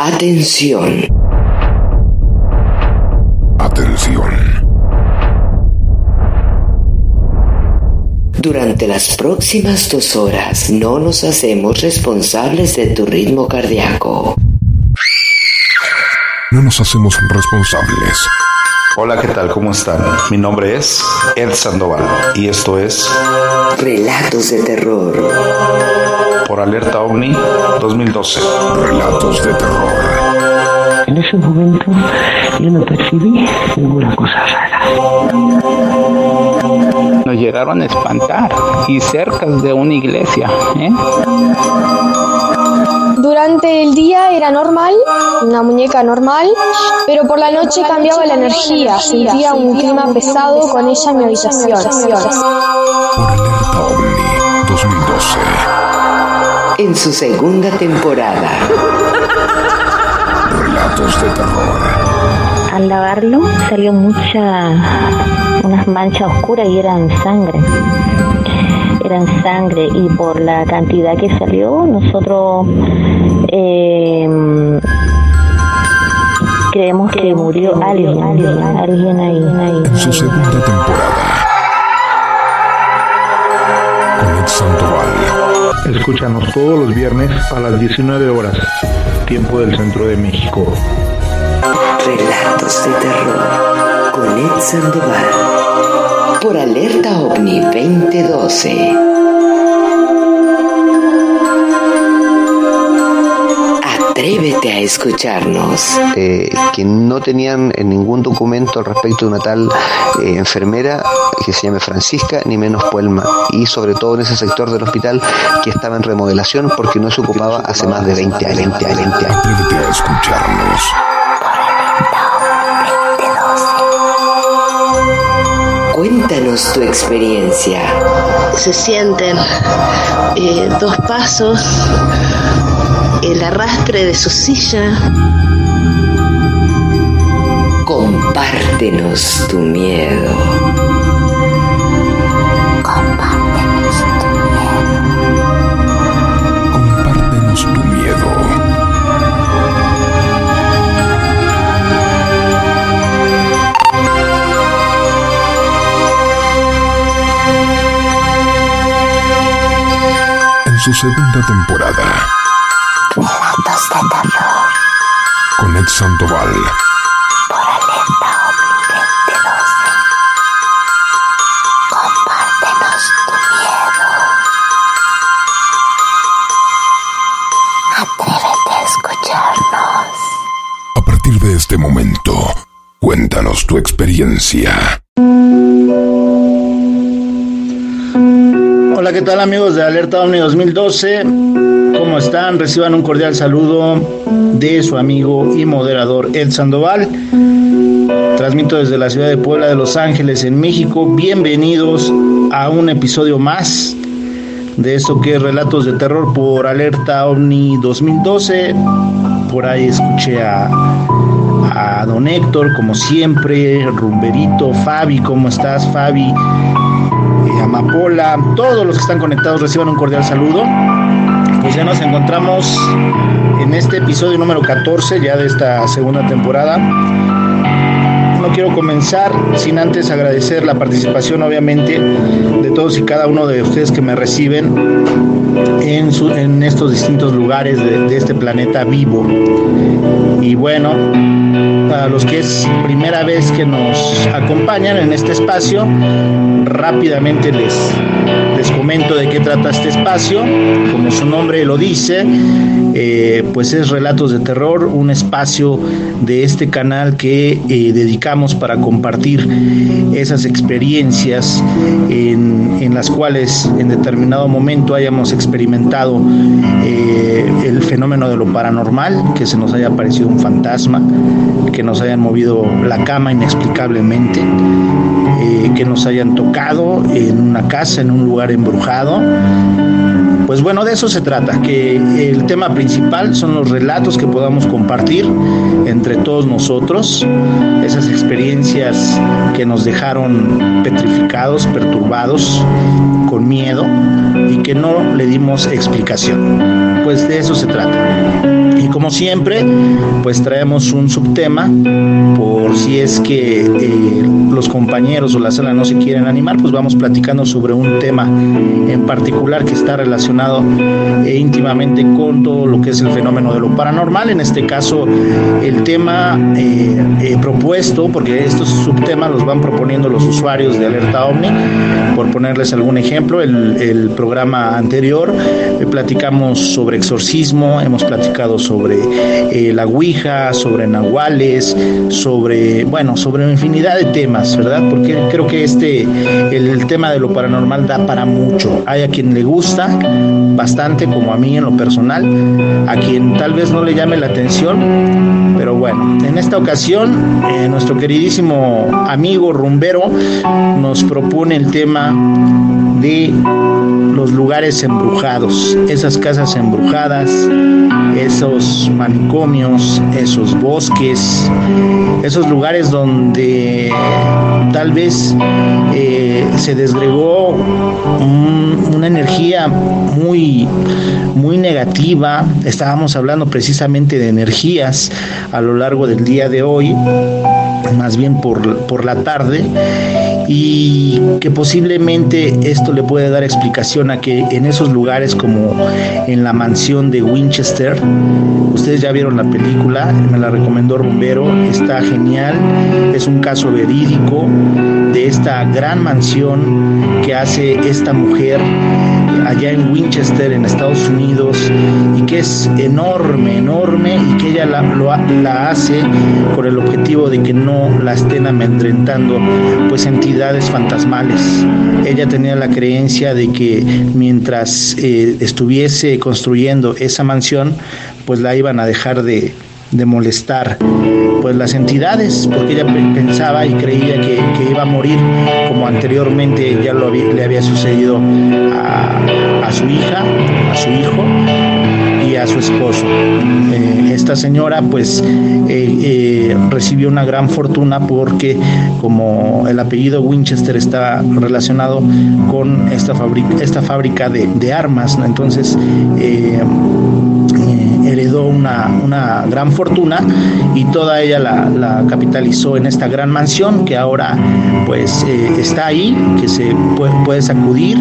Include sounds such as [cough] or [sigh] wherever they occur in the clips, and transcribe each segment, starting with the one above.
Atención. Atención. Durante las próximas dos horas no nos hacemos responsables de tu ritmo cardíaco. No nos hacemos responsables. Hola, ¿qué tal? ¿Cómo están? Mi nombre es Ed Sandoval y esto es Relatos de terror. por Alerta OVNI 2012. Relatos de terror. En ese momento yo no percibí ninguna cosa rara. Nos llegaron a espantar y cerca de una iglesia. ¿eh? Durante el día era normal, una muñeca normal, pero por la noche cambiaba la energía, sentía un clima pesado con ella en mi habitación. Por Alerta OVNI 2012. En su segunda temporada. Relatos de terror. Al lavarlo salió mucha, unas manchas oscuras y eran sangre. Eran sangre y por la cantidad que salió nosotros eh, creemos que murió alguien, alguien ahí. En su segunda temporada. Con Ed Sandoval. Escúchanos todos los viernes a las 19 horas, tiempo del centro de México. Relatos de terror con Ed Sandoval. Por Alerta OVNI 2012. Atrévete a escucharnos. eh, que no tenían en ningún documento al respecto de una tal eh, enfermera que se llame Francisca, ni menos Puelma, y sobre todo en ese sector del hospital que estaba en remodelación porque no se ocupaba hace más de 20 años. 20 años, 20 años. Atrévete a escucharnos. Cuéntanos tu experiencia. se sienten eh, dos pasos, el arrastre de su silla, Compártenos tu miedo. Su segunda temporada. Relatos de terror Con Ed Sandoval. por Alerta OVNI 2012. Compártenos tu miedo. Atrévete a escucharnos. A partir de este momento, cuéntanos tu experiencia. Tal amigos de Alerta OVNI 2012? ¿Cómo están? Reciban un cordial saludo de su amigo y moderador Ed Sandoval. Transmito desde la ciudad de Puebla de Los Ángeles, en México. Bienvenidos a un episodio más de esto que es Relatos de Terror por Alerta OVNI 2012. Por ahí escuché a, a don Héctor, como siempre, Rumberito, Fabi, ¿cómo estás, Fabi? Amapola, todos los que están conectados reciban un cordial saludo. Pues ya nos encontramos en este episodio número 14 ya de esta segunda temporada. No quiero comenzar sin antes agradecer la participación obviamente de todos y cada uno de ustedes que me reciben en, estos distintos lugares de, de este planeta vivo. Y bueno, para los que es primera vez que nos acompañan en este espacio, rápidamente les de qué trata este espacio. Como su nombre lo dice, eh, pues es Relatos de Terror, un espacio de este canal que eh, dedicamos para compartir esas experiencias en, en las cuales en determinado momento hayamos experimentado eh, el fenómeno de lo paranormal, que se nos haya aparecido un fantasma, que nos hayan movido la cama inexplicablemente, eh, que nos hayan tocado en una casa, en un lugar embrujado. Pues bueno, de eso se trata, que el tema principal son los relatos que podamos compartir entre todos nosotros, esas experiencias que nos dejaron petrificados, perturbados, con miedo y que no le dimos explicación. Pues de eso se trata. Y como siempre, pues traemos un subtema por si es que eh, los compañeros o la sala no se quieren animar, pues vamos platicando sobre un tema en particular que está relacionado eh, íntimamente con todo lo que es el fenómeno de lo paranormal. En este caso, el tema eh, propuesto, porque estos subtemas los van proponiendo los usuarios de Alerta OVNI, por ponerles algún ejemplo, el, el programa anterior platicamos sobre exorcismo, hemos platicado sobre la Ouija, sobre nahuales, sobre, bueno, sobre infinidad de temas, ¿verdad? Porque creo que este, el, tema de lo paranormal da para mucho. Hay a quien le gusta bastante, como a mí en lo personal, a quien tal vez no le llame la atención, pero bueno, en esta ocasión, eh, nuestro queridísimo amigo rumbero nos propone el tema de los lugares embrujados, esas casas embrujadas, esos manicomios, esos bosques, esos lugares donde tal vez eh, se desgregó una energía muy, muy negativa. Estábamos hablando precisamente de energías a lo largo del día de hoy, más bien por, por la tarde y que posiblemente esto le puede dar explicación a que en esos lugares como en la mansión de Winchester, ustedes ya vieron la película, me la recomendó Rumbero, está genial, es un caso verídico de esta gran mansión que hace esta mujer allá en Winchester, en Estados Unidos, y que es enorme, enorme, y que ella la, la hace con el objetivo de que no la estén amedrentando pues entidades fantasmales. Ella tenía la creencia de que mientras eh, estuviese construyendo esa mansión, pues la iban a dejar de, de molestar pues las entidades porque ella pensaba y creía que, iba a morir como anteriormente ya le había sucedido a, su hija a su hijo y a su esposo. Eh, esta señora pues eh, eh, recibió una gran fortuna porque como el apellido Winchester está relacionado con esta fábrica esta fábrica de armas entonces heredó una, una, gran fortuna y toda ella la, capitalizó en esta gran mansión que ahora pues eh, está ahí, que se puede, puedes acudir.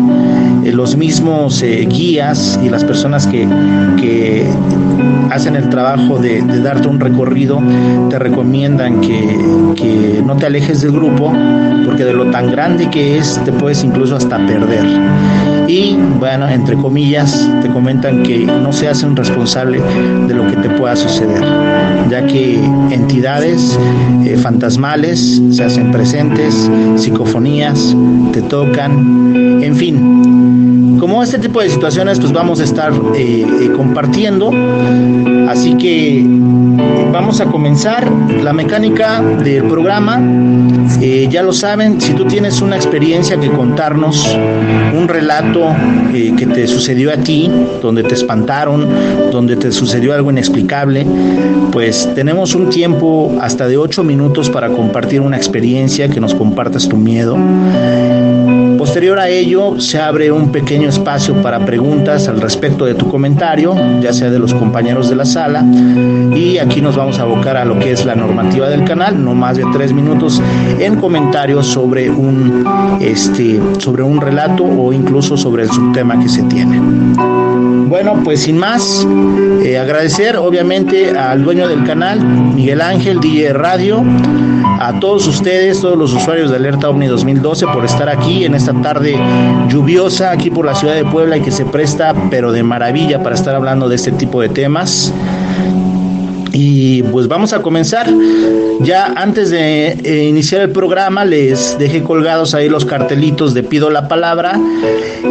Eh, los mismos eh, guías y las personas que, que hacen el trabajo de, darte un recorrido te recomiendan que, no te alejes del grupo porque de lo tan grande que es te puedes incluso hasta perder y bueno, entre comillas, te comentan que no se hacen responsable de lo que te pueda suceder, ya que entidades eh, fantasmales se hacen presentes, psicofonías, te tocan, en fin. Como este tipo de situaciones, pues vamos a estar eh, eh, compartiendo, así que vamos a comenzar la mecánica del programa. Eh, ya lo saben, si tú tienes una experiencia que contarnos, un relato que te sucedió a ti, donde te espantaron, donde te sucedió algo inexplicable, pues tenemos un tiempo hasta de ocho minutos para compartir una experiencia, que nos compartas tu miedo. Posterior a ello, se abre un pequeño espacio para preguntas al respecto de tu comentario, ya sea de los compañeros de la sala, y aquí nos vamos a abocar a lo que es la normativa del canal, no más de tres minutos en comentarios sobre un, este, sobre un relato o incluso sobre el subtema que se tiene. Bueno, pues sin más, eh, agradecer obviamente al dueño del canal, Miguel Ángel, DJ Radio, a todos ustedes, todos los usuarios de Alerta OVNI 2012 por estar aquí en esta tarde lluviosa aquí por la ciudad de Puebla y que se presta pero de maravilla para estar hablando de este tipo de temas. Y pues vamos a comenzar. Ya antes de eh, iniciar el programa les dejé colgados ahí los cartelitos de pido la palabra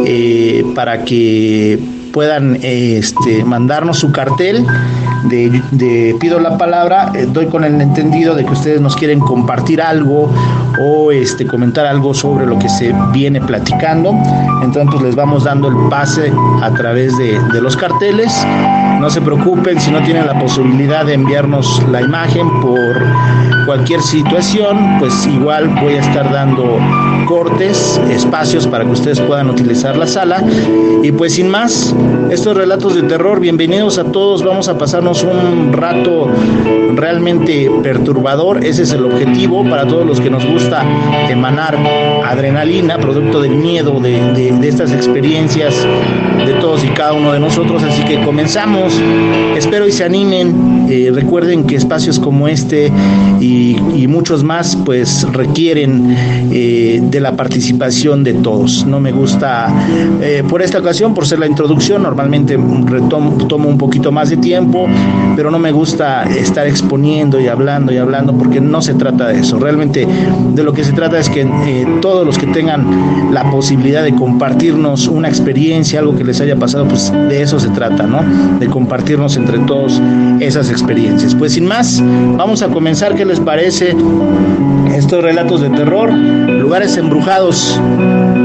eh, para que puedan este, mandarnos su cartel de, pido la palabra, eh, doy con el entendido de que ustedes nos quieren compartir algo o este, comentar algo sobre lo que se viene platicando. Entonces pues, les vamos dando el pase a través de, de los carteles. No se preocupen si no tienen la posibilidad de enviarnos la imagen por cualquier situación, pues igual voy a estar dando cortes, espacios para que ustedes puedan utilizar la sala. Y pues sin más, estos relatos de terror, bienvenidos a todos, vamos a pasarnos un rato realmente perturbador, ese es el objetivo para todos los que nos gusta emanar adrenalina, producto del miedo de, de estas experiencias de todos y cada uno de nosotros, así que comenzamos, espero y se animen, eh, recuerden que espacios como este y, muchos más pues requieren eh, de la participación de todos, no me gusta eh, por esta ocasión, por ser la introducción, normalmente tomo un poquito más de tiempo, pero no me gusta estar exponiendo y hablando y hablando porque no se trata de eso, realmente de lo que se trata es que todos los que tengan la posibilidad de compartirnos una experiencia, algo que les haya pasado, pues de eso se trata, ¿no? De compartirnos entre todos esas experiencias. Pues sin más, vamos a comenzar, ¿qué les parece? Estos relatos de terror, lugares embrujados.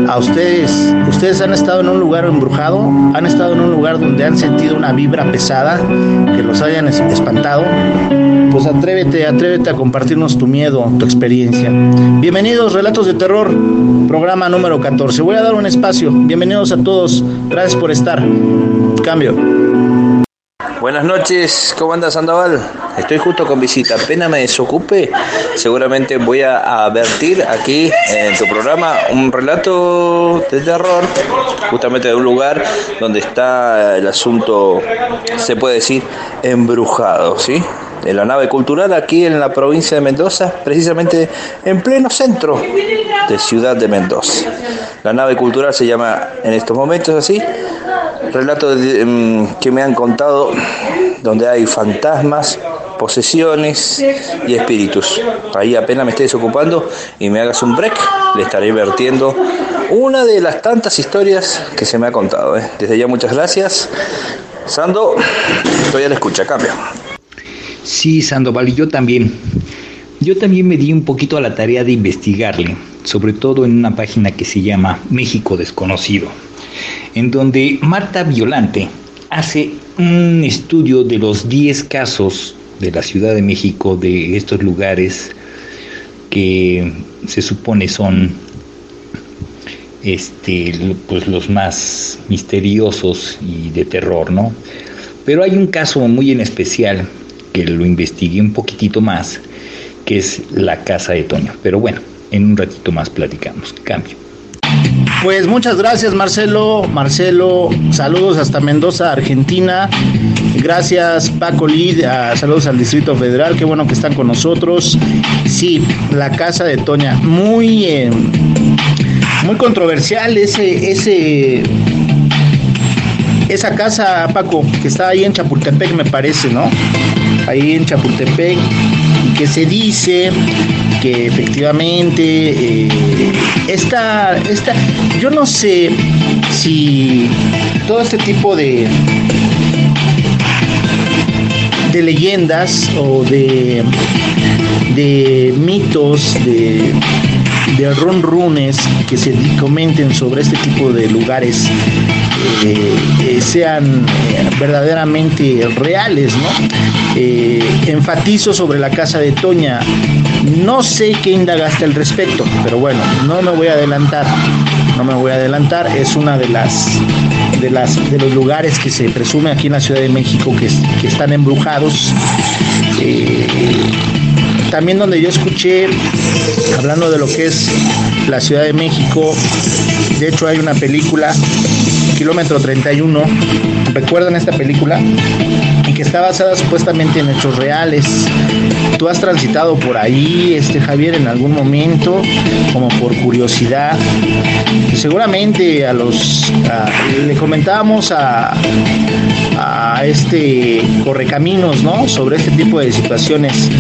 A ustedes, ustedes han estado en un lugar embrujado, han estado en un lugar donde han sentido una vibra pesada, que los hayan espantado. Pues atrévete, atrévete a compartirnos tu miedo, tu experiencia. Bienvenidos, Relatos de Terror, programa número 14. Voy a dar un espacio. Bienvenidos a todos. Gracias por estar. Cambio. Buenas noches, ¿cómo andas Sandoval? Estoy justo con visita, apenas me desocupe, seguramente voy a advertir aquí en tu programa un relato de terror, justamente de un lugar donde está el asunto, se puede decir, embrujado, ¿sí? En la nave cultural aquí en la provincia de Mendoza, precisamente en pleno centro de Ciudad de Mendoza. La nave cultural se llama en estos momentos así, relatos mm, que me han contado donde hay fantasmas, posesiones y espíritus. Ahí apenas me esté desocupando y me hagas un break, le estaré vertiendo una de las tantas historias que se me ha contado. ¿eh? Desde ya muchas gracias. Sando, estoy a la escucha, cambio. Sí, Sandoval, y yo también. Yo también me di un poquito a la tarea de investigarle, sobre todo en una página que se llama México Desconocido en donde Marta Violante hace un estudio de los 10 casos de la Ciudad de México, de estos lugares que se supone son este, pues los más misteriosos y de terror, ¿no? Pero hay un caso muy en especial que lo investigué un poquitito más, que es la casa de Toño. Pero bueno, en un ratito más platicamos. Cambio. Pues muchas gracias Marcelo. Marcelo, saludos hasta Mendoza, Argentina. Gracias Paco Lid, saludos al Distrito Federal, qué bueno que están con nosotros. Sí, la casa de Toña, muy, eh, muy controversial ese, ese, esa casa, Paco, que está ahí en Chapultepec, me parece, ¿no? Ahí en Chapultepec, que se dice que efectivamente eh, esta, esta, yo no sé si todo este tipo de de leyendas o de, de mitos, de, de runrunes que se comenten sobre este tipo de lugares eh, eh, sean verdaderamente reales, ¿no? enfatizo sobre la casa de Toña. No sé qué indagaste al respecto, pero bueno, no me voy a adelantar. No me voy a adelantar. Es una de las de las de los lugares que se presume aquí en la Ciudad de México que, están embrujados. Eh, también donde yo escuché, hablando de lo que es la Ciudad de México, de hecho hay una película, Kilómetro 31, ¿recuerdan esta película? Está basada supuestamente en hechos reales. Tú has transitado por ahí, este Javier, en algún momento, como por curiosidad. Seguramente a los le comentábamos a, a este correcaminos, ¿no? Sobre este tipo de situaciones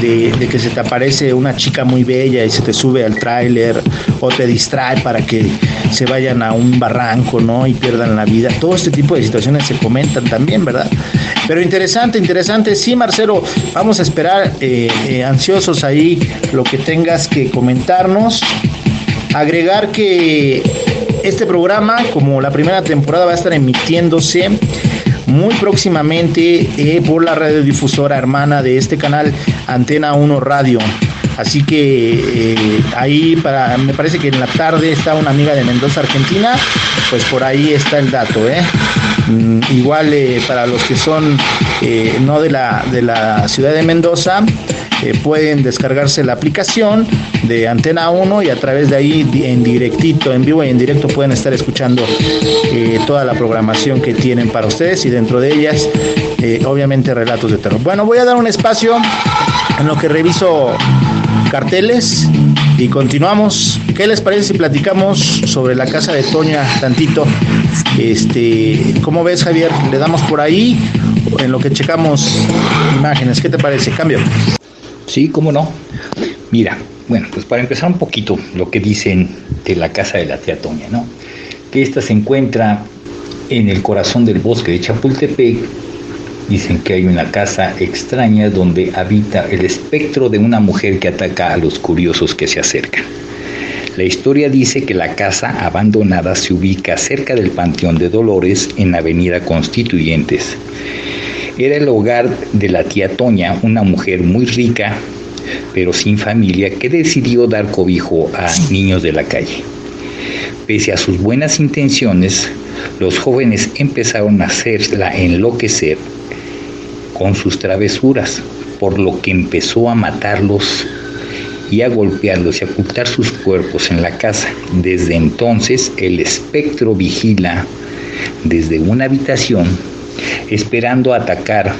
de, de, que se te aparece una chica muy bella y se te sube al tráiler o te distrae para que se vayan a un barranco, ¿no? Y pierdan la vida. Todo este tipo de situaciones se comentan también, ¿verdad? Pero interesante, interesante. Sí, Marcelo, vamos a esperar eh, eh, ansiosos ahí lo que tengas que comentarnos. Agregar que este programa, como la primera temporada, va a estar emitiéndose muy próximamente eh, por la radiodifusora hermana de este canal, Antena 1 Radio. Así que eh, ahí me parece que en la tarde está una amiga de Mendoza, Argentina, pues por ahí está el dato, ¿eh? Mm, igual eh, para los que son eh, no de la, de la ciudad de Mendoza, pueden descargarse la aplicación de Antena 1 y a través de ahí en directito, en vivo y en directo pueden estar escuchando toda la programación que tienen para ustedes y dentro de ellas obviamente relatos de terror. Bueno, voy a dar un espacio en lo que reviso carteles y continuamos. ¿Qué les parece si platicamos sobre la casa de Toña tantito? Este, ¿cómo ves, Javier? ¿Le damos por ahí en lo que checamos imágenes? ¿Qué te parece? Cambio. Sí, cómo no. Mira, bueno, pues para empezar un poquito lo que dicen de la casa de la tía Toña, ¿no? Que esta se encuentra en el corazón del bosque de Chapultepec Dicen que hay una casa extraña donde habita el espectro de una mujer que ataca a los curiosos que se acercan. La historia dice que la casa abandonada se ubica cerca del Panteón de Dolores en Avenida Constituyentes. Era el hogar de la tía Toña, una mujer muy rica, pero sin familia, que decidió dar cobijo a niños de la calle. Pese a sus buenas intenciones, los jóvenes empezaron a hacerla enloquecer con sus travesuras, por lo que empezó a matarlos y a golpearlos y a ocultar sus cuerpos en la casa. Desde entonces el espectro vigila desde una habitación esperando atacar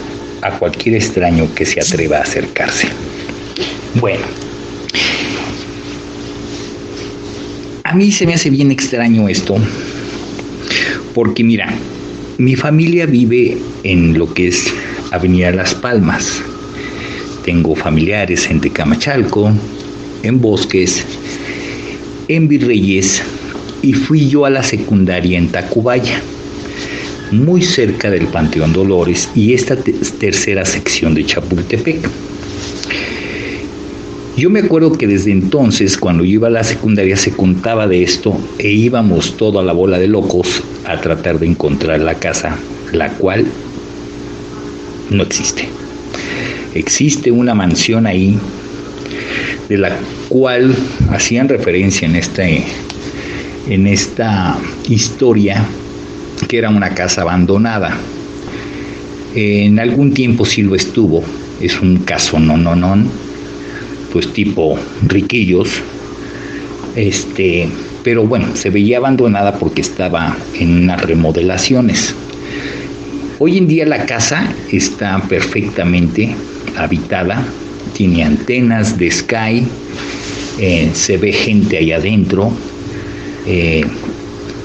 a cualquier extraño que se atreva a acercarse. Bueno, a mí se me hace bien extraño esto, porque mira, mi familia vive en lo que es Avenida Las Palmas. Tengo familiares en Tecamachalco, en Bosques, en Virreyes y fui yo a la secundaria en Tacubaya, muy cerca del Panteón Dolores y esta tercera sección de Chapultepec. Yo me acuerdo que desde entonces, cuando yo iba a la secundaria, se contaba de esto e íbamos toda la bola de locos a tratar de encontrar la casa, la cual no existe. Existe una mansión ahí de la cual hacían referencia en este en esta historia que era una casa abandonada. En algún tiempo sí lo estuvo, es un caso no no no pues tipo riquillos este pero bueno se veía abandonada porque estaba en unas remodelaciones Hoy en día la casa está perfectamente habitada, tiene antenas de Sky, eh, se ve gente ahí adentro, eh,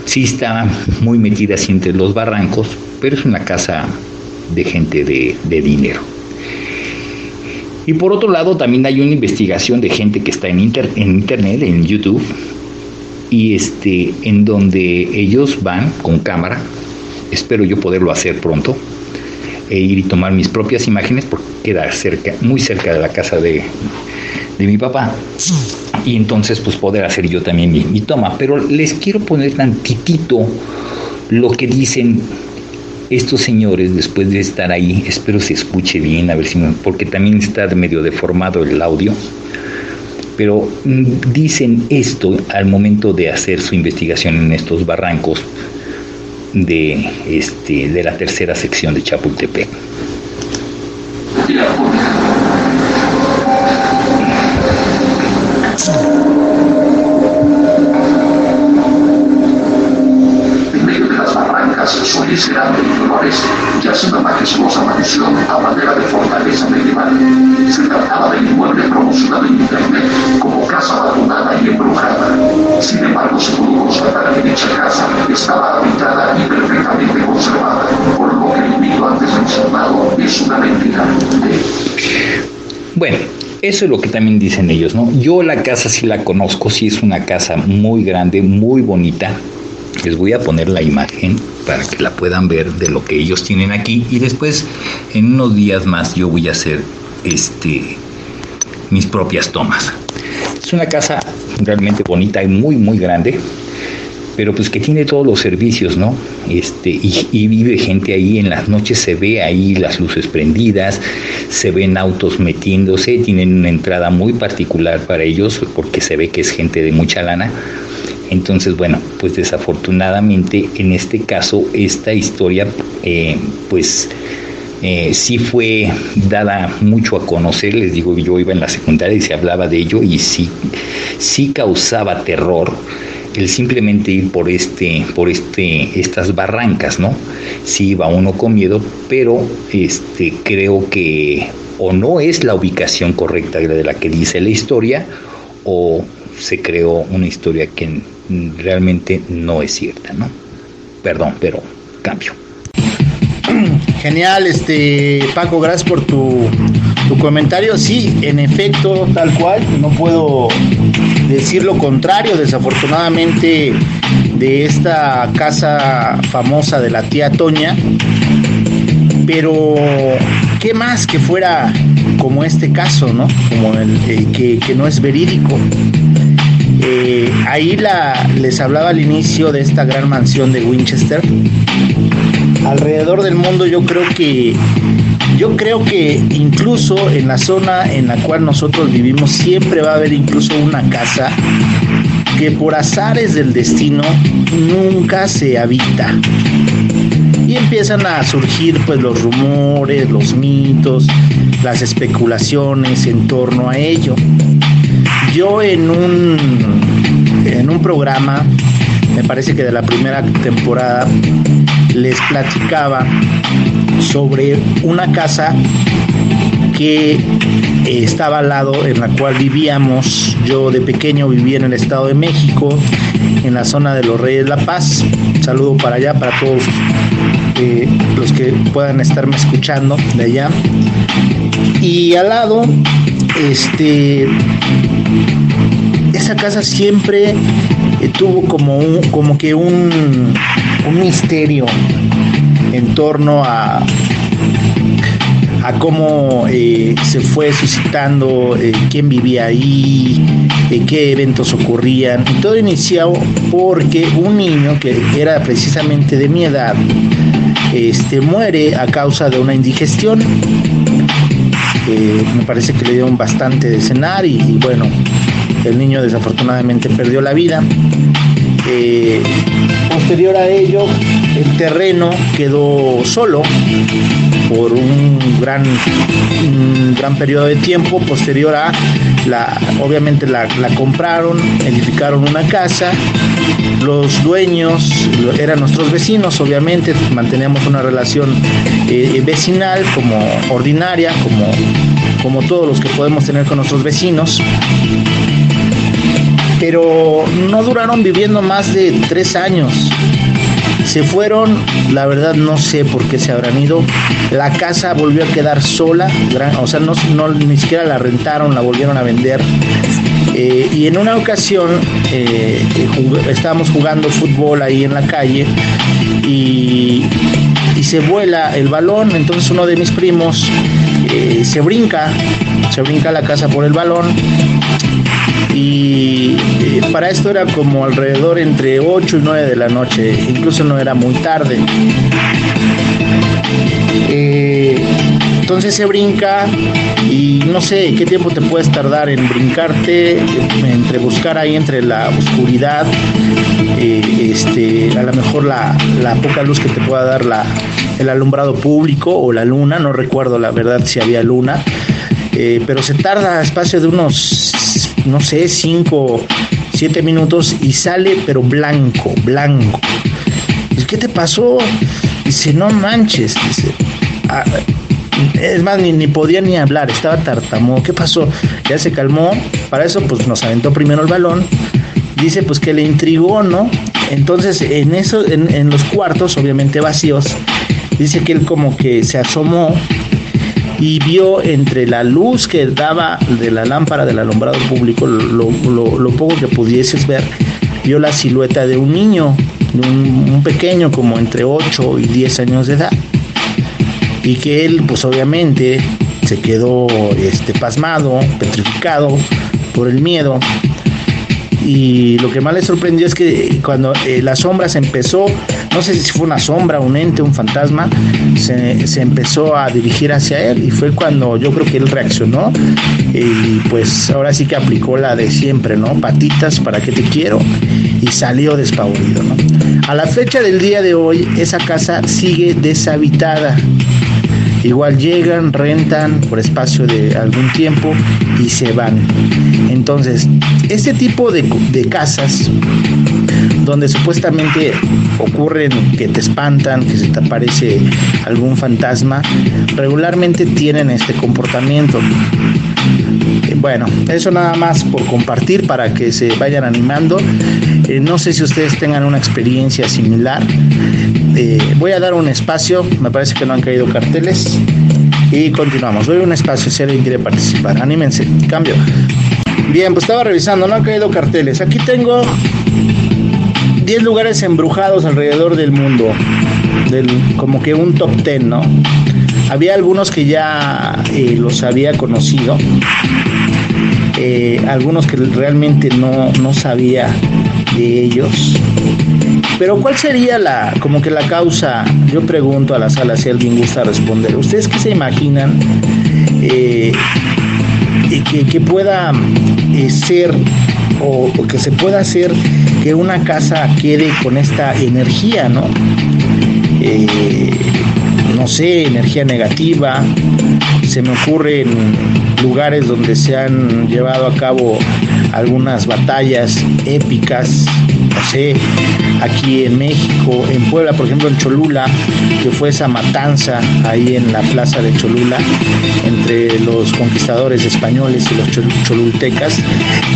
sí está muy metida así entre los barrancos, pero es una casa de gente de, dinero. Y por otro lado, también hay una investigación de gente que está en, en internet, en YouTube, y este, en donde ellos van con cámara espero yo poderlo hacer pronto, e ir y tomar mis propias imágenes porque queda cerca, muy cerca de la casa de, mi papá. Y entonces pues poder hacer yo también mi, toma. Pero les quiero poner tantitito lo que dicen estos señores después de estar ahí. Espero se escuche bien, a ver si porque también está medio deformado el audio. Pero mm, dicen esto al momento de hacer su investigación en estos barrancos de, este, de la tercera sección de Chapultepec. Eso es lo que también dicen ellos, ¿no? Yo la casa sí la conozco, sí es una casa muy grande, muy bonita. Les voy a poner la imagen para que la puedan ver de lo que ellos tienen aquí y después en unos días más yo voy a hacer este mis propias tomas. Es una casa realmente bonita y muy muy grande pero pues que tiene todos los servicios, ¿no? Este, y, vive gente ahí, en las noches se ve ahí las luces prendidas, se ven autos metiéndose, tienen una entrada muy particular para ellos porque se ve que es gente de mucha lana. Entonces, bueno, pues desafortunadamente en este caso esta historia, eh, pues eh, sí fue dada mucho a conocer, les digo, yo iba en la secundaria y se hablaba de ello y sí, sí causaba terror el simplemente ir por este, por este, estas barrancas, ¿no? Sí iba uno con miedo, pero este, creo que o no es la ubicación correcta de la que dice la historia, o se creó una historia que realmente no es cierta, ¿no? Perdón, pero cambio. Genial, este Paco, gracias por tu, tu comentario. Sí, en efecto, tal cual, no puedo decir lo contrario, desafortunadamente, de esta casa famosa de la tía Toña. Pero, ¿qué más que fuera como este caso, ¿no? Como el, que, no es verídico. Eh, ahí la, les hablaba al inicio de esta gran mansión de Winchester. Alrededor del mundo yo creo que yo creo que incluso en la zona en la cual nosotros vivimos siempre va a haber incluso una casa que por azares del destino nunca se habita. Y empiezan a surgir pues los rumores, los mitos, las especulaciones en torno a ello. Yo en un en un programa, me parece que de la primera temporada, les platicaba sobre una casa que eh, estaba al lado en la cual vivíamos. Yo de pequeño vivía en el Estado de México, en la zona de los Reyes La Paz. saludo para allá, para todos eh, los que puedan estarme escuchando de allá. Y al lado, este, esa casa siempre eh, tuvo como, un, como que un, un misterio en torno a, a cómo eh, se fue suscitando, eh, quién vivía ahí, eh, qué eventos ocurrían. Y todo inició porque un niño que era precisamente de mi edad este, muere a causa de una indigestión. me parece que le dieron bastante de cenar y, y bueno, el niño desafortunadamente perdió la vida. posterior a ello, el terreno quedó solo por un gran, gran periodo de tiempo posterior a la, obviamente la, compraron, edificaron una casa, los dueños eran nuestros vecinos, obviamente manteníamos una relación eh, vecinal como ordinaria, como, como todos los que podemos tener con nuestros vecinos pero no duraron viviendo más de tres años. Se fueron, la verdad no sé por qué se habrán ido. La casa volvió a quedar sola, o sea, no, ni siquiera la rentaron, la volvieron a vender. Eh, y en una ocasión eh, estábamos jugando fútbol ahí en la calle y, se vuela el balón, entonces uno de mis primos eh, se brinca, se brinca la casa por el balón y eh, para esto era como alrededor entre 8 y 9 de la noche, incluso no era muy tarde. Eh, entonces se brinca y no sé qué tiempo te puedes tardar en brincarte, entre buscar ahí entre la oscuridad, eh, este, a lo mejor la, poca luz que te pueda dar la, el alumbrado público o la luna, no recuerdo la verdad si había luna, pero se tarda espacio de unos no sé, 5, 7 minutos y sale pero blanco, blanco. ¿Qué te pasó? Dice, no manches. Ah, es más, ni, podía ni hablar, estaba tartamudo. ¿Qué pasó? Ya se calmó. Para eso, pues nos aventó primero el balón. Dice, pues que le intrigó, ¿no? Entonces, en, eso, en los cuartos, obviamente vacíos, dice que él como que se asomó y vio entre la luz que daba de la lámpara del alumbrado público, lo, poco que pudieses ver, vio la silueta de un niño, de un, pequeño como entre 8 y 10 años de edad. Y que él, pues obviamente, se quedó este, pasmado, petrificado por el miedo. y lo que más le sorprendió es que cuando eh, la sombra se empezó, no sé si fue una sombra, un ente, un fantasma, se, se empezó a dirigir hacia él y fue cuando yo creo que él reaccionó y pues ahora sí que aplicó la de siempre, ¿no? Patitas, ¿para qué te quiero? Y salió despavorido, ¿no? A la fecha del día de hoy, esa casa sigue deshabitada. Igual llegan, rentan por espacio de algún tiempo y se van. Entonces, este tipo de, de casas donde supuestamente ocurren que te espantan, que se te aparece algún fantasma, regularmente tienen este comportamiento. Bueno, eso nada más por compartir para que se vayan animando. Eh, no sé si ustedes tengan una experiencia similar. Eh, voy a dar un espacio, me parece que no han caído carteles. Y continuamos. Doy un espacio si alguien quiere participar. Anímense. Cambio. Bien, pues estaba revisando, no han caído carteles. Aquí tengo 10 lugares embrujados alrededor del mundo. Como que un top 10, ¿no? Había algunos que ya eh, los había conocido. Eh, algunos que realmente no, no sabía de ellos. Pero ¿cuál sería la, como que la causa? Yo pregunto a la sala si alguien gusta responder. ¿Ustedes qué se imaginan eh, que, pueda eh, ser o, o, que se pueda hacer que una casa quede con esta energía, ¿no? Eh, no sé, energía negativa. Se me ocurren lugares donde se han llevado a cabo algunas batallas épicas, no sé, aquí en México, en Puebla, por ejemplo, en Cholula, que fue esa matanza ahí en la plaza de Cholula entre los conquistadores españoles y los cholultecas.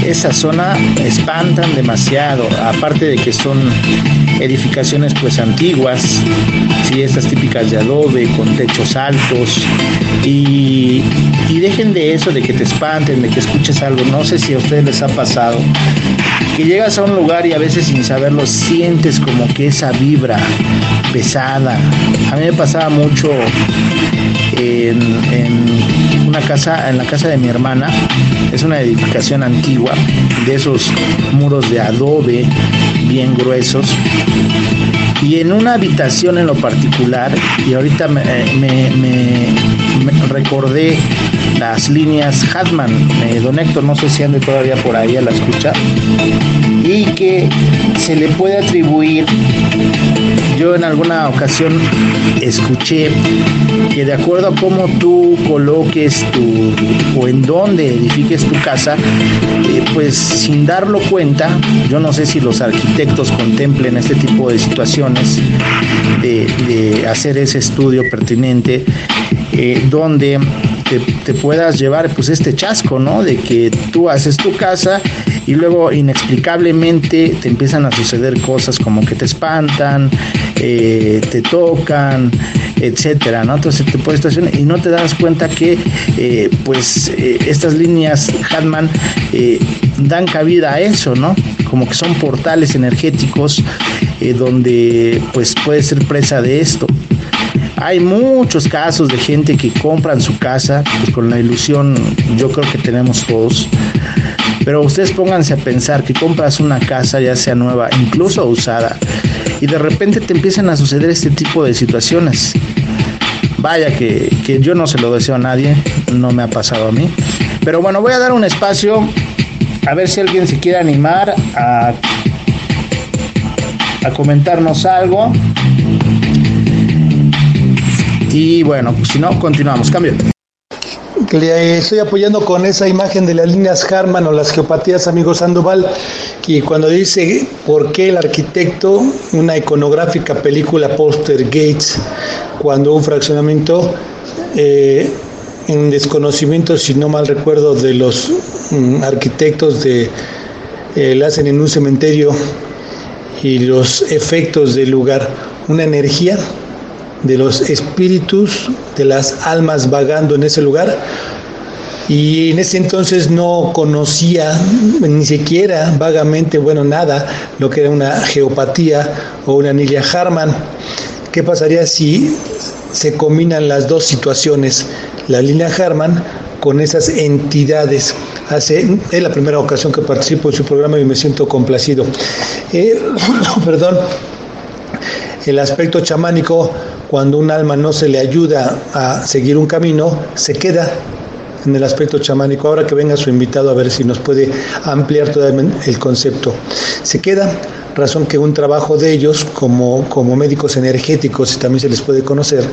Esa zona espantan demasiado, aparte de que son edificaciones pues antiguas, sí, estas típicas de adobe, con techos altos, y, y dejen de eso, de que te espanten, de que escuches algo, no sé si a ustedes les ha pasado, que llegas a un lugar y a veces sin saberlo sientes como que esa vibra pesada. A mí me pasaba mucho en, en, una casa, en la casa de mi hermana, es una edificación antigua, de esos muros de adobe bien gruesos. Y en una habitación en lo particular, y ahorita me, me, me recordé las líneas Hatman, eh, don Héctor, no sé si ande todavía por ahí a la escucha, y que se le puede atribuir, yo en alguna ocasión escuché que de acuerdo a cómo tú coloques tu, o en dónde edifiques tu casa, eh, pues sin darlo cuenta, yo no sé si los arquitectos contemplen este tipo de situaciones, de, de hacer ese estudio pertinente, eh, donde te, puedas llevar pues este chasco, ¿no? De que tú haces tu casa y luego inexplicablemente te empiezan a suceder cosas como que te espantan, eh, te tocan, etcétera, ¿no? Entonces te puedes estacionar y no te das cuenta que eh, pues eh, estas líneas Hatman dan cabida a eso, ¿no? Como que son portales energéticos donde pues puede ser presa de esto. Hay muchos casos de gente que compran su casa pues con la ilusión, yo creo que tenemos todos. Pero ustedes pónganse a pensar que compras una casa, ya sea nueva, incluso usada, y de repente te empiezan a suceder este tipo de situaciones. Vaya que, que yo no se lo deseo a nadie, no me ha pasado a mí. Pero bueno, voy a dar un espacio a ver si alguien se quiere animar a, a comentarnos algo. Y bueno, pues si no, continuamos. Cambio. Estoy apoyando con esa imagen de las líneas Harman o las geopatías, amigo Sandoval, que cuando dice por qué el arquitecto, una iconográfica película Poster Gates, cuando un fraccionamiento eh, en desconocimiento, si no mal recuerdo, de los mm, arquitectos de eh, la hacen en un cementerio y los efectos del lugar, una energía de los espíritus, de las almas vagando en ese lugar. Y en ese entonces no conocía ni siquiera vagamente, bueno, nada, lo que era una geopatía o una anilla Harman. ¿Qué pasaría si se combinan las dos situaciones, la línea Harman con esas entidades. Hace, es la primera ocasión que participo en su programa y me siento complacido. Eh, [laughs] perdón, el aspecto chamánico, cuando un alma no se le ayuda a seguir un camino, se queda en el aspecto chamánico. Ahora que venga su invitado a ver si nos puede ampliar todo el concepto. Se queda razón que un trabajo de ellos como, como médicos energéticos, si también se les puede conocer,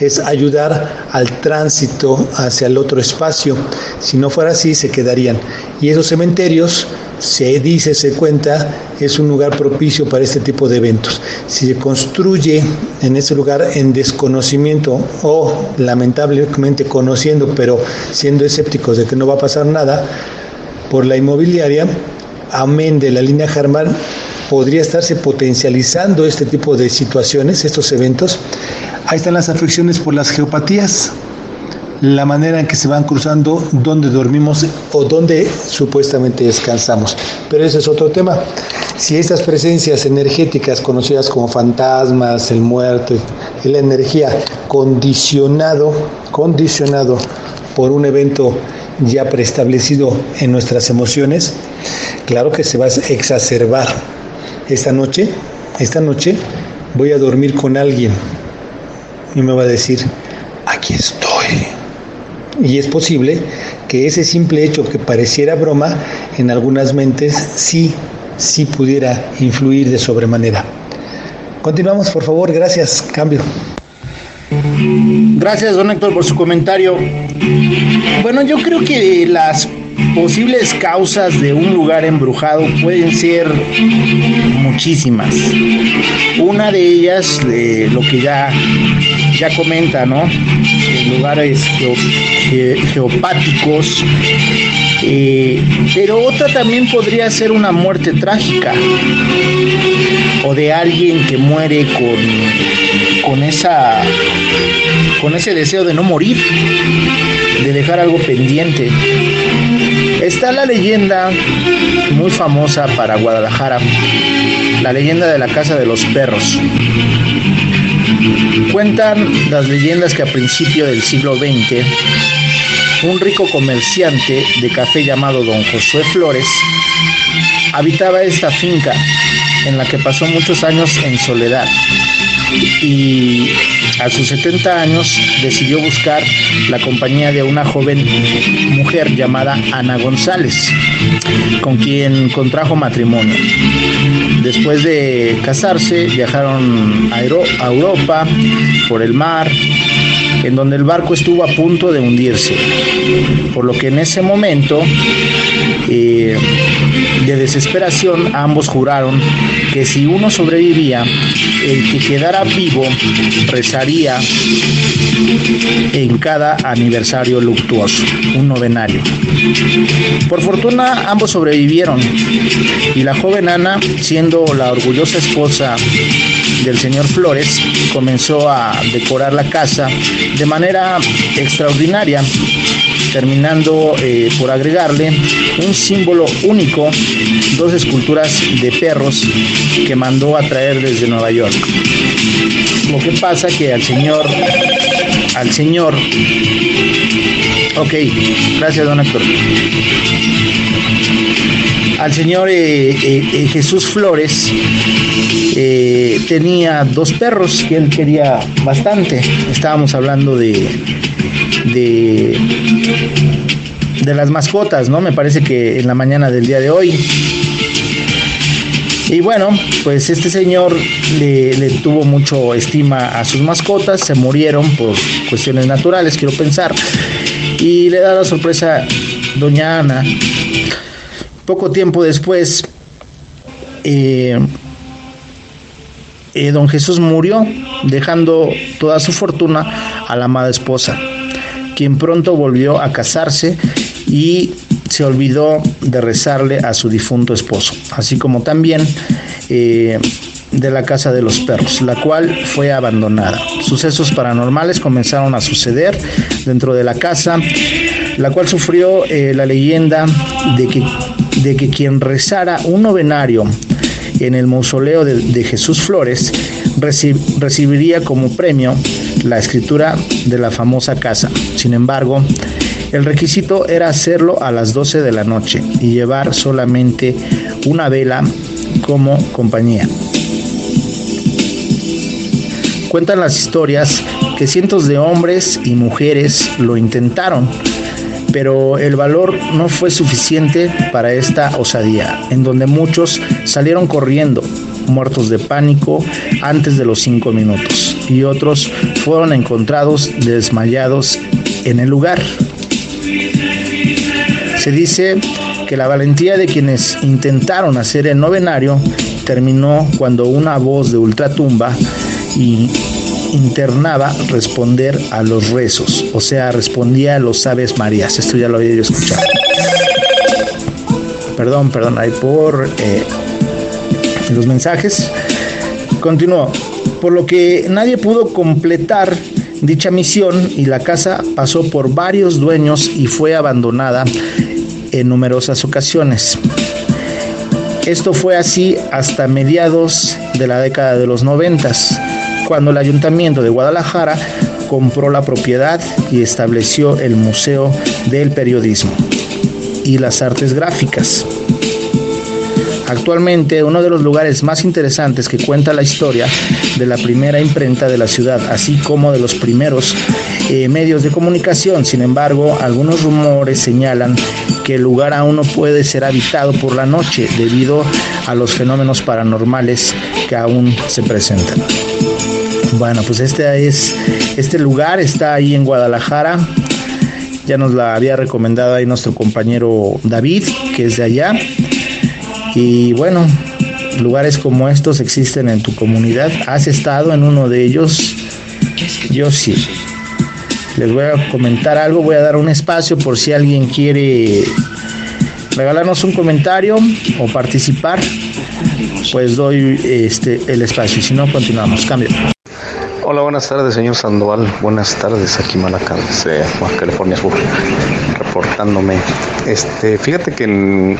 es ayudar al tránsito hacia el otro espacio. Si no fuera así, se quedarían. Y esos cementerios, se dice, se cuenta, es un lugar propicio para este tipo de eventos. Si se construye en ese lugar en desconocimiento o lamentablemente conociendo, pero siendo escépticos de que no va a pasar nada, por la inmobiliaria, amén de la línea Harman, podría estarse potencializando este tipo de situaciones, estos eventos. Ahí están las afecciones por las geopatías, la manera en que se van cruzando, dónde dormimos o dónde supuestamente descansamos. Pero ese es otro tema. Si estas presencias energéticas conocidas como fantasmas, el muerto, la energía condicionado, condicionado por un evento ya preestablecido en nuestras emociones, claro que se va a exacerbar esta noche, esta noche voy a dormir con alguien y me va a decir, aquí estoy. Y es posible que ese simple hecho que pareciera broma, en algunas mentes sí, sí pudiera influir de sobremanera. Continuamos, por favor, gracias, cambio. Gracias, don Héctor, por su comentario. Bueno, yo creo que las posibles causas de un lugar embrujado pueden ser muchísimas. Una de ellas, lo que ya, ya comenta, ¿no? Lugares geopáticos. Eh, pero otra también podría ser una muerte trágica o de alguien que muere con, con esa con ese deseo de no morir, de dejar algo pendiente. Está la leyenda muy famosa para Guadalajara, la leyenda de la Casa de los Perros. Cuentan las leyendas que a principio del siglo XX, un rico comerciante de café llamado don Josué Flores habitaba esta finca en la que pasó muchos años en soledad y a sus 70 años decidió buscar la compañía de una joven mujer llamada Ana González, con quien contrajo matrimonio. Después de casarse, viajaron a Europa por el mar, en donde el barco estuvo a punto de hundirse, por lo que en ese momento eh, de desesperación ambos juraron que si uno sobrevivía, el que quedara vivo rezaría en cada aniversario luctuoso, un novenario. Por fortuna ambos sobrevivieron y la joven Ana, siendo la orgullosa esposa del señor Flores, comenzó a decorar la casa de manera extraordinaria, terminando eh, por agregarle un símbolo único, dos esculturas de perros que mandó a traer desde Nueva York. Lo que pasa que al señor, al señor, ok, gracias don Héctor. Al señor eh, eh, Jesús Flores tenía dos perros que él quería bastante. Estábamos hablando de, de, de las mascotas, ¿no? Me parece que en la mañana del día de hoy. Y bueno, pues este señor le, le, tuvo mucho estima a sus mascotas, se murieron por cuestiones naturales, quiero pensar. Y le da la sorpresa doña Ana. Poco tiempo después, eh, eh, don Jesús murió, dejando toda su fortuna a la amada esposa, quien pronto volvió a casarse y se olvidó de rezarle a su difunto esposo, así como también eh, de la casa de los perros, la cual fue abandonada. Sucesos paranormales comenzaron a suceder dentro de la casa, la cual sufrió la leyenda de que, de que quien rezara un novenario en el mausoleo de, Jesús Flores recibiría como premio la escritura de la famosa casa. Sin embargo, El requisito era hacerlo a las 12 de la noche y llevar solamente una vela como compañía. Cuentan las historias que cientos de hombres y mujeres lo intentaron, pero el valor no fue suficiente para esta osadía, en donde muchos salieron corriendo, muertos de pánico antes de los cinco minutos, y otros fueron encontrados desmayados en el lugar. Se dice que la valentía de quienes intentaron hacer el novenario terminó cuando una voz de ultratumba y internaba responder a los rezos, o sea, respondía a los Aves Marías. Esto ya lo había yo escuchado. Perdón, perdón, ahí por eh, los mensajes. Continuó. Por lo que nadie pudo completar dicha misión y la casa pasó por varios dueños y fue abandonada en numerosas ocasiones. Esto fue así hasta mediados de la década de los noventas, cuando el ayuntamiento de Guadalajara compró la propiedad y estableció el Museo del Periodismo y las Artes Gráficas. Actualmente uno de los lugares más interesantes que cuenta la historia de la primera imprenta de la ciudad, así como de los primeros eh, medios de comunicación. Sin embargo, algunos rumores señalan que el lugar aún no puede ser habitado por la noche debido a los fenómenos paranormales que aún se presentan. Bueno, pues este es este lugar está ahí en Guadalajara. Ya nos la había recomendado ahí nuestro compañero David, que es de allá. Y bueno, lugares como estos existen en tu comunidad. ¿Has estado en uno de ellos? Yo sí. Les voy a comentar algo, voy a dar un espacio por si alguien quiere regalarnos un comentario o participar, pues doy este el espacio. Si no, continuamos. Cambio. Hola, buenas tardes, señor Sandoval. Buenas tardes, aquí desde Baja California Sur, reportándome. Este, fíjate que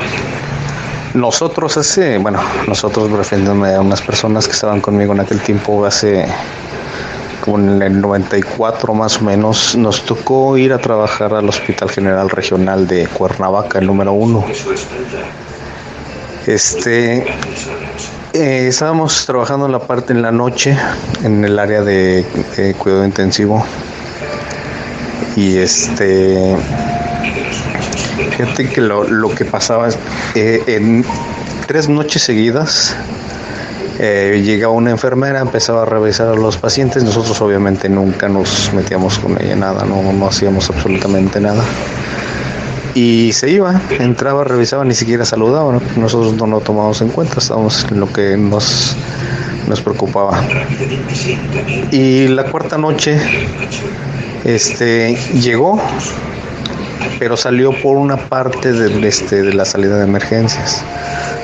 nosotros hace, bueno, nosotros refiriéndome a unas personas que estaban conmigo en aquel tiempo, hace como en el 94 más o menos, nos tocó ir a trabajar al Hospital General Regional de Cuernavaca, el número uno. Este, eh, estábamos trabajando en la parte en la noche, en el área de eh, cuidado intensivo. Y este, Fíjate que lo, lo que pasaba eh, en tres noches seguidas eh, llegaba una enfermera, empezaba a revisar a los pacientes. Nosotros obviamente nunca nos metíamos con ella nada, no, no hacíamos absolutamente nada. Y se iba, entraba, revisaba, ni siquiera saludaba. Nosotros no lo tomamos en cuenta, estábamos en lo que nos, nos preocupaba. Y la cuarta noche este, llegó, pero salió por una parte de, este, de la salida de emergencias.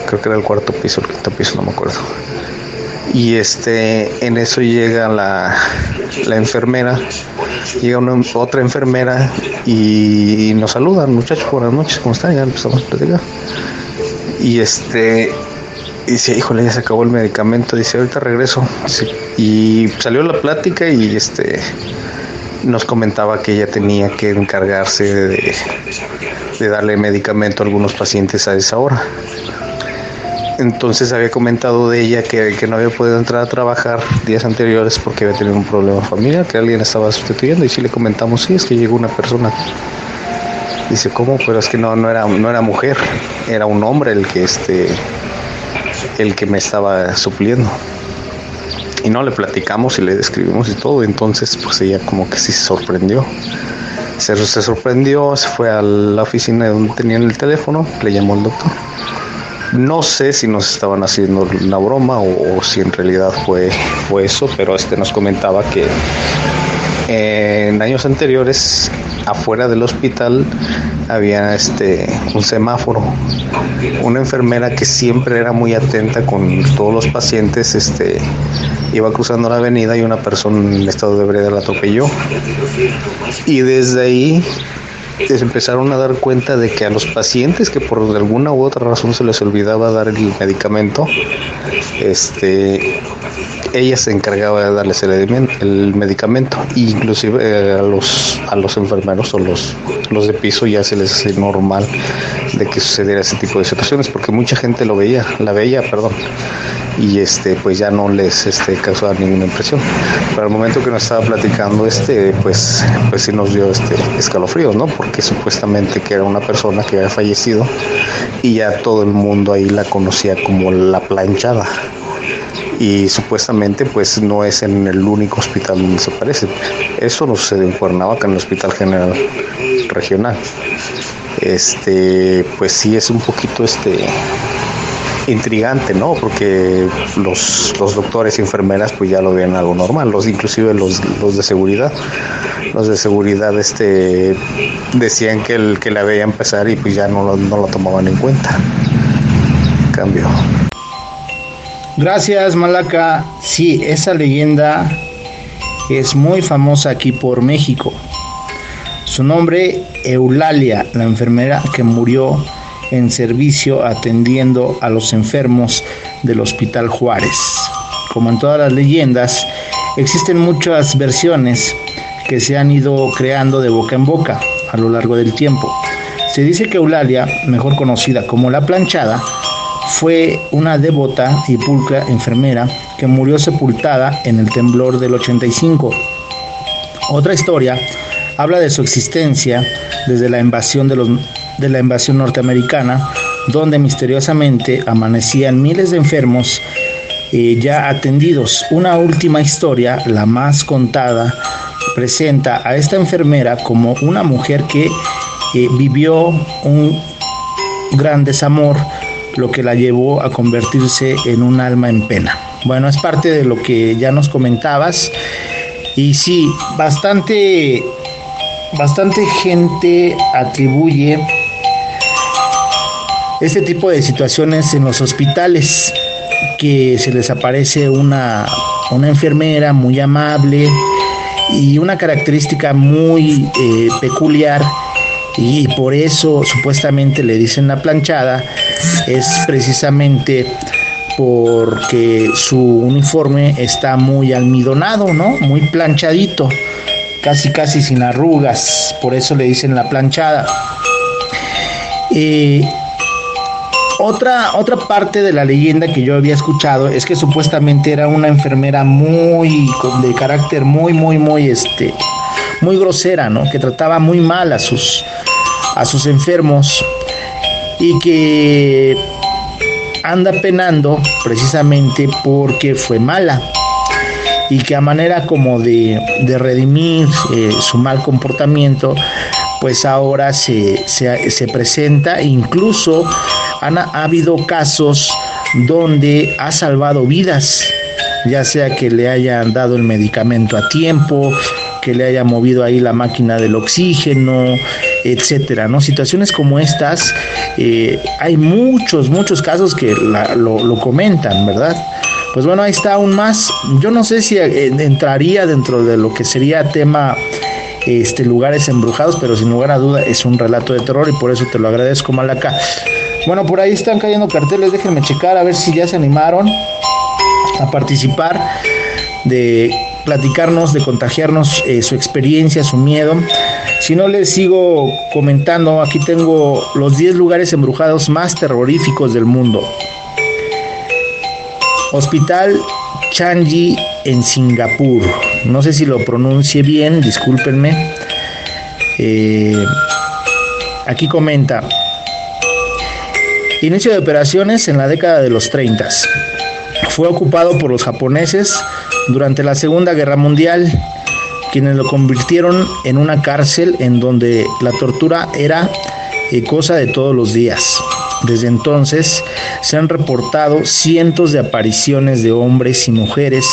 Creo que era el cuarto piso, el quinto piso, no me acuerdo. Y este, en eso llega la, la enfermera, llega una, otra enfermera y, nos saluda, muchachos, buenas noches, ¿cómo están? Ya empezamos a platicar. Y este, dice, híjole, ya se acabó el medicamento, dice, ahorita regreso. Y salió la plática y este nos comentaba que ella tenía que encargarse de, darle medicamento a algunos pacientes a esa hora. Entonces había comentado de ella que, no había podido entrar a trabajar días anteriores porque había tenido un problema familiar, que alguien estaba sustituyendo y sí le comentamos, sí, es que llegó una persona. Dice, ¿cómo? Pero es que no, no, era, no era mujer, era un hombre el que, este, el que me estaba supliendo y no le platicamos y le describimos y todo, entonces pues ella como que sí se sorprendió. Se, se sorprendió, se fue a la oficina donde tenían el teléfono, le llamó al doctor. No sé si nos estaban haciendo una broma o, si en realidad fue, fue eso, pero este nos comentaba que en años anteriores afuera del hospital había este un semáforo. Una enfermera que siempre era muy atenta con todos los pacientes este iba cruzando la avenida y una persona en estado de ebriedad la atropelló. Y desde ahí se empezaron a dar cuenta de que a los pacientes que por alguna u otra razón se les olvidaba dar el medicamento, este, ella se encargaba de darles el, medicamento, inclusive eh, a los a los enfermeros o los los de piso ya se les hace normal de que sucediera ese tipo de situaciones, porque mucha gente lo veía, la veía, perdón, y este pues ya no les este causaba ninguna impresión. Pero al momento que nos estaba platicando este, pues pues sí nos dio este escalofríos, ¿no? Porque supuestamente que era una persona que había fallecido y ya todo el mundo ahí la conocía como la planchada y supuestamente pues no es en el único hospital donde se aparece. Eso no sucede en Cuernavaca, en el Hospital General Regional. Este, pues sí es un poquito este intrigante, ¿no? Porque los, los doctores y enfermeras pues ya lo ven algo normal, los inclusive los, los de seguridad, los de seguridad este decían que el que la veían pasar y pues ya no lo, no lo tomaban en cuenta. Cambio. Gracias, Malaca. Sí, esa leyenda es muy famosa aquí por México. Su nombre, Eulalia, la enfermera que murió en servicio atendiendo a los enfermos del Hospital Juárez. Como en todas las leyendas, existen muchas versiones que se han ido creando de boca en boca a lo largo del tiempo. Se dice que Eulalia, mejor conocida como la planchada, fue una devota y pulcra enfermera que murió sepultada en el temblor del 85. Otra historia habla de su existencia desde la invasión de, los, de la invasión norteamericana, donde misteriosamente amanecían miles de enfermos eh, ya atendidos. Una última historia, la más contada, presenta a esta enfermera como una mujer que eh, vivió un gran desamor lo que la llevó a convertirse en un alma en pena. Bueno, es parte de lo que ya nos comentabas. Y sí, bastante, bastante gente atribuye este tipo de situaciones en los hospitales, que se les aparece una, una enfermera muy amable y una característica muy eh, peculiar y por eso supuestamente le dicen la planchada, es precisamente porque su uniforme está muy almidonado, ¿no? Muy planchadito, casi casi sin arrugas, por eso le dicen la planchada. Eh, otra, otra parte de la leyenda que yo había escuchado es que supuestamente era una enfermera muy, de carácter muy, muy, muy, este, muy grosera, ¿no? Que trataba muy mal a sus, a sus enfermos y que anda penando precisamente porque fue mala y que a manera como de, redimir eh, su mal comportamiento, pues ahora se, se, presenta, incluso han, ha habido casos donde ha salvado vidas, ya sea que le hayan dado el medicamento a tiempo, que le haya movido ahí la máquina del oxígeno, etcétera, ¿no? Situaciones como estas, eh, hay muchos, muchos casos que lo, comentan, ¿verdad? Pues bueno, ahí está aún más. Yo no sé si eh, entraría dentro de lo que sería tema este, lugares embrujados, pero sin lugar a duda es un relato de terror y por eso te lo agradezco, Malaca. Bueno, por ahí están cayendo carteles, déjenme checar a ver si ya se animaron a participar de platicarnos, de contagiarnos eh, su experiencia, su miedo. Si no les sigo comentando, aquí tengo los 10 lugares embrujados más terroríficos del mundo. Hospital Changi en Singapur. No sé si lo pronuncie bien, discúlpenme. Eh, aquí comenta. Inicio de operaciones en la década de los 30. Fue ocupado por los japoneses durante la Segunda Guerra Mundial, quienes lo convirtieron en una cárcel en donde la tortura era eh, cosa de todos los días. Desde entonces se han reportado cientos de apariciones de hombres y mujeres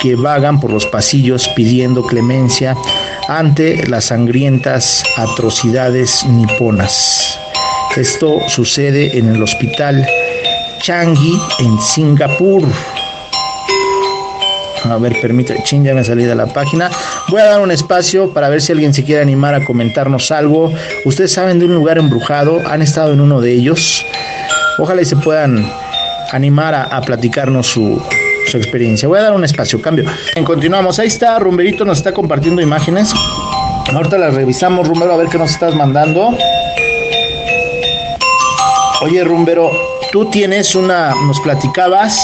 que vagan por los pasillos pidiendo clemencia ante las sangrientas atrocidades niponas. Esto sucede en el hospital Changi en Singapur. A ver, permítame, ching, ya me salí de la página. Voy a dar un espacio para ver si alguien se quiere animar a comentarnos algo. Ustedes saben de un lugar embrujado, han estado en uno de ellos. Ojalá y se puedan animar a, platicarnos su, su experiencia. Voy a dar un espacio, cambio. Continuamos, ahí está, Rumberito nos está compartiendo imágenes. Ahorita las revisamos, Rumbero, a ver qué nos estás mandando. Oye, Rumbero, tú tienes una, nos platicabas,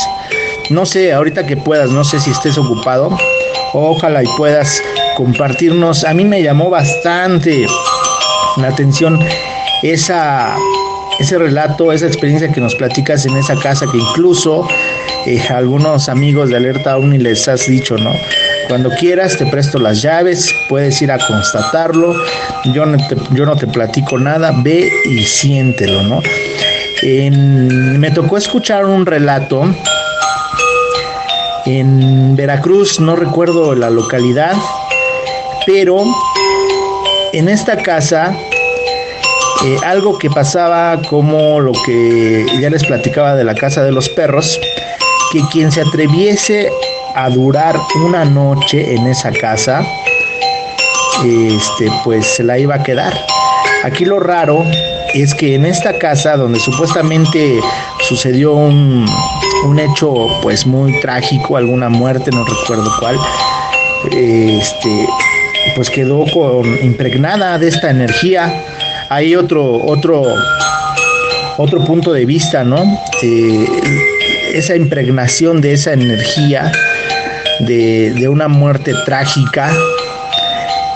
no sé, ahorita que puedas, no sé si estés ocupado, ojalá y puedas compartirnos. A mí me llamó bastante la atención esa, ese relato, esa experiencia que nos platicas en esa casa que incluso eh, algunos amigos de Alerta OVNI les has dicho, ¿no? Cuando quieras te presto las llaves, puedes ir a constatarlo, yo no yo no te platico nada, ve y siéntelo, ¿no? Me tocó escuchar un relato en Veracruz, no recuerdo la localidad, pero en esta casa eh, algo que pasaba como lo que ya les platicaba de la casa de los perros, que quien se atreviese a durar una noche en esa casa, este, pues se la iba a quedar. Aquí lo raro es que en esta casa donde supuestamente sucedió un, un hecho pues muy trágico, alguna muerte, no recuerdo cuál, este, pues quedó impregnada de esta energía. Hay otro, otro, otro punto de vista, ¿no? Eh, esa impregnación de esa energía de, una muerte trágica,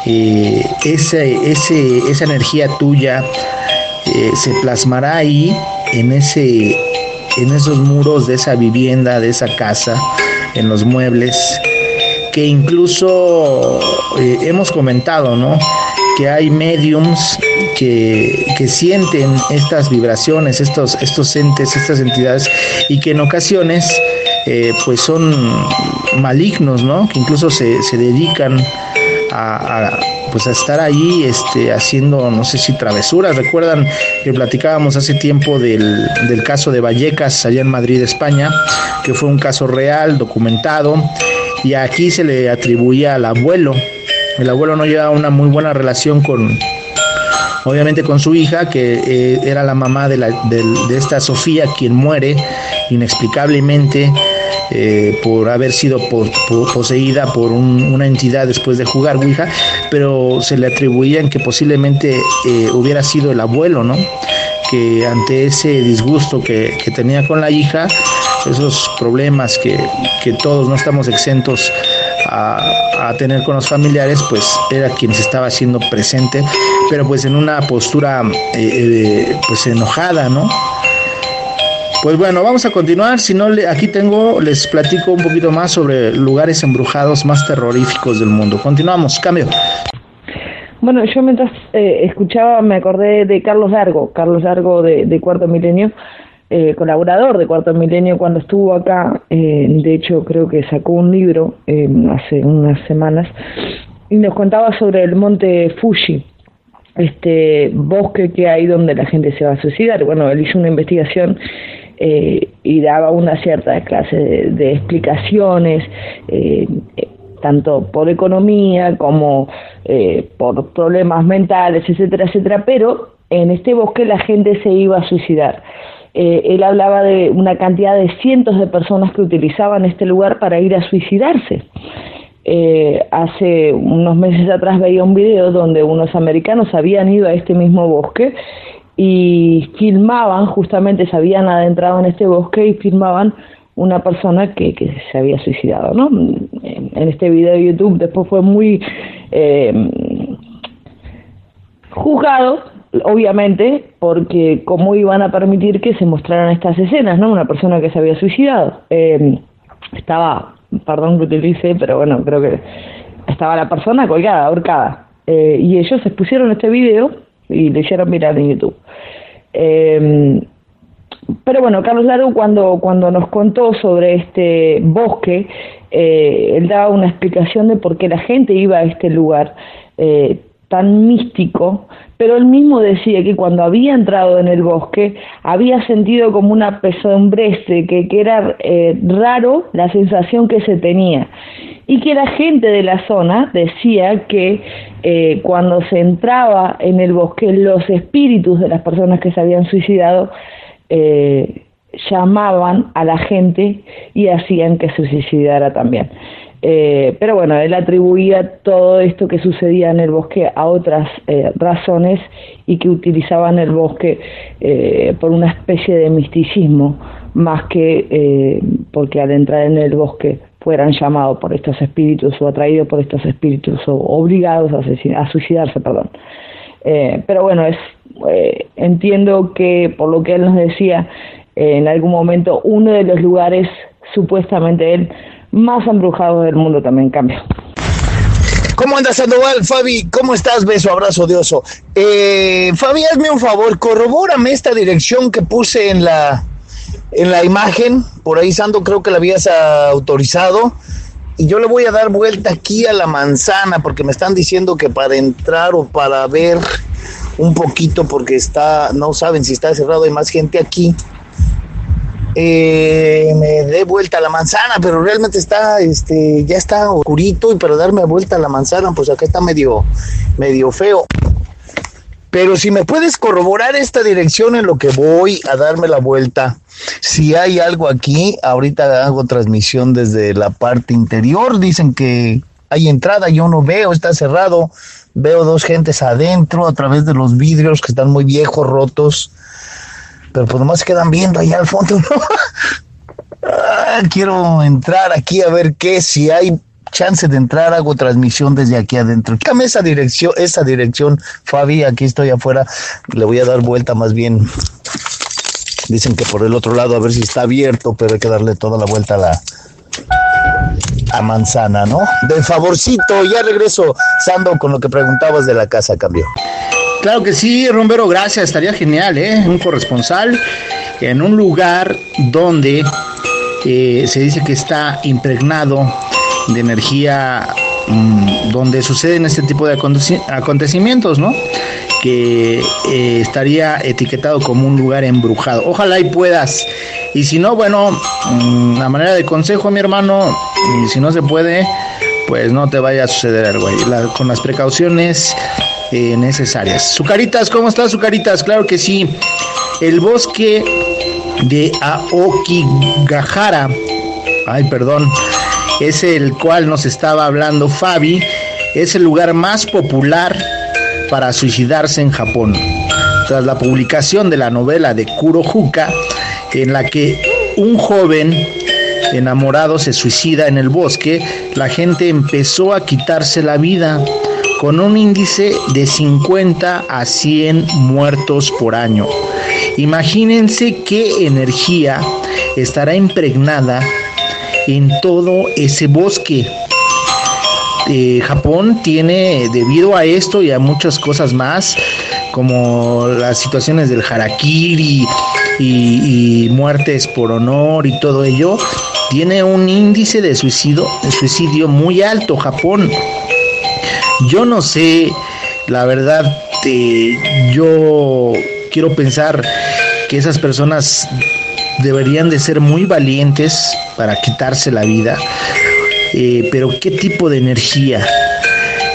eh, esa energía tuya eh, se plasmará ahí en ese en esos muros de esa vivienda, de esa casa, en los muebles, que incluso eh, hemos comentado, ¿no? Que hay mediums que, que, sienten estas vibraciones, estos, estos entes, estas entidades, y que en ocasiones eh, pues son malignos, ¿no? Que incluso se, se dedican a, pues a estar ahí este, haciendo, no sé si travesuras. Recuerdan que platicábamos hace tiempo del, del caso de Vallecas allá en Madrid, España, que fue un caso real, documentado, y aquí se le atribuía al abuelo. El abuelo no llevaba una muy buena relación con, obviamente con su hija, que eh, era la mamá de, la, de, de, esta Sofía, quien muere inexplicablemente eh, por haber sido poseída por una entidad después de jugar Ouija, pero se le atribuían que posiblemente eh, hubiera sido el abuelo, ¿no? Que ante ese disgusto que, tenía con la hija, esos problemas que, todos no estamos exentos a, tener con los familiares, pues era quien se estaba haciendo presente, pero pues en una postura eh, pues enojada, ¿no? Pues bueno, vamos a continuar. Si no, aquí tengo, les platico un poquito más sobre lugares embrujados más terroríficos del mundo. Continuamos, cambio. Bueno, yo mientras eh, escuchaba me acordé de Carlos Largo, Carlos Largo de, Cuarto Milenio, eh, colaborador de Cuarto Milenio cuando estuvo acá. Eh, de hecho, creo que sacó un libro hace unas semanas y nos contaba sobre el monte Fuji este bosque que hay donde la gente se va a suicidar. Bueno, él hizo una investigación eh, y daba una cierta clase de, explicaciones, eh, tanto por economía como eh, por problemas mentales, etcétera, etcétera, pero en este bosque la gente se iba a suicidar. él hablaba de una cantidad de cientos de personas que utilizaban este lugar para ir a suicidarse. hace unos meses atrás veía un video donde unos americanos habían ido a este mismo bosque y filmaban, justamente se habían adentrado en este bosque y filmaban una persona que, que se había suicidado, ¿no? En, este video de YouTube después fue muy eh, juzgado, obviamente, porque cómo iban a permitir que se mostraran estas escenas, ¿no? Una persona que se había suicidado. Eh, estaba, perdón que utilice, pero bueno, creo que estaba la persona colgada, ahorcada. Eh, y ellos expusieron este video y le hicieron mirar en YouTube. Eh, pero bueno, Carlos Largo cuando, cuando nos contó sobre este bosque, eh, él daba una explicación de por qué la gente iba a este lugar eh, tan místico, pero él mismo decía que cuando había entrado en el bosque había sentido como una pesadumbre, que, que era eh, raro la sensación que se tenía y que la gente de la zona decía que eh, cuando se entraba en el bosque los espíritus de las personas que se habían suicidado eh, llamaban a la gente y hacían que se suicidara también. Eh, pero bueno, él atribuía todo esto que sucedía en el bosque a otras eh, razones y que utilizaban el bosque eh, por una especie de misticismo, más que porque al entrar en el bosque fueran llamados por estos espíritus o atraídos por estos espíritus o obligados a, suicidarse, perdón. pero bueno, es entiendo que por lo que él nos decía, en algún momento uno de los lugares supuestamente él más embrujados del mundo también cambia. ¿Cómo andas, Sandoval? Fabi, ¿cómo estás? Beso, abrazo de. Eh, Fabi, hazme un favor, corrobórame esta dirección que puse en la, en la imagen. Por ahí, Sando, creo que la habías autorizado. Y yo le voy a dar vuelta aquí a la manzana porque me están diciendo que para entrar o para ver un poquito porque está, no saben si está cerrado, hay más gente aquí eh, me dé vuelta a la manzana, pero realmente está, este, ya está oscurito y para darme vuelta a la manzana, pues acá está medio, medio feo. Pero si me puedes corroborar esta dirección en lo que voy a darme la vuelta, si hay algo aquí, ahorita hago transmisión desde la parte interior, dicen que hay entrada, yo no veo, está cerrado, veo dos gentes adentro a través de los vidrios que están muy viejos, rotos pero pues nomás se quedan viendo allá al fondo, [laughs] ah, quiero entrar aquí a ver qué, si hay chance de entrar, hago transmisión desde aquí adentro. Dígame esa dirección, esa dirección, Fabi, aquí estoy afuera, le voy a dar vuelta más bien. Dicen que por el otro lado a ver si está abierto, pero hay que darle toda la vuelta a la a manzana, ¿no? De favorcito, ya regreso, Sando, con lo que preguntabas de la casa, cambio. Claro que sí, Rombero, gracias, estaría genial, ¿eh? Un corresponsal en un lugar donde eh, se dice que está impregnado de energía, mm, donde suceden este tipo de acontecimientos, ¿no? Que eh, estaría etiquetado como un lugar embrujado. Ojalá y puedas. Y si no, bueno, mm, a manera de consejo, mi hermano, si no se puede, pues no te vaya a suceder algo. con las precauciones eh, necesarias. Sucaritas, ¿cómo estás, Sucaritas? Claro que sí. El bosque de Aokigahara, ay, perdón, es el cual nos estaba hablando Fabi, es el lugar más popular para suicidarse en Japón. Tras la publicación de la novela de Kurohuka, en la que un joven enamorado se suicida en el bosque, la gente empezó a quitarse la vida con un índice de 50 a 100 muertos por año. Imagínense qué energía estará impregnada en todo ese bosque. Eh, Japón tiene, debido a esto y a muchas cosas más, como las situaciones del harakiri y, muertes por honor y todo ello, tiene un índice de suicidio muy alto Japón. Yo no sé, la verdad, yo quiero pensar que esas personas deberían de ser muy valientes para quitarse la vida, eh, pero ¿qué tipo de energía?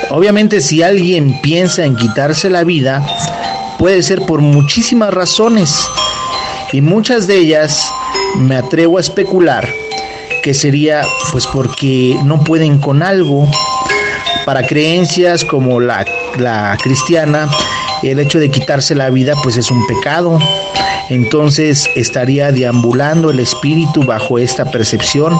Obviamente si alguien piensa en quitarse la vida, puede ser por muchísimas razones y muchas de ellas me atrevo a especular que sería pues porque no pueden con algo para creencias como la, cristiana, el hecho de quitarse la vida pues es un pecado. Entonces estaría deambulando el espíritu bajo esta percepción,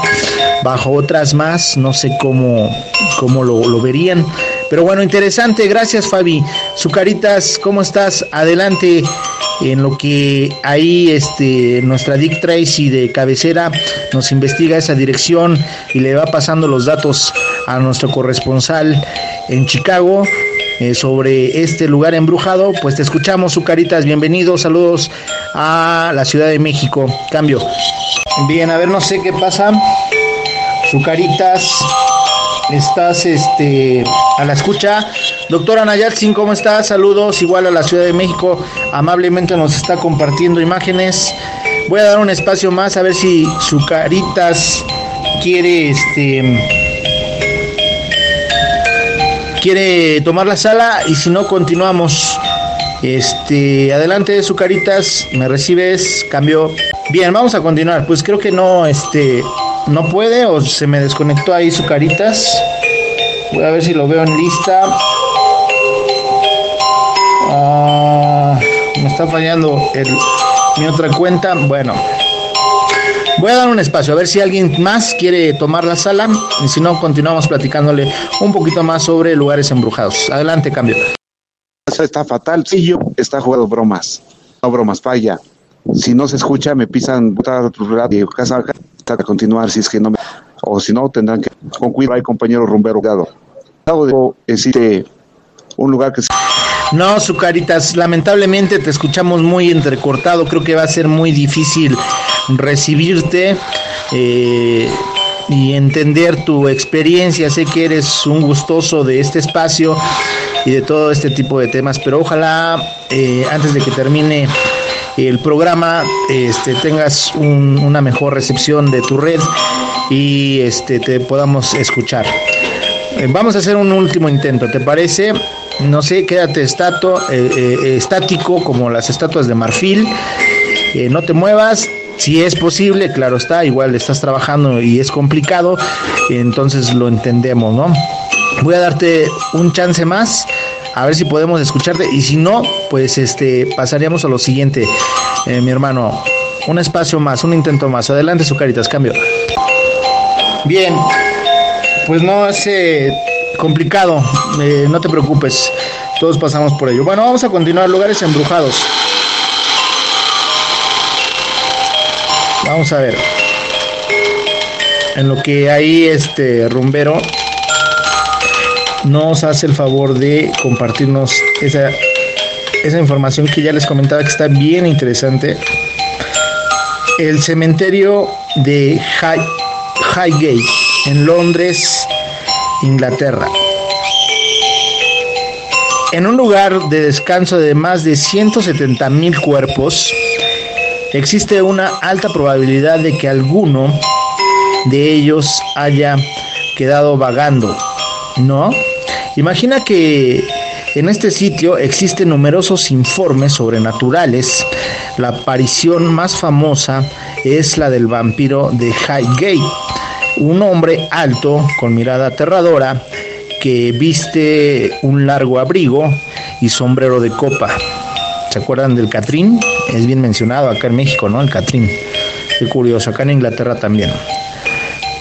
bajo otras más, no sé cómo, cómo lo, lo verían. Pero bueno, interesante, gracias Fabi. Sucaritas, ¿cómo estás? Adelante en lo que ahí este, nuestra Dick Tracy de cabecera nos investiga esa dirección y le va pasando los datos a nuestro corresponsal en Chicago eh, sobre este lugar embrujado, pues te escuchamos, Sucaritas, bienvenidos, saludos a la Ciudad de México. Cambio. Bien, a ver, no sé qué pasa. Sucaritas, estás este, a la escucha. Doctora Nayatsin, ¿cómo estás? Saludos, igual a la Ciudad de México, amablemente nos está compartiendo imágenes. Voy a dar un espacio más a ver si su caritas quiere este quiere tomar la sala y si no continuamos. Este, adelante, Zucaritas, me recibes, cambio. Bien, vamos a continuar. Pues creo que no, este, no puede o se me desconectó ahí Zucaritas. Voy a ver si lo veo en lista. Ah, me está fallando el, mi otra cuenta. Bueno, voy a dar un espacio a ver si alguien más quiere tomar la sala y si no, continuamos platicándole un poquito más sobre lugares embrujados. Adelante, cambio. Está fatal. Sí, yo está jugando bromas. No bromas, falla. Si no se escucha, me pisan y casa a continuar. Si es que no me, o si no, tendrán que con cuidado, hay compañero rumbero. Existe un lugar que se no, Zucaritas, lamentablemente te escuchamos muy entrecortado. Creo que va a ser muy difícil recibirte eh, y entender tu experiencia. Sé que eres un gustoso de este espacio y de todo este tipo de temas, pero ojalá eh, antes de que termine el programa este, tengas una mejor recepción de tu red y este, te podamos escuchar. Eh, vamos a hacer un último intento, ¿te parece? No sé, quédate estato, eh, eh, estático como las estatuas de marfil, eh, no te muevas, si es posible, claro está, igual estás trabajando y es complicado, entonces lo entendemos, ¿no? Voy a darte un chance más, a ver si podemos escucharte, y si no, pues este pasaríamos a lo siguiente, mi hermano, un espacio más, un intento más, adelante su caritas, cambio. Bien, pues no hace complicado, eh, no te preocupes, todos pasamos por ello. Bueno, vamos a continuar, lugares embrujados. Vamos a ver. En lo que ahí este rumbero nos hace el favor de compartirnos esa, esa información que ya les comentaba que está bien interesante. El cementerio de Highgate en Londres Inglaterra. En un lugar de descanso de más de 170 mil cuerpos, existe una alta probabilidad de que alguno de ellos haya quedado vagando, ¿no? Imagina que en este sitio existen numerosos informes sobrenaturales. La aparición más famosa es la del vampiro de Highgate un hombre alto con mirada aterradora que viste un largo abrigo y sombrero de copa. ¿Se acuerdan del Catrín? Es bien mencionado acá en México, ¿no? El Catrín. Qué curioso, acá en Inglaterra también.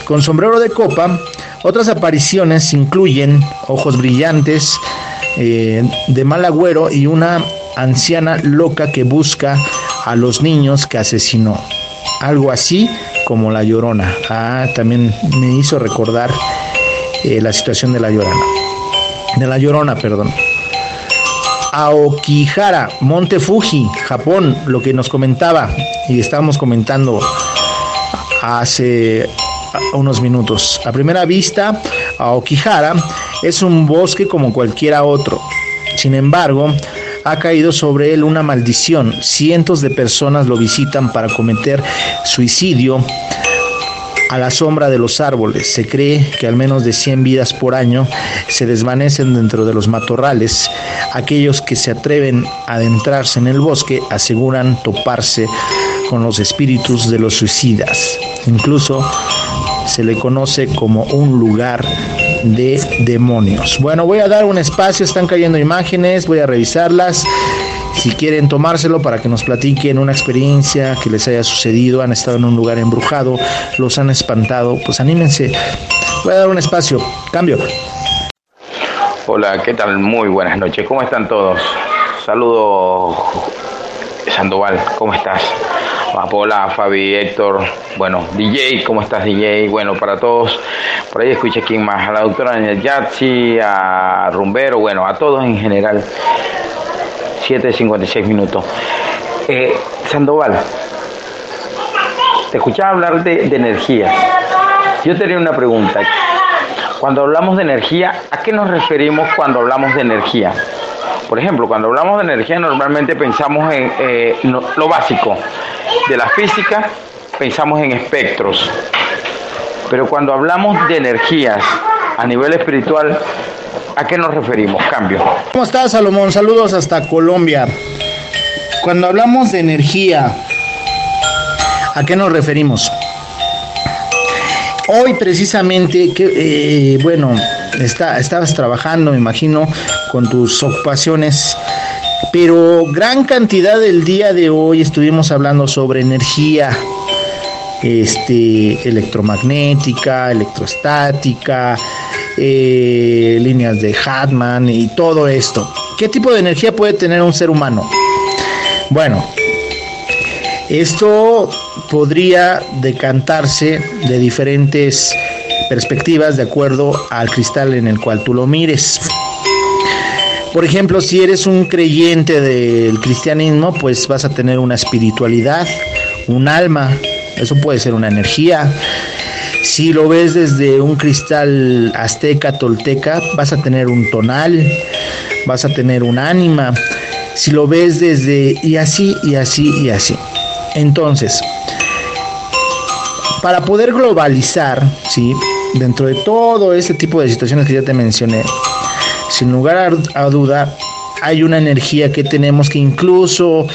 Con sombrero de copa, otras apariciones incluyen ojos brillantes, eh, de mal agüero y una anciana loca que busca a los niños que asesinó. Algo así como La Llorona. Ah, también me hizo recordar eh, la situación de La Llorona. De La Llorona, perdón. Aokihara, Monte Fuji, Japón, lo que nos comentaba y estábamos comentando hace unos minutos. A primera vista, Aokihara es un bosque como cualquiera otro. Sin embargo, ha caído sobre él una maldición. Cientos de personas lo visitan para cometer suicidio a la sombra de los árboles. Se cree que al menos de 100 vidas por año se desvanecen dentro de los matorrales. Aquellos que se atreven a adentrarse en el bosque aseguran toparse con los espíritus de los suicidas. Incluso se le conoce como un lugar de demonios. Bueno, voy a dar un espacio, están cayendo imágenes, voy a revisarlas. Si quieren tomárselo para que nos platiquen una experiencia que les haya sucedido, han estado en un lugar embrujado, los han espantado, pues anímense. Voy a dar un espacio. Cambio. Hola, ¿qué tal? Muy buenas noches. ¿Cómo están todos? Saludos, Sandoval. ¿Cómo estás? Hola, Fabi, Héctor. Bueno, DJ, ¿cómo estás, DJ? Bueno, para todos, por ahí escucha quién más, a la doctora Yatsi, a Rumbero, bueno, a todos en general. 7.56 minutos. Eh, Sandoval, te escuchaba hablar de energía. Yo tenía una pregunta. Cuando hablamos de energía, ¿a qué nos referimos cuando hablamos de energía? Por ejemplo, cuando hablamos de energía normalmente pensamos en eh, lo básico de la física, pensamos en espectros. Pero cuando hablamos de energías a nivel espiritual, ¿A qué nos referimos? Cambio. ¿Cómo estás, Salomón? Saludos hasta Colombia. Cuando hablamos de energía, ¿a qué nos referimos? Hoy precisamente, que, eh, bueno, está, estabas trabajando, me imagino, con tus ocupaciones, pero gran cantidad del día de hoy estuvimos hablando sobre energía este, electromagnética, electrostática, eh, líneas de Hartmann y todo esto. ¿Qué tipo de energía puede tener un ser humano? Bueno, esto podría decantarse de diferentes perspectivas de acuerdo al cristal en el cual tú lo mires. Por ejemplo, si eres un creyente del cristianismo, pues vas a tener una espiritualidad, un alma, eso puede ser una energía. Si lo ves desde un cristal azteca, tolteca, vas a tener un tonal, vas a tener un ánima. Si lo ves desde y así, y así, y así. Entonces, para poder globalizar, ¿sí? Dentro de todo este tipo de situaciones que ya te mencioné, sin lugar a, duda, hay una energía que tenemos que incluso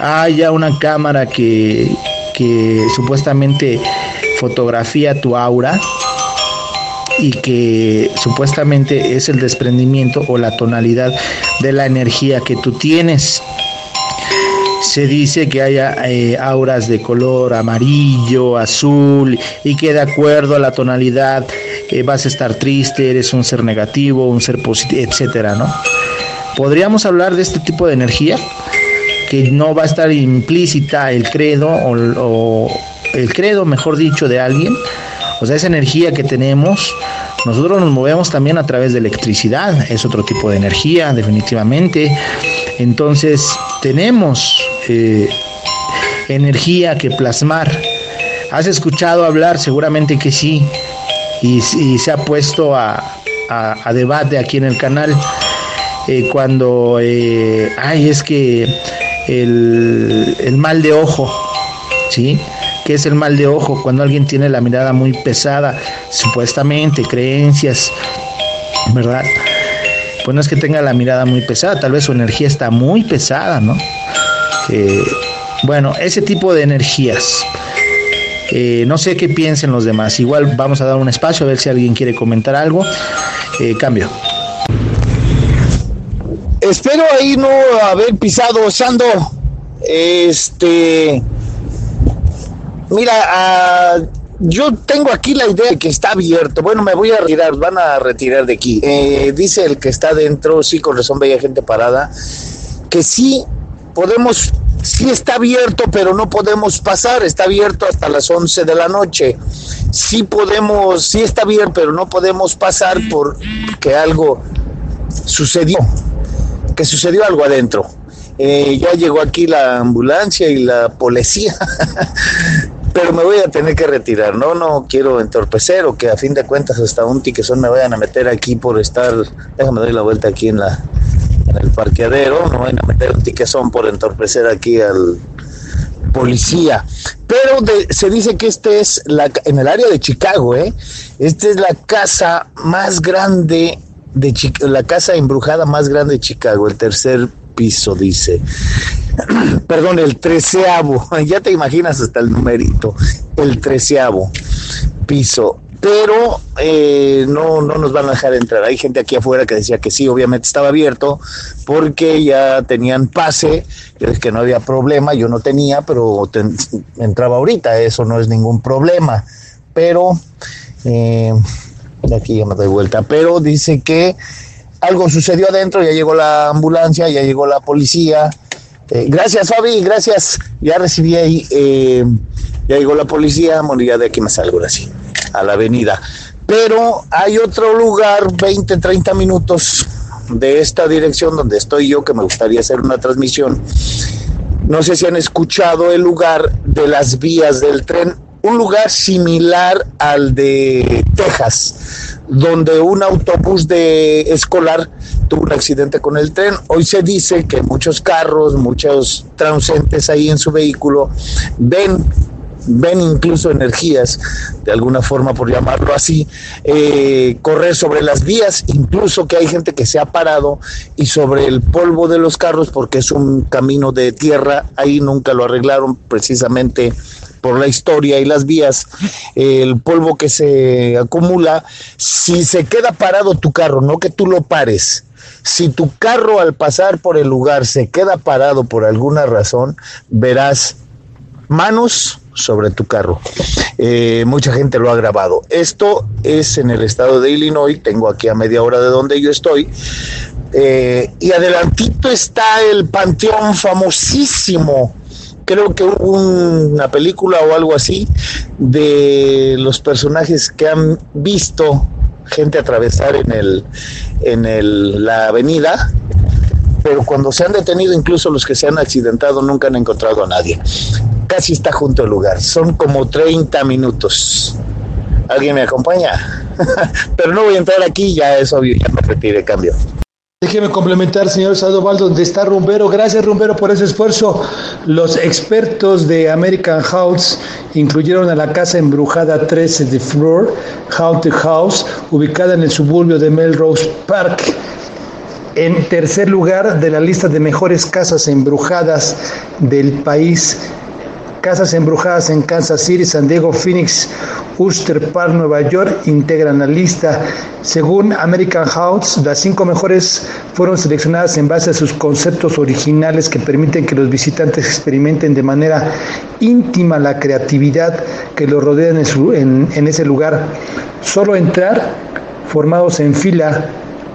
haya una cámara que, que supuestamente fotografía tu aura y que supuestamente es el desprendimiento o la tonalidad de la energía que tú tienes. Se dice que haya eh, auras de color amarillo, azul y que de acuerdo a la tonalidad eh, vas a estar triste, eres un ser negativo, un ser positivo, etcétera, ¿no? Podríamos hablar de este tipo de energía que no va a estar implícita el credo o, el credo, mejor dicho, de alguien, o sea, esa energía que tenemos, nosotros nos movemos también a través de electricidad, es otro tipo de energía, definitivamente. Entonces, tenemos eh, energía que plasmar. ¿Has escuchado hablar? Seguramente que sí. Y, se ha puesto a, debate aquí en el canal. Eh, cuando, eh, ay, es que el, el mal de ojo, ¿sí? ¿Qué es el mal de ojo? Cuando alguien tiene la mirada muy pesada, supuestamente, creencias, ¿verdad? Pues no es que tenga la mirada muy pesada, tal vez su energía está muy pesada, ¿no? Eh, bueno, ese tipo de energías. No sé qué piensen los demás. Igual vamos a dar un espacio a ver si alguien quiere comentar algo. Eh, cambio. Espero ahí no haber pisado Sando. Este. Mira, ah, yo tengo aquí la idea de que está abierto. Bueno, me voy a retirar, van a retirar de aquí. Eh, dice el que está dentro, sí, con razón veía gente parada, que sí podemos, sí está abierto, pero no podemos pasar. Está abierto hasta las 11 de la noche. Sí podemos, sí está abierto, pero no podemos pasar porque algo sucedió que sucedió algo adentro. Eh, ya llegó aquí la ambulancia y la policía, [laughs] pero me voy a tener que retirar, ¿no? No quiero entorpecer o que a fin de cuentas hasta un tiquezón me vayan a meter aquí por estar, déjame dar la vuelta aquí en la en el parqueadero, no vayan a meter un tiquezón por entorpecer aquí al policía. Pero se dice que este es la, en el área de Chicago, ¿eh? Esta es la casa más grande de la casa embrujada más grande de Chicago, el tercer piso, dice. [clears throat] Perdón, el treceavo, [laughs] ya te imaginas hasta el numerito, el treceavo piso. Pero eh, no, no nos van a dejar entrar. Hay gente aquí afuera que decía que sí, obviamente estaba abierto, porque ya tenían pase, que no había problema, yo no tenía, pero entraba ahorita, eso no es ningún problema. Pero eh, aquí ya me doy vuelta, pero dice que algo sucedió adentro, ya llegó la ambulancia, ya llegó la policía. Eh, gracias, Fabi, gracias. Ya recibí ahí, eh, ya llegó la policía, bueno, ya de aquí me salgo así, a la avenida. Pero hay otro lugar, 20, 30 minutos de esta dirección donde estoy yo, que me gustaría hacer una transmisión. No sé si han escuchado el lugar de las vías del tren un lugar similar al de Texas, donde un autobús de escolar tuvo un accidente con el tren. Hoy se dice que muchos carros, muchos transeúntes ahí en su vehículo ven ven incluso energías, de alguna forma por llamarlo así, eh, correr sobre las vías, incluso que hay gente que se ha parado y sobre el polvo de los carros, porque es un camino de tierra, ahí nunca lo arreglaron precisamente por la historia y las vías, el polvo que se acumula, si se queda parado tu carro, no que tú lo pares, si tu carro al pasar por el lugar se queda parado por alguna razón, verás manos sobre tu carro. Eh, mucha gente lo ha grabado. Esto es en el estado de Illinois, tengo aquí a media hora de donde yo estoy. Eh, y adelantito está el panteón famosísimo creo que hubo una película o algo así de los personajes que han visto gente atravesar en el en el, la avenida pero cuando se han detenido incluso los que se han accidentado nunca han encontrado a nadie casi está junto al lugar son como 30 minutos ¿Alguien me acompaña? [laughs] Pero no voy a entrar aquí, ya es obvio, ya me retire, cambio. Déjeme complementar, señor Sadoval, donde está Rumbero. Gracias, Rumbero, por ese esfuerzo. Los expertos de American House incluyeron a la casa embrujada 13 de Floor, Haunted House, ubicada en el suburbio de Melrose Park. En tercer lugar de la lista de mejores casas embrujadas del país Casas embrujadas en Kansas City, San Diego, Phoenix, Worcester Park, Nueva York integran la lista. Según American House, las cinco mejores fueron seleccionadas en base a sus conceptos originales que permiten que los visitantes experimenten de manera íntima la creatividad que los rodea en, en, ese lugar. Solo entrar formados en fila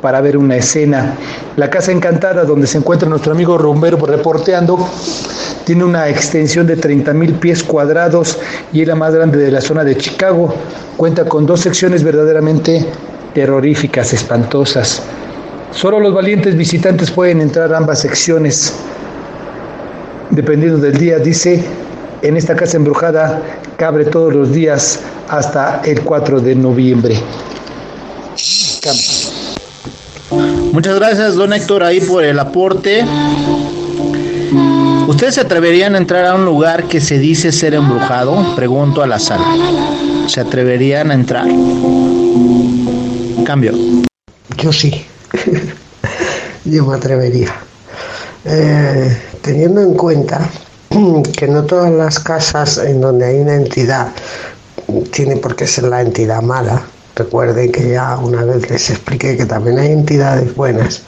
para ver una escena. La Casa Encantada, donde se encuentra nuestro amigo Rumbero reporteando, tiene una extensión de 30 mil pies cuadrados y es la más grande de la zona de Chicago. Cuenta con dos secciones verdaderamente terroríficas, espantosas. Solo los valientes visitantes pueden entrar a ambas secciones. Dependiendo del día, dice, en esta casa embrujada cabre todos los días hasta el 4 de noviembre. Muchas gracias, don Héctor, ahí por el aporte. ¿Ustedes se atreverían a entrar a un lugar que se dice ser embrujado? Pregunto a la sala. ¿Se atreverían a entrar? Cambio. Yo sí. Yo me atrevería. Eh, teniendo en cuenta que no todas las casas en donde hay una entidad tiene por qué ser la entidad mala. Recuerden que ya una vez les expliqué que también hay entidades buenas.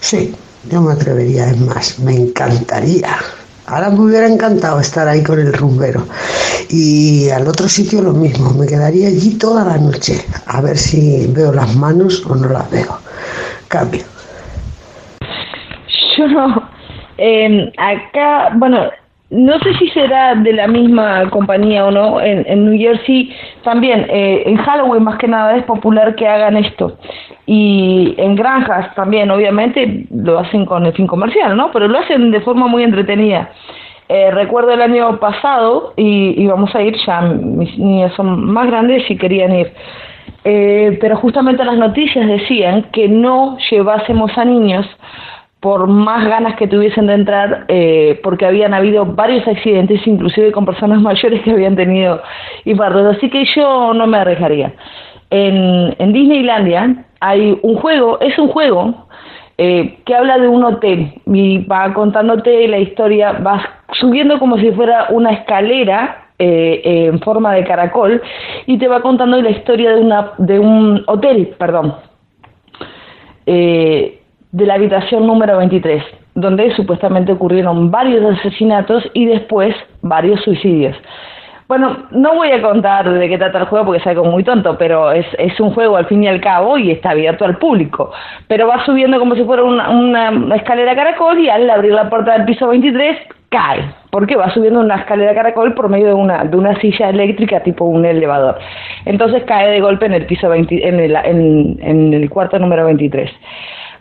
Sí, yo me atrevería, es más, me encantaría. Ahora me hubiera encantado estar ahí con el rumbero. Y al otro sitio lo mismo, me quedaría allí toda la noche a ver si veo las manos o no las veo. Cambio. Yo no. Eh, acá, bueno, no sé si será de la misma compañía o no, en, en New Jersey también, eh, en Halloween más que nada es popular que hagan esto. Y en granjas también, obviamente, lo hacen con el fin comercial, ¿no? Pero lo hacen de forma muy entretenida. Eh, recuerdo el año pasado, y íbamos a ir ya, mis niñas son más grandes y querían ir. Eh, pero justamente las noticias decían que no llevásemos a niños por más ganas que tuviesen de entrar, eh, porque habían habido varios accidentes, inclusive con personas [laughs] mayores que habían tenido infartos. Así que yo no me arriesgaría. En, en Disneylandia hay un juego, es un juego eh, que habla de un hotel y va contándote la historia, vas subiendo como si fuera una escalera eh, en forma de caracol y te va contando la historia de, una, de un hotel, perdón. Eh, de la habitación número 23, donde supuestamente ocurrieron varios asesinatos y después varios suicidios. Bueno, no voy a contar de qué trata el juego porque es muy tonto, pero es, es un juego al fin y al cabo y está abierto al público. Pero va subiendo como si fuera una, una escalera caracol y al abrir la puerta del piso 23 cae, porque va subiendo una escalera caracol por medio de una, de una silla eléctrica tipo un elevador. Entonces cae de golpe en el piso 20, en el, en el cuarto número 23.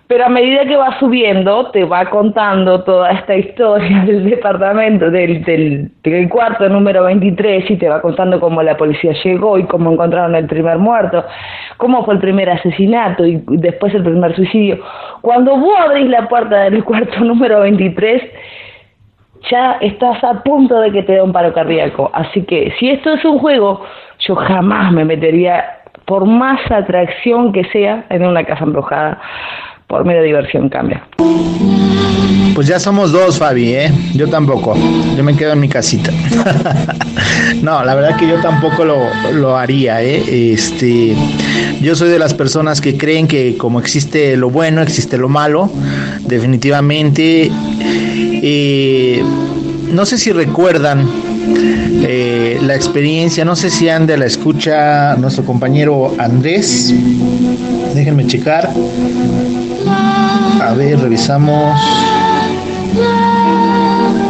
Pero a medida que va subiendo, te va contando toda esta historia [laughs] del departamento, del, del, del, cuarto número 23, y te va contando cómo la policía llegó y cómo encontraron el primer muerto, cómo fue el primer asesinato y después el primer suicidio. Cuando vos abrís la puerta del cuarto [laughs] número 23, ya estás a punto de que te dé un paro cardíaco. Así que si esto es un juego, yo jamás me metería, por más atracción que sea, en una casa embrujada. Por mera diversión cambia. Pues ya somos dos, Fabi, ¿eh? Yo tampoco. Yo me quedo en mi casita. [laughs] no, la verdad que yo tampoco lo, lo, haría, ¿eh? Este, yo soy de las personas que creen que como existe lo bueno, existe lo malo. Definitivamente. Eh, no sé si recuerdan eh, la experiencia, no sé si ande la escucha nuestro compañero Andrés. Déjenme checar. A ver, revisamos.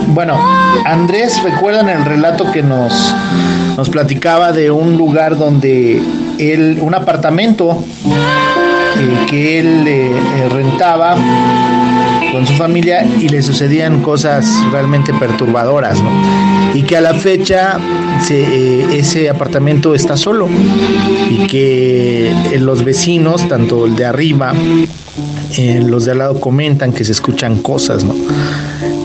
Bueno, Andrés, ¿recuerdan el relato que nos, nos platicaba de un lugar donde él, un apartamento eh, que él eh, rentaba con su familia y le sucedían cosas realmente perturbadoras, ¿no? Y que a la fecha se, ese apartamento está solo y que los vecinos, tanto el de arriba, eh, los de al lado comentan que se escuchan cosas, ¿no?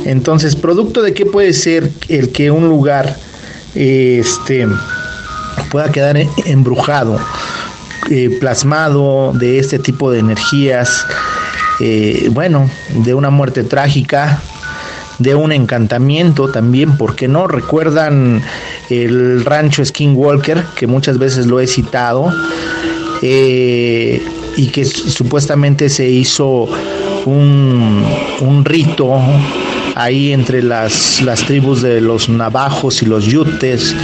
Entonces, ¿producto de qué puede ser el que un lugar este, pueda quedar embrujado, eh, plasmado de este tipo de energías? Eh, bueno, de una muerte trágica, de un encantamiento también, porque no? Recuerdan el rancho Skinwalker, que muchas veces lo he citado, eh, y que supuestamente se hizo un, un rito ahí entre las, las, tribus de los navajos y los yutes.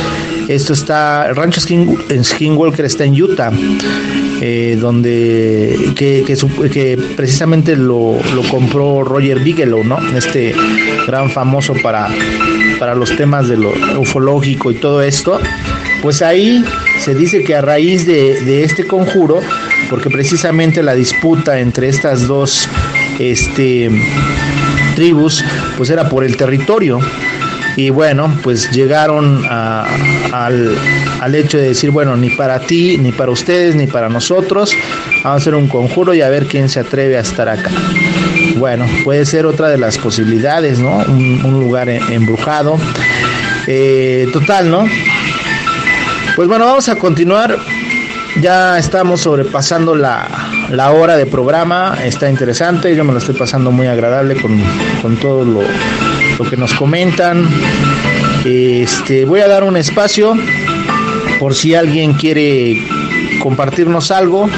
Esto está, rancho Skin, Skinwalker está en Utah, eh, donde que, que precisamente lo, lo, compró Roger Bigelow, ¿no? Este gran famoso para, para los temas de lo ufológico y todo esto. Pues ahí se dice que a raíz de, de este conjuro, porque precisamente la disputa entre estas dos este, tribus, pues era por el territorio. Y bueno, pues llegaron al, al, hecho de decir, bueno, ni para ti, ni para ustedes, ni para nosotros, vamos a hacer un conjuro y a ver quién se atreve a estar acá. Bueno, puede ser otra de las posibilidades, ¿no? Un, lugar embrujado. Eh, total, ¿no? Pues bueno, vamos a continuar. Ya estamos sobrepasando la, la hora de programa. Está interesante. Yo me lo estoy pasando muy agradable con, con todo lo, lo, que nos comentan. Este, voy a dar un espacio por si alguien quiere compartirnos algo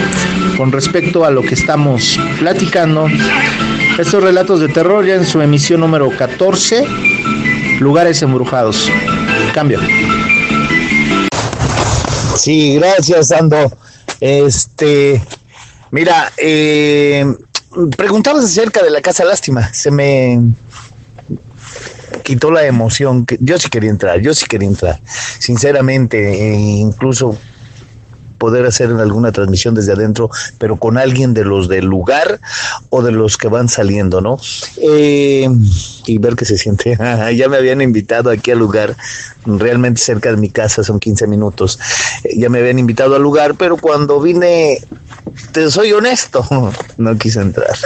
con respecto a lo que estamos platicando. Estos relatos de terror ya en su emisión número 14, Lugares Embrujados. Cambio. Sí, gracias, Ando. Este, mira, eh, preguntabas acerca de la Casa Lástima. Se me quitó la emoción. Yo sí quería entrar, yo sí quería entrar. Sinceramente, e incluso poder hacer alguna transmisión desde adentro, pero con alguien de los del lugar o de los que van saliendo, ¿no? Eh, y ver qué se siente. [laughs] ya me habían invitado aquí al lugar, realmente cerca de mi casa, son 15 minutos. ya me habían invitado al lugar, pero cuando vine, te soy honesto, [laughs] no quise entrar.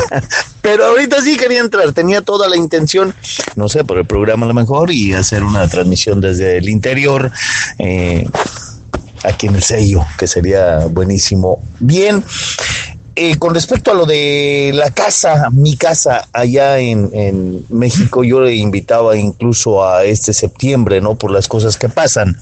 [laughs] pero ahorita sí quería entrar, tenía toda la intención, no sé, por el programa a lo mejor y hacer una transmisión desde el interior. Eh, aquí en el sello, que sería buenísimo. Bien, eh, con respecto a lo de la casa, mi casa allá en, en, México, yo le invitaba incluso a este septiembre, ¿no? Por las cosas que pasan.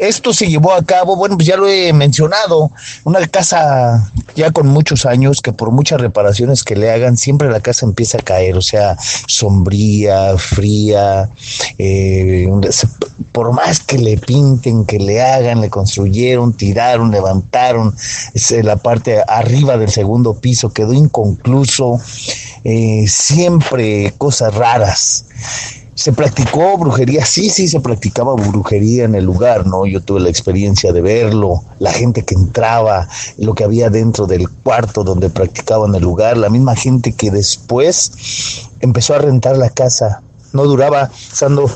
Esto se llevó a cabo, bueno, pues ya lo he mencionado, una casa ya con muchos años que por muchas reparaciones que le hagan, siempre la casa empieza a caer, o sea, sombría, fría, eh, por más que le pinten, que le hagan, le construyeron, tiraron, levantaron, la parte arriba del segundo piso quedó inconcluso, eh, siempre cosas raras. ¿Se practicó brujería? Sí, sí, se practicaba brujería en el lugar, ¿no? Yo tuve la experiencia de verlo, la gente que entraba, lo que había dentro del cuarto donde practicaban el lugar, la misma gente que después empezó a rentar la casa. No duraba, Sando,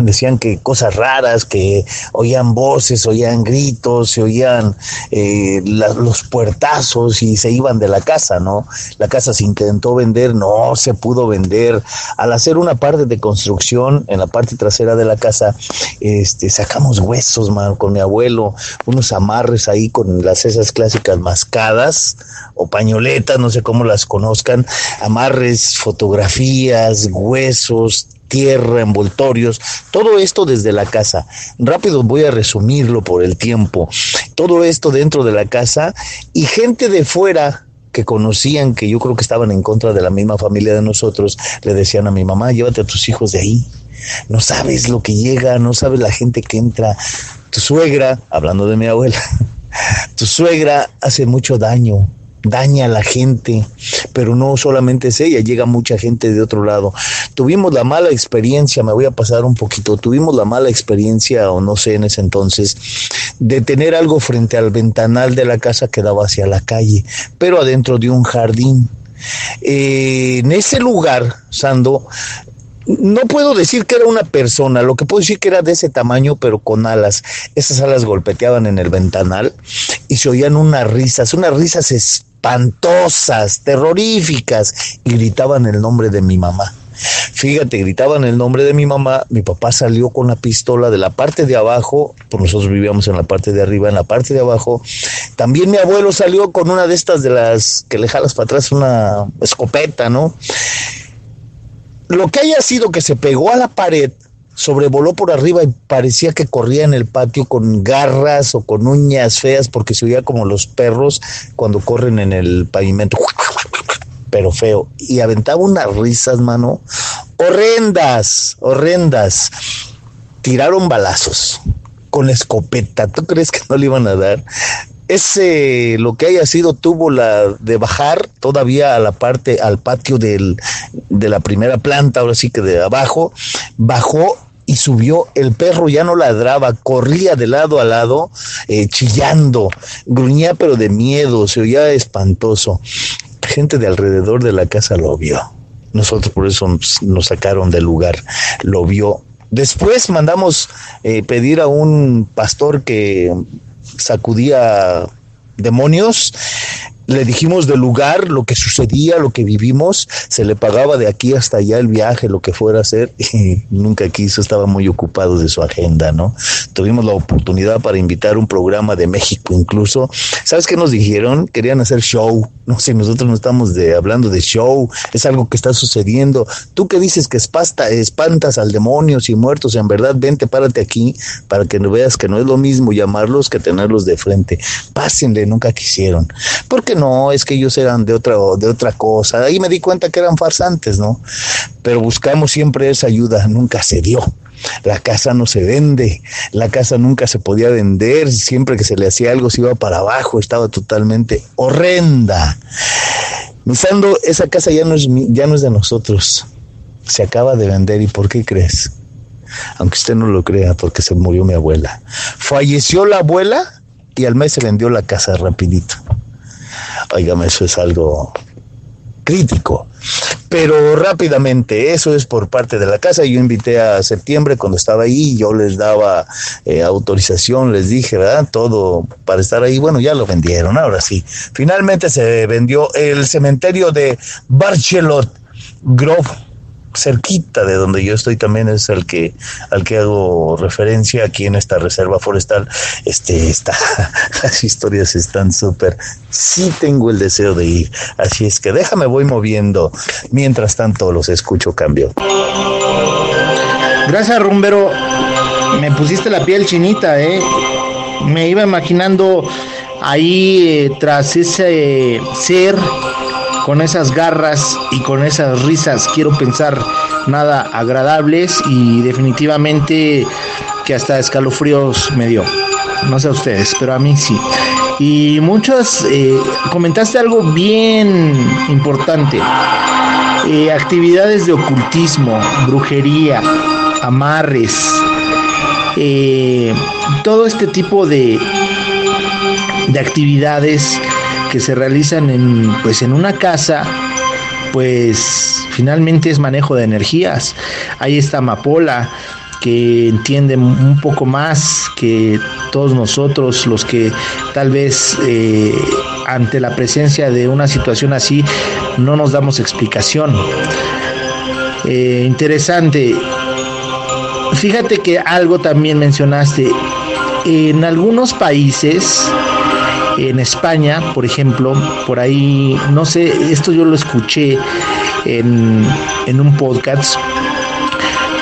decían que cosas raras, que oían voces, oían gritos, se oían eh, los puertazos y se iban de la casa, ¿no? La casa se intentó vender, no se pudo vender. Al hacer una parte de construcción en la parte trasera de la casa, este, sacamos huesos, man, con mi abuelo, unos amarres ahí con las esas clásicas mascadas o pañoletas, no sé cómo las conozcan, amarres, fotografías, huesos, tierra, envoltorios, todo esto desde la casa. Rápido voy a resumirlo por el tiempo. Todo esto dentro de la casa y gente de fuera que conocían, que yo creo que estaban en contra de la misma familia de nosotros, le decían a mi mamá, llévate a tus hijos de ahí. No sabes lo que llega, no sabes la gente que entra. Tu suegra, hablando de mi abuela, [laughs] tu suegra hace mucho daño, daña a la gente, pero no solamente es ella, llega mucha gente de otro lado. Tuvimos la mala experiencia, me voy a pasar un poquito, tuvimos la mala experiencia, o no sé en ese entonces, de tener algo frente al ventanal de la casa que daba hacia la calle, pero adentro de un jardín. Eh, en ese lugar, Sando, no puedo decir que era una persona, lo que puedo decir que era de ese tamaño, pero con alas. Esas alas golpeteaban en el ventanal y se oían unas risas, unas risas espantosas, terroríficas, y gritaban el nombre de mi mamá. Fíjate, gritaban el nombre de mi mamá, mi papá salió con la pistola de la parte de abajo, pues nosotros vivíamos en la parte de arriba, en la parte de abajo. También mi abuelo salió con una de estas de las que le jalas para atrás, una escopeta, ¿no? Lo que haya sido que se pegó a la pared, sobrevoló por arriba y parecía que corría en el patio con garras o con uñas feas porque se oía como los perros cuando corren en el pavimento, pero feo. Y aventaba unas risas, mano, horrendas, horrendas. Tiraron balazos con escopeta. ¿Tú crees que no le iban a dar? Ese lo que haya sido tuvo la de bajar todavía a la parte al patio del, de la primera planta ahora sí que de abajo bajó y subió, el perro ya no ladraba, corría de lado a lado, eh, chillando, gruñía pero de miedo, se oía espantoso. Gente de alrededor de la casa lo vio. Nosotros por eso nos sacaron del lugar, lo vio. Después mandamos eh, pedir a un pastor que sacudía demonios le dijimos del lugar, lo que sucedía, lo que vivimos, se le pagaba de aquí hasta allá el viaje, lo que fuera a hacer, [laughs] y nunca quiso, estaba muy ocupado de su agenda, ¿no? Tuvimos la oportunidad para invitar un programa de México incluso. ¿Sabes qué nos dijeron? Querían hacer show. No sé, nosotros no estamos de, hablando de show, es algo que está sucediendo. Tú que dices que espasta, espantas al demonios y muertos, en verdad, vente, párate aquí para que veas que no es lo mismo llamarlos que tenerlos de frente. Pásenle, nunca quisieron. Porque no, es que ellos eran de otra, de otra cosa. Ahí me di cuenta que eran farsantes, ¿no? Pero buscamos siempre esa ayuda, nunca se dio. La casa no se vende, la casa nunca se podía vender, siempre que se le hacía algo se iba para abajo, estaba totalmente horrenda. Misando, esa casa ya no es ya no es de nosotros. Se acaba de vender y ¿por qué crees? Aunque usted no lo crea, porque se murió mi abuela. Falleció la abuela y al mes se vendió la casa rapidito. Óigame, eso es algo crítico. Pero rápidamente, eso es por parte de la casa. Yo invité a septiembre cuando estaba ahí, yo les daba eh, autorización, les dije, ¿verdad? Todo para estar ahí. Bueno, ya lo vendieron, ahora sí. Finalmente se vendió el cementerio de Barchelot Grove cerquita de donde yo estoy también es al que al que hago referencia aquí en esta reserva forestal. Este está [laughs] las historias están súper. Sí tengo el deseo de ir. Así es que déjame voy moviendo. Mientras tanto los escucho cambio. Gracias rumbero. Me pusiste la piel chinita eh me iba imaginando ahí eh, tras ese ser con esas garras y con esas risas, quiero pensar nada agradables y definitivamente que hasta escalofríos me dio. No sé a ustedes, pero a mí sí. Y muchos, eh, comentaste algo bien importante. Eh, actividades de ocultismo, brujería, amarres, eh, todo este tipo de, de actividades que se realizan en, pues, en una casa, pues finalmente es manejo de energías. Ahí está Amapola, que entiende un poco más que todos nosotros, los que tal vez eh, ante la presencia de una situación así no nos damos explicación. Eh, interesante. Fíjate que algo también mencionaste. En algunos países, en España, por ejemplo, por ahí, no sé, esto yo lo escuché en, en un podcast,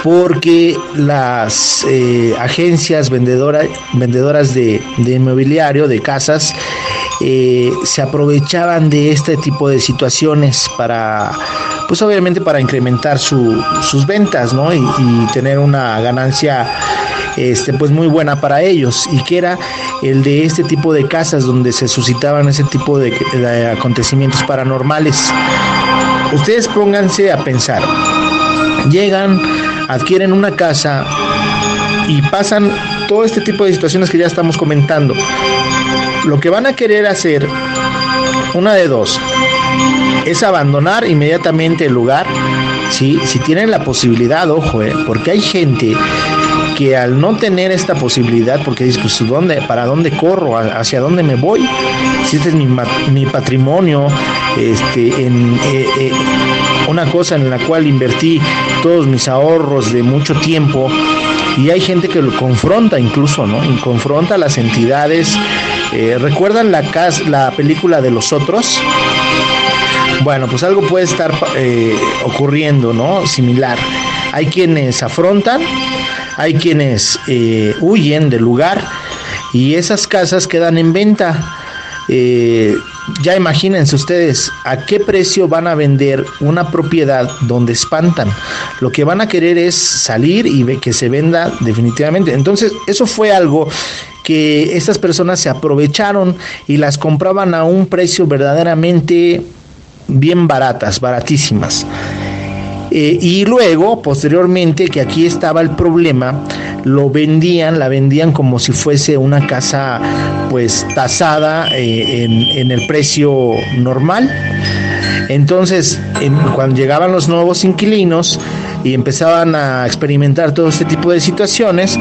porque las eh, agencias vendedoras vendedoras de, de, inmobiliario, de casas, eh, se aprovechaban de este tipo de situaciones para, pues obviamente para incrementar su, sus ventas, ¿no? Y, y, tener una ganancia, este, pues muy buena para ellos. Y que era el de este tipo de casas donde se suscitaban ese tipo de, de acontecimientos paranormales. Ustedes pónganse a pensar. Llegan, adquieren una casa y pasan todo este tipo de situaciones que ya estamos comentando. Lo que van a querer hacer, una de dos, es abandonar inmediatamente el lugar, ¿sí? si tienen la posibilidad, ojo, ¿eh? porque hay gente que al no tener esta posibilidad, porque dices, pues, ¿dónde, ¿para dónde corro? ¿Hacia dónde me voy? Si este es mi, patrimonio, este, en eh, eh, una cosa en la cual invertí todos mis ahorros de mucho tiempo, y hay gente que lo confronta incluso, ¿no? Y confronta a las entidades. Eh, ¿Recuerdan la, la película de los otros? Bueno, pues algo puede estar eh, ocurriendo, ¿no? Similar. Hay quienes afrontan, hay quienes eh, huyen del lugar y esas casas quedan en venta. Eh, ya imagínense ustedes a qué precio van a vender una propiedad donde espantan. Lo que van a querer es salir y que se venda definitivamente. Entonces, eso fue algo que estas personas se aprovecharon y las compraban a un precio verdaderamente bien baratas, baratísimas. Eh, y luego, posteriormente, que aquí estaba el problema, lo vendían, la vendían como si fuese una casa pues tasada eh, en, en, el precio normal. Entonces, en, cuando llegaban los nuevos inquilinos y empezaban a experimentar todo este tipo de situaciones,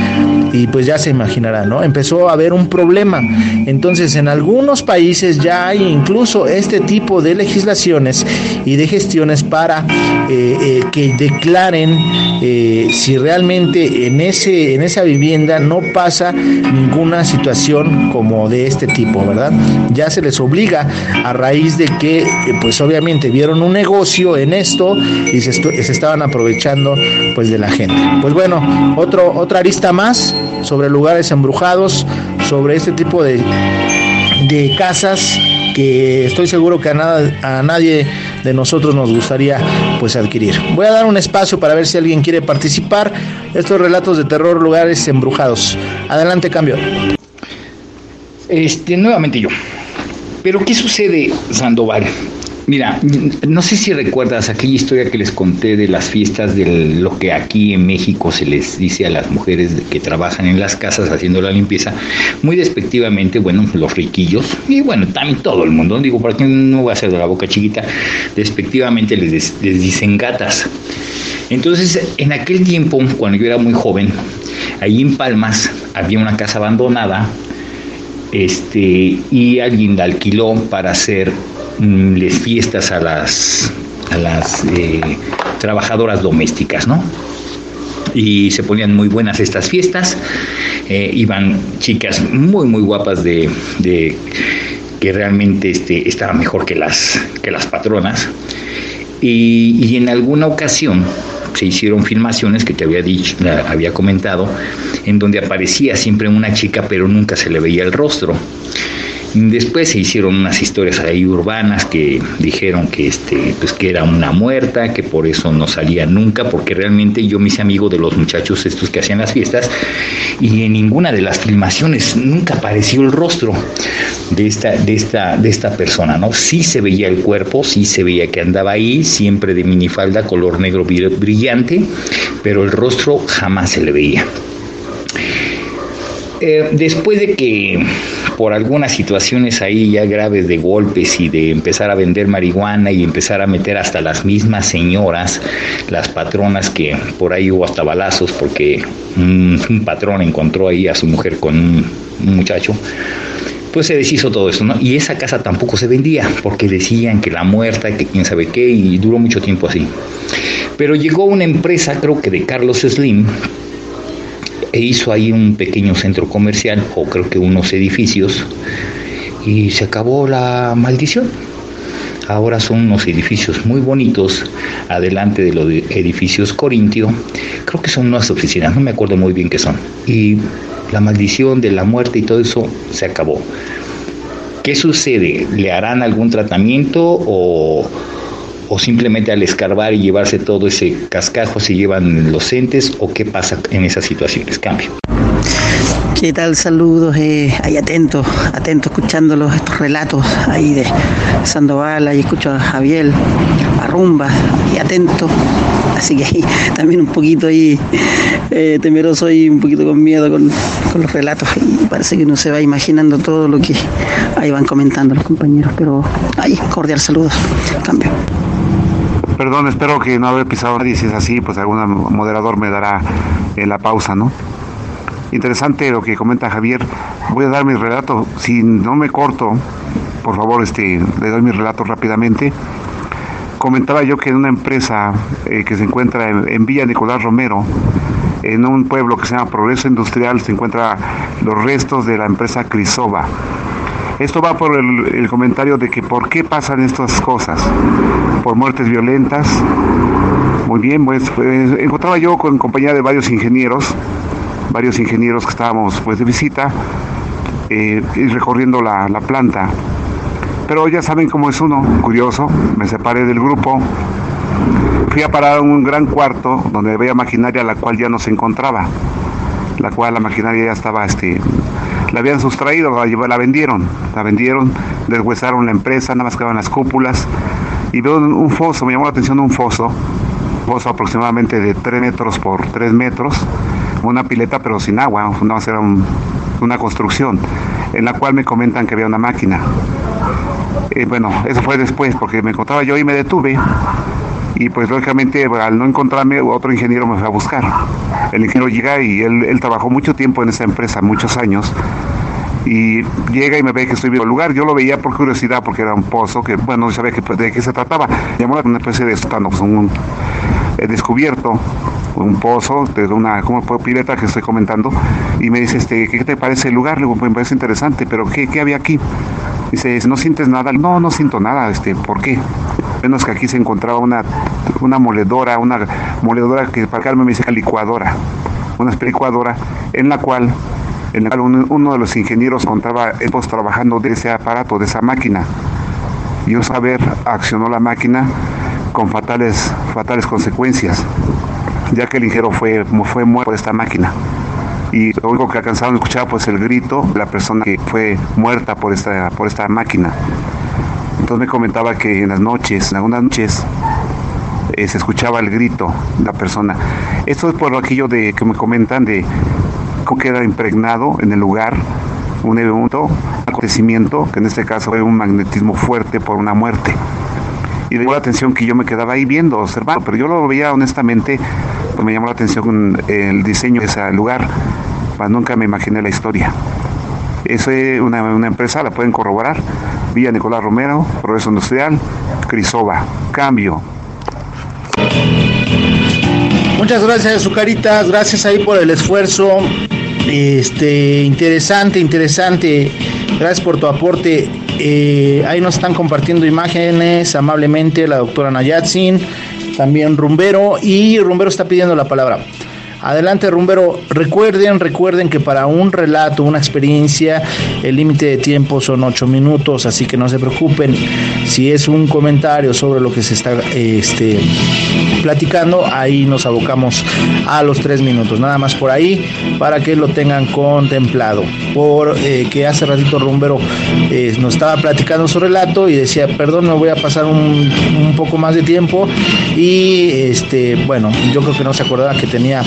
y pues ya se imaginarán, ¿no? Empezó a haber un problema. Entonces, en algunos países ya hay incluso este tipo de legislaciones y de gestiones para eh, eh, que declaren eh, si realmente en, ese, en esa vivienda no pasa ninguna situación como de este tipo, ¿verdad? Ya se les obliga a raíz de que, pues obviamente vieron un negocio en esto y se, se estaban aprovechando pues de la gente. Pues bueno, otro, otra arista más sobre lugares embrujados, sobre este tipo de, de casas que estoy seguro que a, nada, a nadie de nosotros nos gustaría pues adquirir. Voy a dar un espacio para ver si alguien quiere participar. Estos relatos de terror, lugares embrujados. Adelante, cambio. Este, nuevamente yo. Pero ¿qué sucede, Sandoval? Mira, no sé si recuerdas aquella historia que les conté de las fiestas de lo que aquí en México se les dice a las mujeres que trabajan en las casas haciendo la limpieza, muy despectivamente, bueno, los riquillos, y bueno, también todo el mundo, digo, para que no voy a hacer de la boca chiquita, despectivamente les, les dicen gatas. Entonces, en aquel tiempo, cuando yo era muy joven, ahí en Palmas había una casa abandonada, este, y alguien la alquiló para hacer les fiestas a las, a las eh, trabajadoras domésticas, ¿no? Y se ponían muy buenas estas fiestas, eh, iban chicas muy, muy guapas de, de que realmente este, estaban mejor que las, que las patronas. Y, y, en alguna ocasión se hicieron filmaciones que te había dicho, había comentado, en donde aparecía siempre una chica, pero nunca se le veía el rostro. Después se hicieron unas historias ahí urbanas que dijeron que este, pues que era una muerta, que por eso no salía nunca, porque realmente yo me hice amigo de los muchachos estos que hacían las fiestas, y en ninguna de las filmaciones nunca apareció el rostro de esta, de esta, de esta persona, ¿no? Sí se veía el cuerpo, sí se veía que andaba ahí, siempre de minifalda, color negro brillante, pero el rostro jamás se le veía. Eh, después de que por algunas situaciones ahí ya graves de golpes y de empezar a vender marihuana y empezar a meter hasta las mismas señoras, las patronas que por ahí hubo hasta balazos porque un, patrón encontró ahí a su mujer con un, muchacho, pues se deshizo todo eso, ¿no? Y esa casa tampoco se vendía porque decían que la muerta, que quién sabe qué, y duró mucho tiempo así. Pero llegó una empresa, creo que de Carlos Slim, e hizo ahí un pequeño centro comercial o creo que unos edificios y se acabó la maldición. Ahora son unos edificios muy bonitos, adelante de los edificios Corintio, creo que son unas oficinas, no me acuerdo muy bien qué son. Y la maldición de la muerte y todo eso se acabó. ¿Qué sucede? ¿Le harán algún tratamiento o, o simplemente al escarbar y llevarse todo ese cascajo se llevan los entes o qué pasa en esas situaciones? Cambio. ¿Qué tal? Saludos, eh, ahí atento, atento escuchando los, estos relatos ahí de Sandoval, ahí escucho a Javier, a Rumba, y atento, así que ahí también un poquito ahí eh, temeroso y un poquito con miedo con, los relatos y parece que uno se va imaginando todo lo que ahí van comentando los compañeros, pero ahí, cordial saludos, cambio. Perdón, espero que no haber pisado nadie. Si es así, pues algún moderador me dará en eh, la pausa, ¿no? Interesante lo que comenta Javier. Voy a dar mi relato. Si no me corto, por favor, este, le doy mi relato rápidamente. Comentaba yo que en una empresa eh, que se encuentra en, Villa Nicolás Romero, en un pueblo que se llama Progreso Industrial, se encuentran los restos de la empresa Crisova esto va por el, comentario de que por qué pasan estas cosas, por muertes violentas. Muy bien, pues, pues encontraba yo con compañía de varios ingenieros, varios ingenieros que estábamos pues de visita eh, y recorriendo la, la planta. Pero ya saben cómo es uno, curioso, me separé del grupo, fui a parar a un gran cuarto donde había maquinaria la cual ya no se encontraba, la cual la maquinaria ya estaba este, la habían sustraído, la, vendieron, la vendieron, deshuesaron la empresa, nada más quedaban las cúpulas. Y veo un foso, me llamó la atención un foso, foso aproximadamente de 3 metros por 3 metros, una pileta pero sin agua, más era una construcción, en la cual me comentan que había una máquina. Eh, bueno, eso fue después, porque me encontraba yo y me detuve y pues lógicamente al no encontrarme otro ingeniero me fue a buscar. El ingeniero llega y él, trabajó mucho tiempo en esa empresa, muchos años, y llega y me ve que estoy viendo el lugar. Yo lo veía por curiosidad porque era un pozo que, bueno, no sabía de qué se trataba. Llamó una especie de estando, pues, un, he descubierto un pozo de una como pileta que estoy comentando. Y me dice este qué te parece el lugar le digo pues, me parece interesante pero qué, qué había aquí dice no sientes nada no no siento nada este por qué menos que aquí se encontraba una, una moledora, una moledora que para Carmen me dice licuadora, una licuadora en la cual, en la cual uno de los ingenieros contaba, hemos trabajando de ese aparato, de esa máquina. Y un saber accionó la máquina con fatales, fatales consecuencias, ya que el ingeniero fue, fue muerto por esta máquina y lo único que alcanzaron a escuchar pues el grito de la persona que fue muerta por esta, por esta máquina. Entonces me comentaba que en las noches, en algunas noches, eh, se escuchaba el grito de la persona. Esto es por aquello de que me comentan de queda impregnado en el lugar un evento, acontecimiento, que en este caso fue un magnetismo fuerte por una muerte. Y llamó la atención que yo me quedaba ahí viendo, observando, pero yo lo veía honestamente, pues me llamó la atención el diseño de ese lugar, pues nunca me imaginé la historia. Eso es una, una empresa, la pueden corroborar, Villa Nicolás Romero, Progreso Industrial, Crisova. Cambio. Muchas gracias, Azucaritas. Gracias ahí por el esfuerzo. Este, interesante, interesante. Gracias por tu aporte. Eh, ahí nos están compartiendo imágenes amablemente la doctora Nayatsin, también Rumbero, y Rumbero está pidiendo la palabra. Adelante, rumbero. Recuerden, recuerden que para un relato, una experiencia, el límite de tiempo son ocho minutos, así que no se preocupen. Si es un comentario sobre lo que se está este, platicando, ahí nos abocamos a los tres minutos, nada más por ahí, para que lo tengan contemplado. Por eh, que hace ratito Rumbero eh, nos estaba platicando su relato y decía, perdón, me voy a pasar un, poco más de tiempo y este, bueno, yo creo que no se acordaba que tenía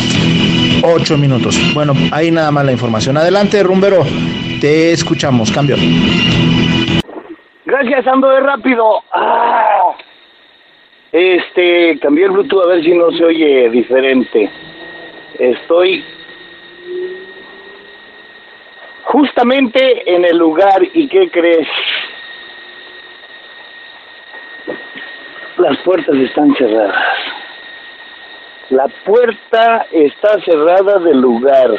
ocho minutos. Bueno, ahí nada más la información. Adelante, Rumbero, te escuchamos, cambio. Gracias, ando de rápido. Ah. Este, cambié el Bluetooth a ver si no se oye diferente. Estoy justamente en el lugar y ¿qué crees? Las puertas están cerradas. La puerta está cerrada del lugar.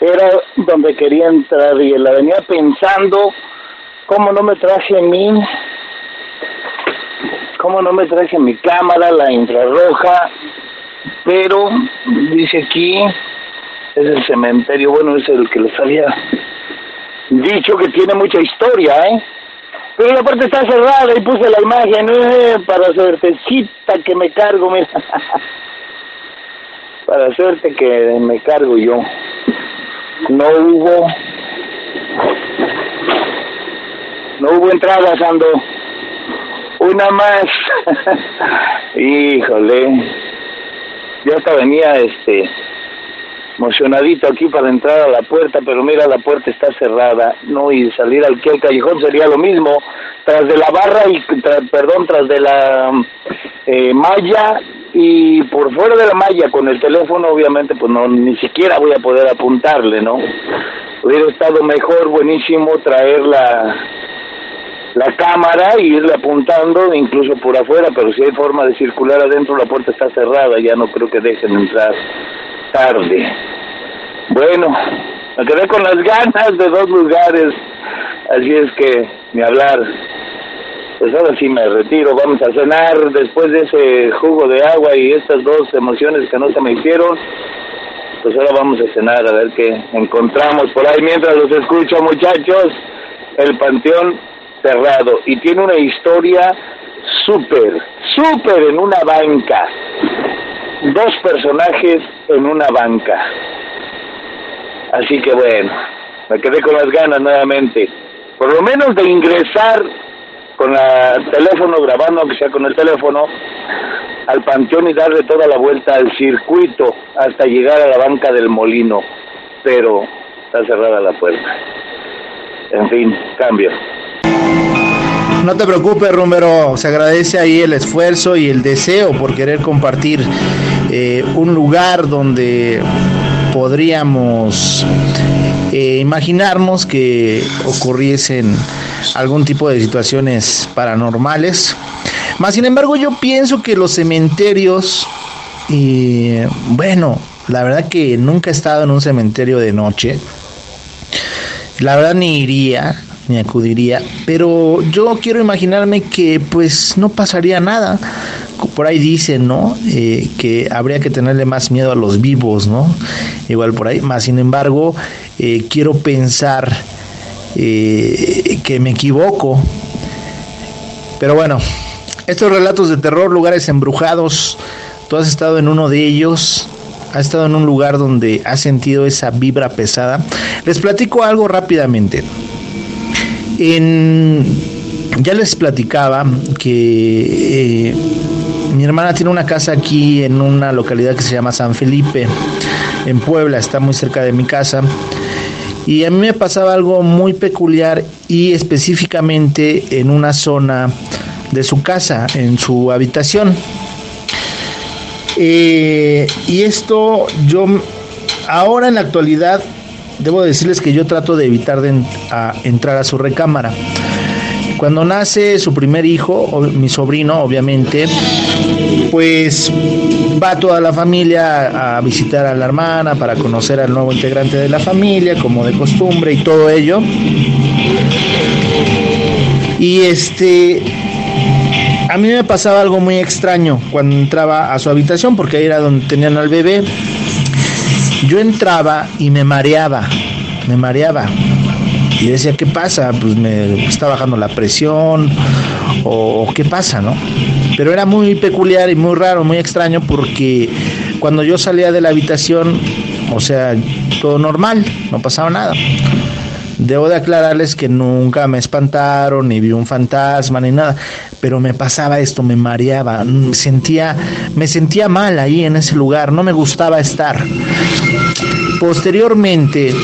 Era donde quería entrar y la venía pensando cómo no me traje mí, cómo no me traje mi cámara, la infrarroja, pero dice aquí, es el cementerio, bueno, es el que les había dicho que tiene mucha historia, ¿eh? Pero la puerta está cerrada y puse la imagen eh, para suertecita que me cargo, mira. [laughs] para suerte que me cargo yo. No hubo no hubo entrada, Sando. Una más. [laughs] Híjole. Yo hasta venía este emocionadito aquí para entrar a la puerta, pero mira, la puerta está cerrada, ¿no? Y salir al, al callejón sería lo mismo, tras de la barra y, perdón, tras de la eh, malla y por fuera de la malla con el teléfono, obviamente, pues no, ni siquiera voy a poder apuntarle, ¿no? Hubiera estado mejor, buenísimo, traer la, la cámara y irle apuntando incluso por afuera, pero si hay forma de circular adentro, la puerta está cerrada, ya no creo que dejen entrar tarde. Bueno, me quedé con las ganas de dos lugares, así es que ni hablar. Pues ahora sí me retiro, vamos a cenar después de ese jugo de agua y estas dos emociones que no se me hicieron. Pues ahora vamos a cenar a ver qué encontramos por ahí mientras los escucho muchachos. El Panteón cerrado y tiene una historia súper, súper en una banca. Dos personajes en una banca. Así que bueno, me quedé con las ganas nuevamente, por lo menos de ingresar con el teléfono, grabando aunque sea con el teléfono, al panteón y darle toda la vuelta al circuito hasta llegar a la banca del molino. Pero está cerrada la puerta. En fin, cambio. No te preocupes, Rumero, se agradece ahí el esfuerzo y el deseo por querer compartir eh, un lugar donde podríamos eh, imaginarnos que ocurriesen algún tipo de situaciones paranormales. Más sin embargo, yo pienso que los cementerios, y bueno, la verdad que nunca he estado en un cementerio de noche. La verdad ni iría, ni acudiría, pero yo quiero imaginarme que pues no pasaría nada. Por ahí dicen, ¿no? Eh, que habría que tenerle más miedo a los vivos, ¿no? Igual por ahí. Más sin embargo, eh, quiero pensar eh, que me equivoco. Pero bueno, estos relatos de terror, lugares embrujados, tú has estado en uno de ellos, has estado en un lugar donde has sentido esa vibra pesada. Les platico algo rápidamente. Ya les platicaba que eh, mi hermana tiene una casa aquí en una localidad que se llama San Felipe, en Puebla, está muy cerca de mi casa. Y a mí me pasaba algo muy peculiar y específicamente en una zona de su casa, en su habitación. Eh, y esto yo ahora en la actualidad debo decirles que yo trato de evitar de entrar a su recámara. Cuando nace su primer hijo, mi sobrino obviamente, pues va toda la familia a visitar a la hermana para conocer al nuevo integrante de la familia, como de costumbre y todo ello. Y este, a mí me pasaba algo muy extraño cuando entraba a su habitación, porque ahí era donde tenían al bebé. Yo entraba y me mareaba, me mareaba. y decía, ¿qué pasa? Pues me está bajando la presión o, qué pasa, ¿no? Pero era muy peculiar y muy raro, muy extraño porque cuando yo salía de la habitación, o sea, todo normal, no pasaba nada. Debo de aclararles que nunca me espantaron, ni vi un fantasma, ni nada, pero me pasaba esto, me mareaba, me sentía, me sentía mal ahí en ese lugar, no me gustaba estar. Posteriormente,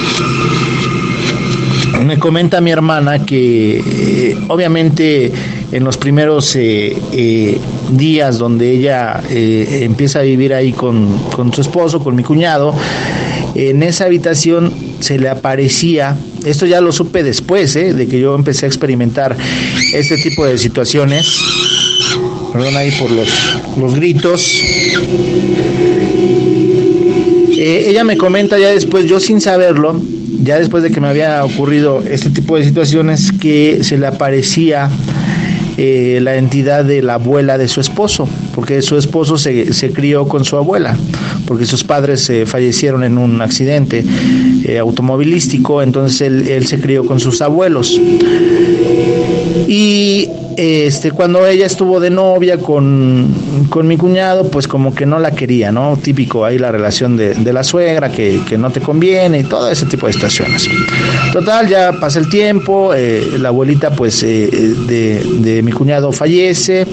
me comenta mi hermana que eh, obviamente en los primeros eh, eh, días donde ella empieza a vivir ahí con, con su esposo, con mi cuñado, en esa habitación se le aparecía, esto ya lo supe después, ¿eh? de que yo empecé a experimentar este tipo de situaciones, perdón ahí por los, los gritos. Eh, ella me comenta ya después, yo sin saberlo, ya después de que me había ocurrido este tipo de situaciones, que se le aparecía eh, la entidad de la abuela de su esposo, porque su esposo se, se crió con su abuela, porque sus padres fallecieron en un accidente eh, automovilístico, entonces él, él se crió con sus abuelos. Y este, cuando ella estuvo de novia con, con, mi cuñado, pues como que no la quería, ¿no? Típico ahí la relación de, de la suegra, que, que, no te conviene y todo ese tipo de situaciones. Total, ya pasa el tiempo, eh, la abuelita pues eh, de, de, mi cuñado fallece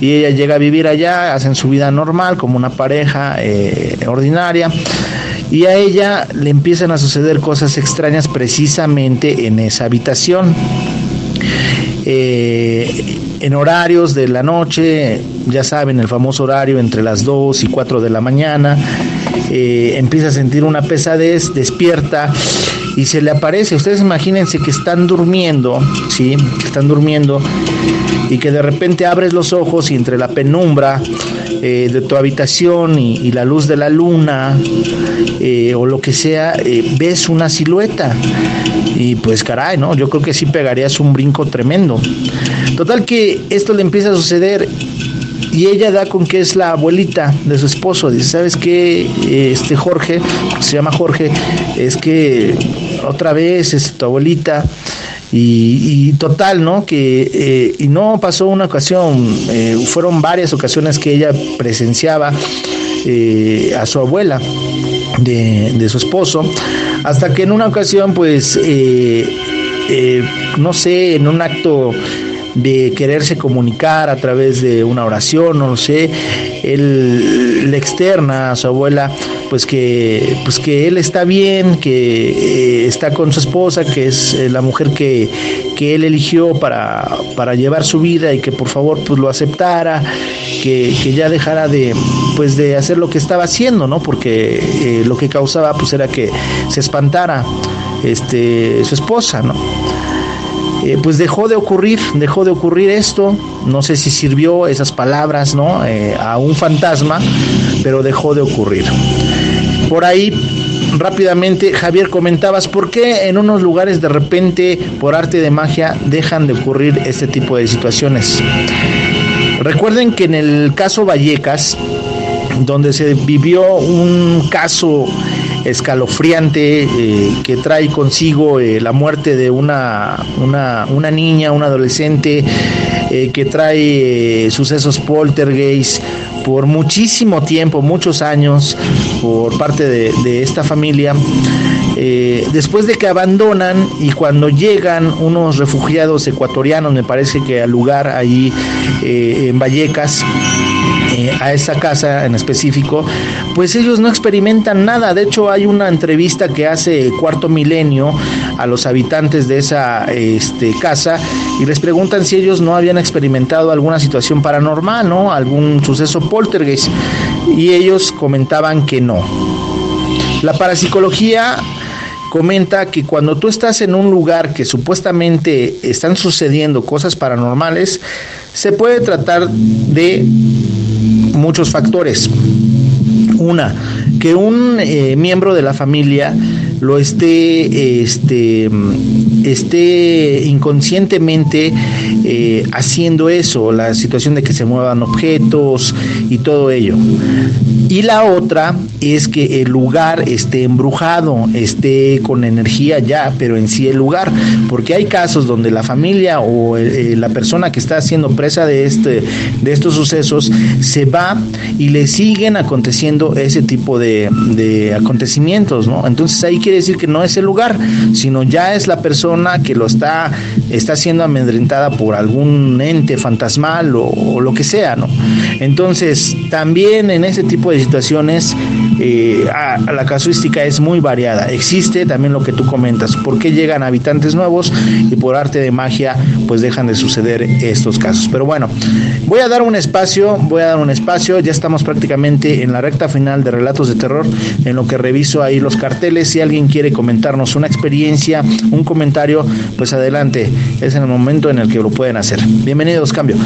y ella llega a vivir allá, hacen su vida normal como una pareja eh, ordinaria y a ella le empiezan a suceder cosas extrañas precisamente en esa habitación. Eh, en horarios de la noche, ya saben, el famoso horario entre las 2 y 4 de la mañana, eh, empieza a sentir una pesadez, despierta y se le aparece. Ustedes imagínense que están durmiendo, ¿sí? Están durmiendo y que de repente abres los ojos y entre la penumbra eh, de tu habitación y, la luz de la luna eh, o lo que sea, eh, ves una silueta. Y pues caray, ¿no? Yo creo que sí pegarías un brinco tremendo. Total que esto le empieza a suceder y ella da con que es la abuelita de su esposo. Dice, ¿sabes qué? Este Jorge, se llama Jorge, es que otra vez es tu abuelita. Y, y, total, ¿no? Que eh, y no pasó una ocasión, eh, fueron varias ocasiones que ella presenciaba eh, a su abuela de, de, su esposo, hasta que en una ocasión, pues, no sé, en un acto de quererse comunicar a través de una oración, no lo sé, él le externa a su abuela pues que pues que él está bien, que eh, está con su esposa, que es eh, la mujer que, que él eligió para, para, llevar su vida y que por favor pues lo aceptara, que, que, ya dejara de pues de hacer lo que estaba haciendo, ¿no? Porque eh, lo que causaba pues era que se espantara este su esposa, ¿no? Eh, pues dejó de ocurrir, dejó de ocurrir esto, no sé si sirvió esas palabras, ¿no? Eh, a un fantasma, pero dejó de ocurrir. Por ahí, rápidamente, Javier, comentabas, ¿por qué en unos lugares de repente, por arte de magia, dejan de ocurrir este tipo de situaciones? Recuerden que en el caso Vallecas, donde se vivió un caso escalofriante eh, que trae consigo eh, la muerte de una, una, una niña, un adolescente, eh, que trae sucesos poltergeist por muchísimo tiempo, muchos años, por parte de, de esta familia. Después de que abandonan y cuando llegan unos refugiados ecuatorianos, me parece que al lugar ahí en Vallecas, a esa casa en específico, pues ellos no experimentan nada. De hecho, hay una entrevista que hace Cuarto Milenio a los habitantes de esa este, casa y les preguntan si ellos no habían experimentado alguna situación paranormal, ¿no? Algún suceso poltergeist. Y ellos comentaban que no. La parapsicología comenta que cuando tú estás en un lugar que supuestamente están sucediendo cosas paranormales, se puede tratar de muchos factores. Una, que un eh, miembro de la familia lo esté, este, esté inconscientemente eh, haciendo eso, la situación de que se muevan objetos y todo ello. Y la otra es que el lugar esté embrujado, esté con energía ya, pero en sí el lugar, porque hay casos donde la familia o eh, la persona que está siendo presa de, este, de estos sucesos se va y le siguen aconteciendo ese tipo de, de acontecimientos, ¿no? Entonces ahí quiere decir que no es el lugar, sino ya es la persona que lo está, está siendo amedrentada por algún ente fantasmal o, lo que sea, ¿no? Entonces, también en ese tipo de situaciones, eh, la casuística es muy variada. Existe también lo que tú comentas, por qué llegan habitantes nuevos y por arte de magia, pues dejan de suceder estos casos. Pero bueno, voy a dar un espacio, voy a dar un espacio, ya estamos prácticamente en la recta final de Relatos de Terror, en lo que reviso ahí los carteles, si alguien quiere comentarnos una experiencia, un comentario, pues adelante, es en el momento en el que lo pueden hacer. Bienvenidos, cambio.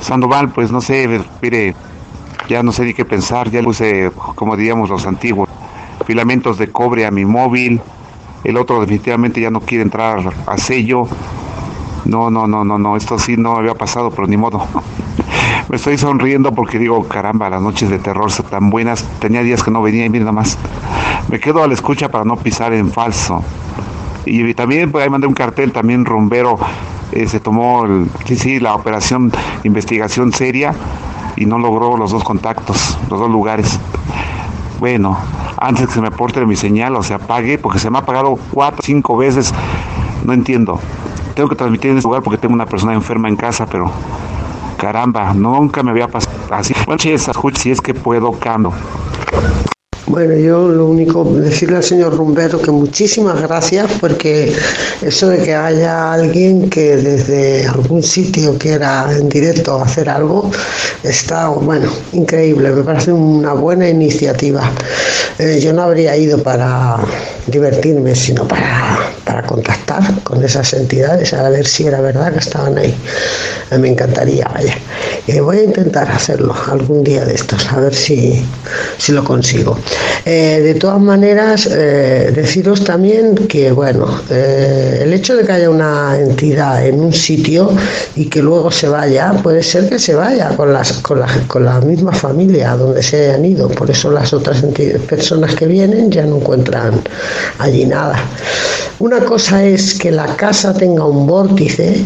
Sandoval, pues no sé, mire, ya no sé ni qué pensar, ya puse, como diríamos los antiguos, filamentos de cobre a mi móvil, el otro definitivamente ya no quiere entrar a sello, no, no, no, no, no, esto sí no había pasado, pero ni modo. [laughs] Me estoy sonriendo porque digo, caramba, las noches de terror son tan buenas. Tenía días que no venía y mira nada más. Me quedo a la escucha para no pisar en falso. Y también pues, ahí mandé un cartel, también rumbero. Eh, se tomó, sí, sí, la operación investigación seria y no logró los dos contactos, los dos lugares. Bueno, antes que se me porte mi señal o se apague, porque se me ha apagado cuatro, cinco veces, no entiendo tengo que transmitir en ese lugar porque tengo una persona enferma en casa, pero caramba, nunca me había pasado así. Bueno, si es que puedo, cambio. Bueno, yo lo único, decirle al señor Rumbero que muchísimas gracias porque eso de que haya alguien que desde algún sitio quiera en directo hacer algo, está, bueno, increíble, me parece una buena iniciativa. Eh, yo no habría ido para divertirme, sino para, para contactar con esas entidades, a ver si era verdad que estaban ahí. Eh, me encantaría, vaya. Eh, voy a intentar hacerlo algún día de estos, a ver si, si lo consigo. Eh, de todas maneras, eh, deciros también que, bueno, el hecho de que haya una entidad en un sitio y que luego se vaya, puede ser que se vaya con, las, con, la, con la misma familia donde se hayan ido. Por eso las otras personas que vienen ya no encuentran allí nada. Una cosa es que la casa tenga un vórtice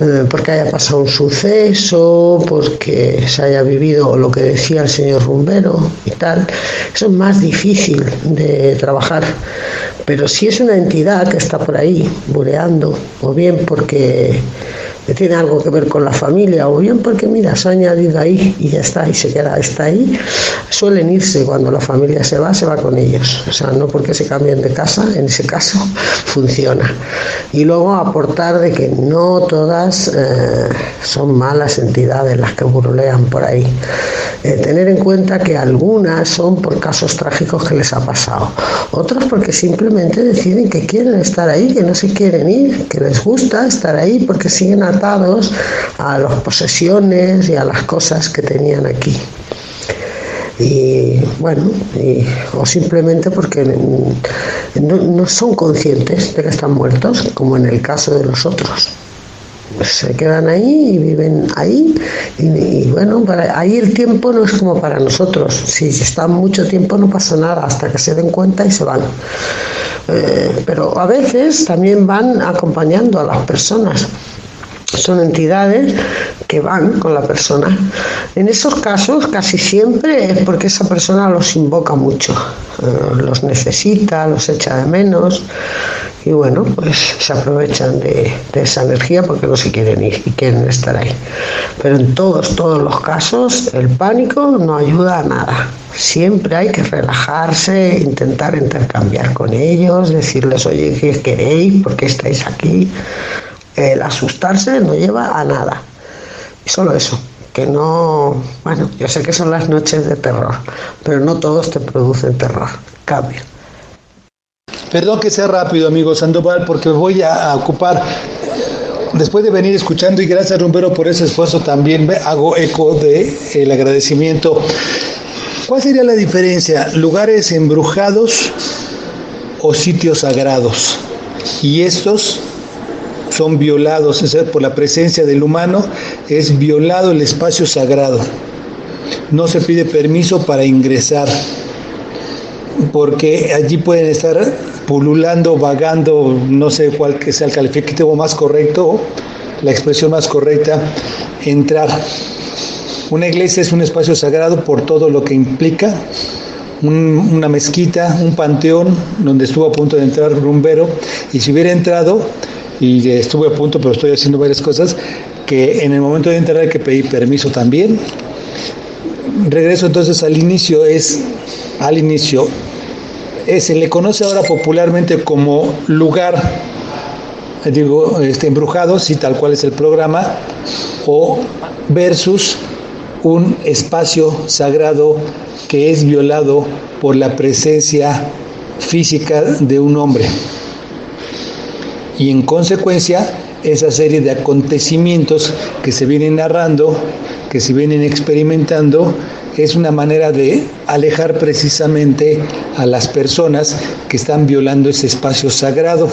eh, porque haya pasado un suceso, porque se haya vivido lo que decía el señor Rumbero y tal. Eso es más difícil de trabajar. Pero si es una entidad que está por ahí bureando, o bien porque que tiene algo que ver con la familia, o bien porque, mira, se ha añadido ahí y ya está, y se queda, está ahí, suelen irse cuando la familia se va, se va con ellos. O sea, no porque se cambien de casa, en ese caso funciona. Y luego aportar de que no todas eh, son malas entidades las que burlean por ahí. Eh, tener en cuenta que algunas son por casos trágicos que les ha pasado, otras porque simplemente deciden que quieren estar ahí, que no se quieren ir, que les gusta estar ahí porque siguen a las posesiones y a las cosas que tenían aquí. Y bueno, o simplemente porque no, son conscientes de que están muertos, como en el caso de los otros. Se quedan ahí y viven ahí. Y, bueno, ahí el tiempo no es como para nosotros, si están mucho tiempo no pasa nada hasta que se den cuenta y se van. Eh, pero a veces también van acompañando a las personas son entidades que van con la persona. En esos casos casi siempre es porque esa persona los invoca mucho, eh, los necesita, los echa de menos y bueno, pues se aprovechan de, esa energía porque no se quieren ir y quieren estar ahí. Pero en todos, todos los casos el pánico no ayuda a nada. Siempre hay que relajarse, intentar intercambiar con ellos, decirles, oye, ¿qué queréis? ¿Por qué estáis aquí? El asustarse no lleva a nada. Y solo eso, que no, bueno, yo sé que son las noches de terror, pero no todos te producen terror. Cambia. Perdón que sea rápido, amigo Sandoval, porque voy a, ocupar después de venir escuchando y gracias Rumbero por ese esfuerzo también hago eco de agradecimiento. ¿Cuál sería la diferencia? ¿Lugares embrujados o sitios sagrados? Y estos son violados, es por la presencia del humano, es violado el espacio sagrado. no se pide permiso para ingresar, porque allí pueden estar pululando, vagando, no sé cuál que sea el calificativo más correcto, la expresión más correcta, entrar. Una iglesia es un espacio sagrado por todo lo que implica, una mezquita, un panteón donde estuvo a punto de entrar Rumbero y si hubiera entrado, y estuve a punto pero estoy haciendo varias cosas, que en el momento de entrar hay que pedir permiso también. Regreso entonces al inicio, es al inicio, se le conoce ahora popularmente como lugar, digo, este, embrujado, si tal cual es el programa, o versus un espacio sagrado que es violado por la presencia física de un hombre. Y en consecuencia, esa serie de acontecimientos que se vienen narrando, que se vienen experimentando, es una manera de alejar precisamente a las personas que están violando ese espacio sagrado.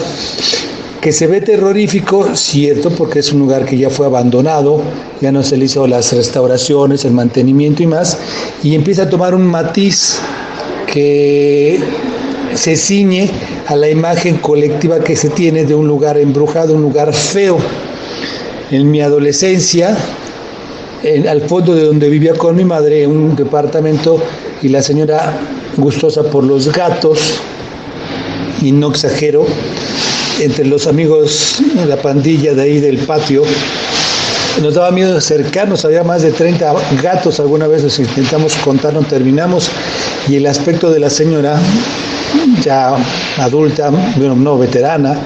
Que se ve terrorífico, cierto, porque es un lugar que ya fue abandonado, ya no se le hizo las restauraciones, el mantenimiento y más, y empieza a tomar un matiz que se ciñe a la imagen colectiva que se tiene de un lugar embrujado, un lugar feo. En mi adolescencia, al fondo de donde vivía con mi madre, en un departamento, y la señora gustosa por los gatos, y no exagero, entre los amigos de la pandilla de ahí del patio, nos daba miedo acercarnos, había más de 30 gatos, alguna vez los intentamos contar, no terminamos, y el aspecto de la señora, ya adulta, bueno, no veterana,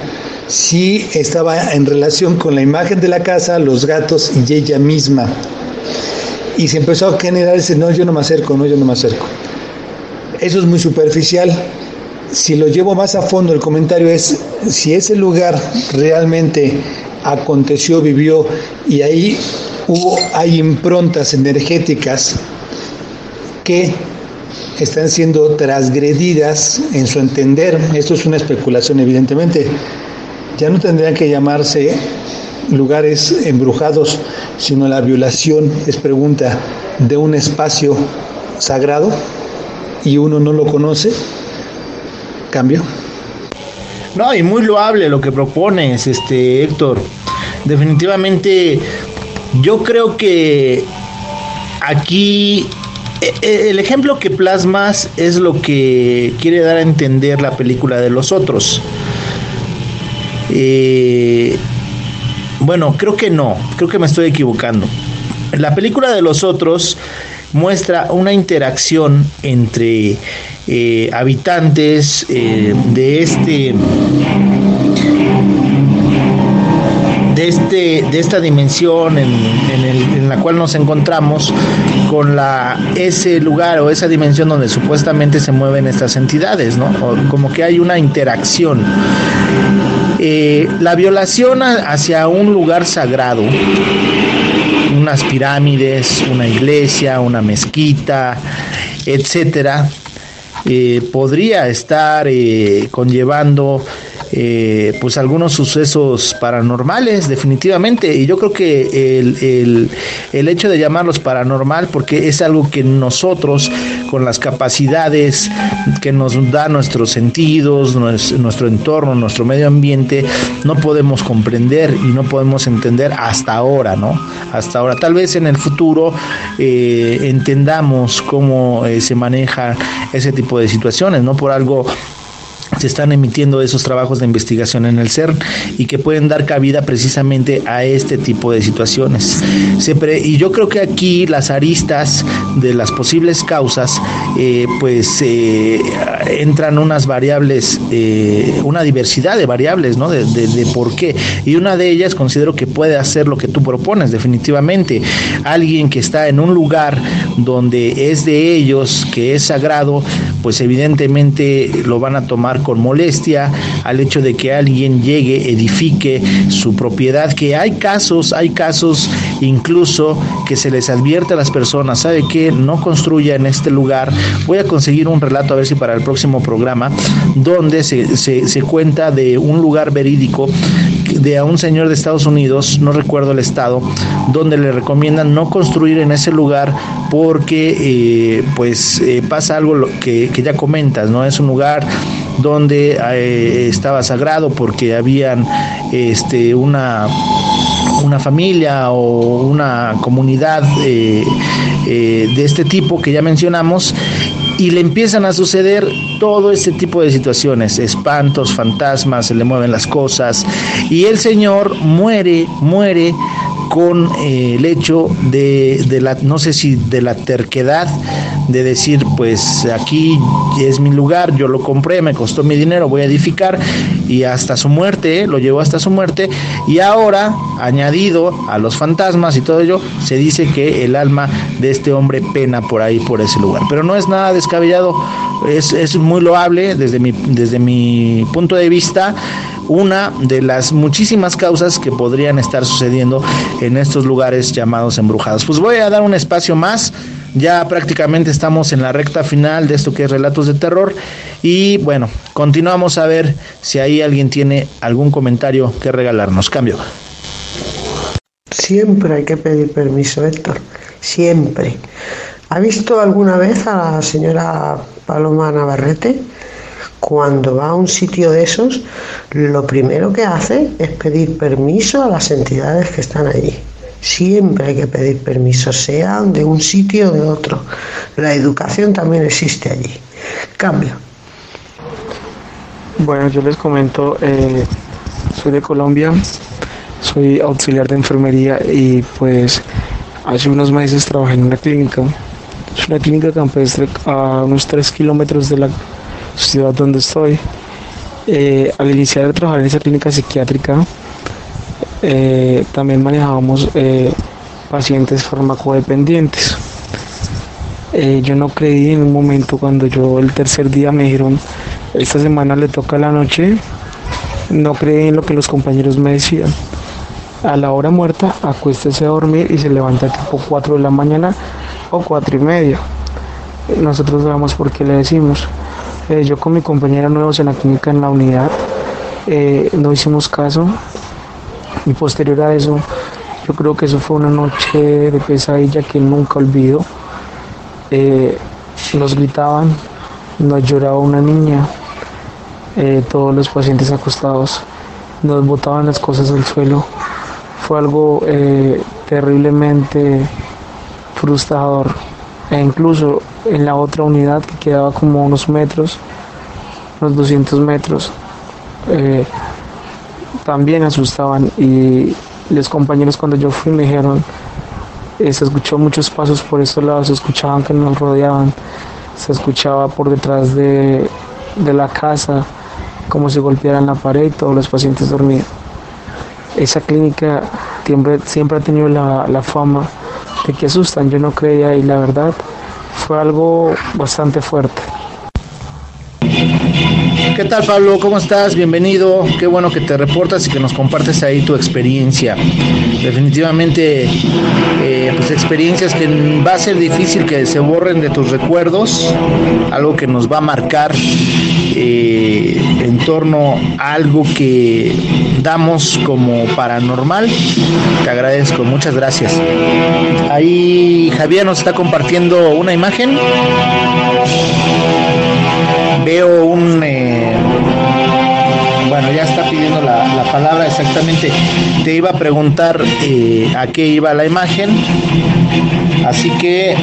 sí estaba en relación con la imagen de la casa, los gatos y ella misma. Y se empezó a generar ese, no, yo no me acerco, no, yo no me acerco. Eso es muy superficial, si lo llevo más a fondo, el comentario es si ese lugar realmente aconteció, vivió y ahí hubo, hay improntas energéticas que están siendo transgredidas en su entender, esto es una especulación evidentemente, ya no tendrían que llamarse lugares embrujados, sino la violación, es pregunta, de un espacio sagrado y uno no lo conoce, cambio. No, y muy loable lo que propones, este Héctor. Definitivamente, yo creo que aquí el ejemplo que plasmas es lo que quiere dar a entender la película de los otros. Eh, bueno, creo que no, creo que me estoy equivocando. La película de los otros muestra una interacción entre eh, habitantes eh, de este de este de esta dimensión en, la cual nos encontramos con la ese lugar o esa dimensión donde supuestamente se mueven estas entidades no como que hay una interacción. Eh, la violación hacia un lugar sagrado unas pirámides, una iglesia, una mezquita, etcétera, eh, podría estar eh, conllevando eh, pues algunos sucesos paranormales definitivamente. Y yo creo que el, el, hecho de llamarlos paranormal porque es algo que nosotros con las capacidades que nos da nuestros sentidos nuestro entorno nuestro medio ambiente no podemos comprender y no podemos entender hasta ahora no hasta ahora. Tal vez en el futuro entendamos cómo se maneja ese tipo de situaciones no por algo se están emitiendo esos trabajos de investigación en el CERN y que pueden dar cabida precisamente a este tipo de situaciones. y yo creo que aquí las aristas de las posibles causas, eh, pues eh, entran unas variables, eh, una diversidad de variables, ¿no? De, de, por qué. Y una de ellas considero que puede hacer lo que tú propones, definitivamente. Alguien que está en un lugar donde es de ellos, que es sagrado, pues evidentemente lo van a tomar con molestia, al hecho de que alguien llegue, edifique su propiedad, que hay casos, hay casos incluso que se les advierte a las personas, ¿sabe qué? No construya en este lugar. Voy a conseguir un relato a ver si para el próximo programa, donde se, se, se cuenta de un lugar verídico de a un señor de Estados Unidos, no recuerdo el estado, donde le recomiendan no construir en ese lugar porque eh, pues eh, pasa algo que, que, ya comentas, ¿no? Es un lugar donde eh, estaba sagrado porque habían este, una una familia o una comunidad eh, eh, de este tipo que ya mencionamos y le empiezan a suceder todo este tipo de situaciones, espantos, fantasmas, se le mueven las cosas y el Señor muere, muere con el hecho de, de, la, no sé si de la terquedad de decir, pues aquí es mi lugar, yo lo compré, me costó mi dinero, voy a edificar y hasta su muerte, lo llevó hasta su muerte y ahora, añadido a los fantasmas y todo ello, se dice que el alma de este hombre pena por ahí, por ese lugar. Pero no es nada descabellado, es, es muy loable desde mi, desde mi punto de vista una de las muchísimas causas que podrían estar sucediendo en estos lugares llamados embrujados. Pues voy a dar un espacio más, ya prácticamente estamos en la recta final de esto que es relatos de terror y bueno, continuamos a ver si ahí alguien tiene algún comentario que regalarnos. Cambio. Siempre hay que pedir permiso, Héctor, siempre. ¿Ha visto alguna vez a la señora Paloma Navarrete? cuando va a un sitio de esos, lo primero que hace es pedir permiso a las entidades que están allí. Siempre hay que pedir permiso, sea de un sitio o de otro. La educación también existe allí. Cambio. Bueno, yo les comento, eh, soy de Colombia, soy auxiliar de enfermería y pues hace unos meses trabajé en una clínica. Es una clínica campestre a unos 3 kilómetros de la ciudad donde estoy. Eh, al iniciar a trabajar en esa clínica psiquiátrica, eh, también manejábamos eh, pacientes farmacodependientes. yo no creí en un momento cuando yo el tercer día me dijeron, esta semana le toca la noche, no creí en lo que los compañeros me decían. A la hora muerta, acuéstese a dormir y se levanta tipo 4 de la mañana o 4 y media. Nosotros sabemos por qué le decimos. Eh, yo con mi compañera nuevos en la clínica en la unidad eh, no hicimos caso y posterior a eso yo creo que eso fue una noche de pesadilla que nunca olvido. Eh, nos gritaban, nos lloraba una niña, todos los pacientes acostados, nos botaban las cosas al suelo. Fue algo terriblemente frustrador e incluso en la otra unidad que quedaba como unos metros, unos 200 metros, eh, también asustaban y los compañeros cuando yo fui me dijeron, eh, se escuchó muchos pasos por estos lados, se escuchaban que nos rodeaban, se escuchaba por detrás de, de la casa como si golpearan la pared y todos los pacientes dormían. Esa clínica siempre, siempre ha tenido la, la fama de que asustan. Yo no creía y la verdad fue algo bastante fuerte. ¿Qué tal Pablo? ¿Cómo estás? Bienvenido. Qué bueno que te reportas y que nos compartes ahí tu experiencia. Definitivamente, eh, pues experiencias que va a ser difícil que se borren de tus recuerdos, algo que nos va a marcar eh, en torno a algo que damos como paranormal. Te agradezco, muchas gracias. Ahí Javier nos está compartiendo una imagen. Veo un... La, la, palabra exactamente. Te iba a preguntar eh, a qué iba la imagen. Así que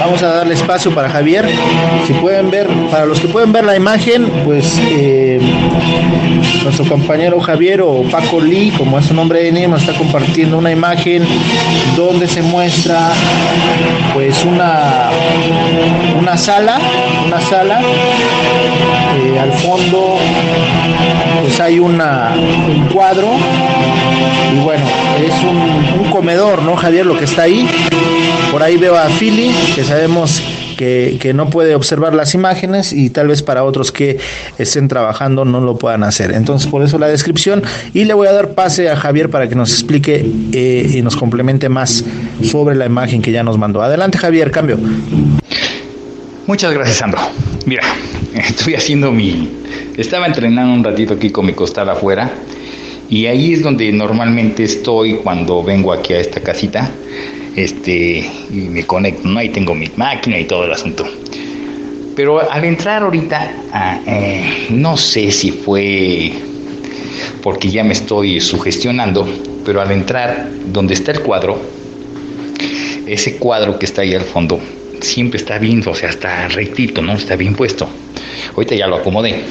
vamos a darle espacio para Javier. Si pueden ver, para los que pueden ver la imagen, pues eh, nuestro compañero Javier o Paco Lee, como es su nombre de Nima, está compartiendo una imagen donde se muestra pues una, una sala, una sala. Eh, al fondo pues hay una, un cuadro y bueno, es un, comedor, ¿no, Javier? Lo que está ahí. Por ahí veo a Philly, que sabemos que, que no puede observar las imágenes y tal vez para otros que estén trabajando no lo puedan hacer. Entonces, por eso la descripción y le voy a dar pase a Javier para que nos explique eh, y nos complemente más sobre la imagen que ya nos mandó. Adelante, Javier, cambio. Muchas gracias, Sandro. Mira, [laughs] estoy haciendo mi... Estaba entrenando un ratito aquí con mi costal afuera y ahí es donde normalmente estoy cuando vengo aquí a esta casita este, y me conecto, ¿no? Ahí tengo mi máquina y todo el asunto. Pero al entrar ahorita, ah, eh, no sé si fue porque ya me estoy sugestionando, pero al entrar donde está el cuadro, ese cuadro que está ahí al fondo, siempre está bien, o sea, está rectito, ¿no? Está bien puesto. Ahorita ya lo acomodé,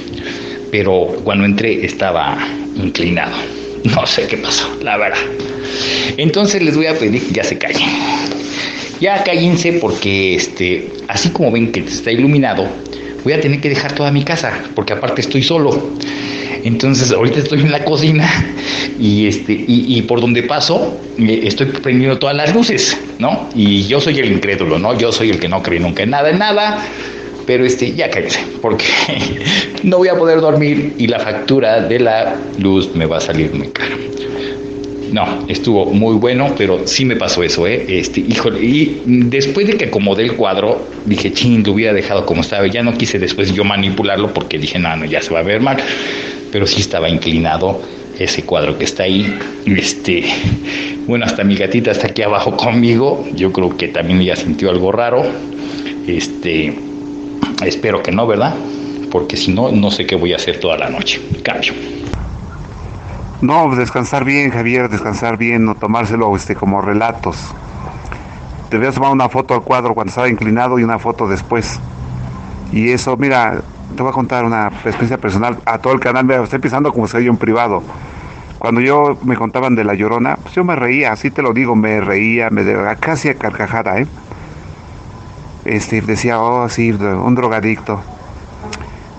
pero cuando entré estaba inclinado. No sé qué pasó, la verdad. Entonces les voy a pedir que ya se callen. Ya cállense porque este, así como ven que está iluminado, voy a tener que dejar toda mi casa, porque aparte estoy solo. Entonces ahorita estoy en la cocina y este y, y por donde paso eh, estoy prendiendo todas las luces, ¿no? Y yo soy el incrédulo, ¿no? Yo soy el que no cree nunca en nada, en nada. Pero este, ya cállense, porque [laughs] no voy a poder dormir y la factura de la luz me va a salir muy cara. No, estuvo muy bueno, pero sí me pasó eso, ¿eh? Este, híjole, y después de que acomodé el cuadro, dije, ching, lo hubiera dejado como estaba. Ya no quise después yo manipularlo porque dije, no, no, ya se va a ver mal. Pero sí estaba inclinado ese cuadro que está ahí. Este, bueno, hasta mi gatita está aquí abajo conmigo. Yo creo que también ella sintió algo raro. Este, espero que no, ¿verdad? Porque si no, no sé qué voy a hacer toda la noche. Cambio. No, descansar bien, Javier, descansar bien, no tomárselo este, como relatos. Te voy a tomar una foto al cuadro cuando estaba inclinado y una foto después. Y eso, mira, te voy a contar una experiencia personal a todo el canal. Me estoy pensando como si soy un privado. Cuando yo me contaban de la llorona, pues yo me reía, así te lo digo, me reía, me de, casi a carcajada, ¿eh? Este, decía, oh, sí, un drogadicto,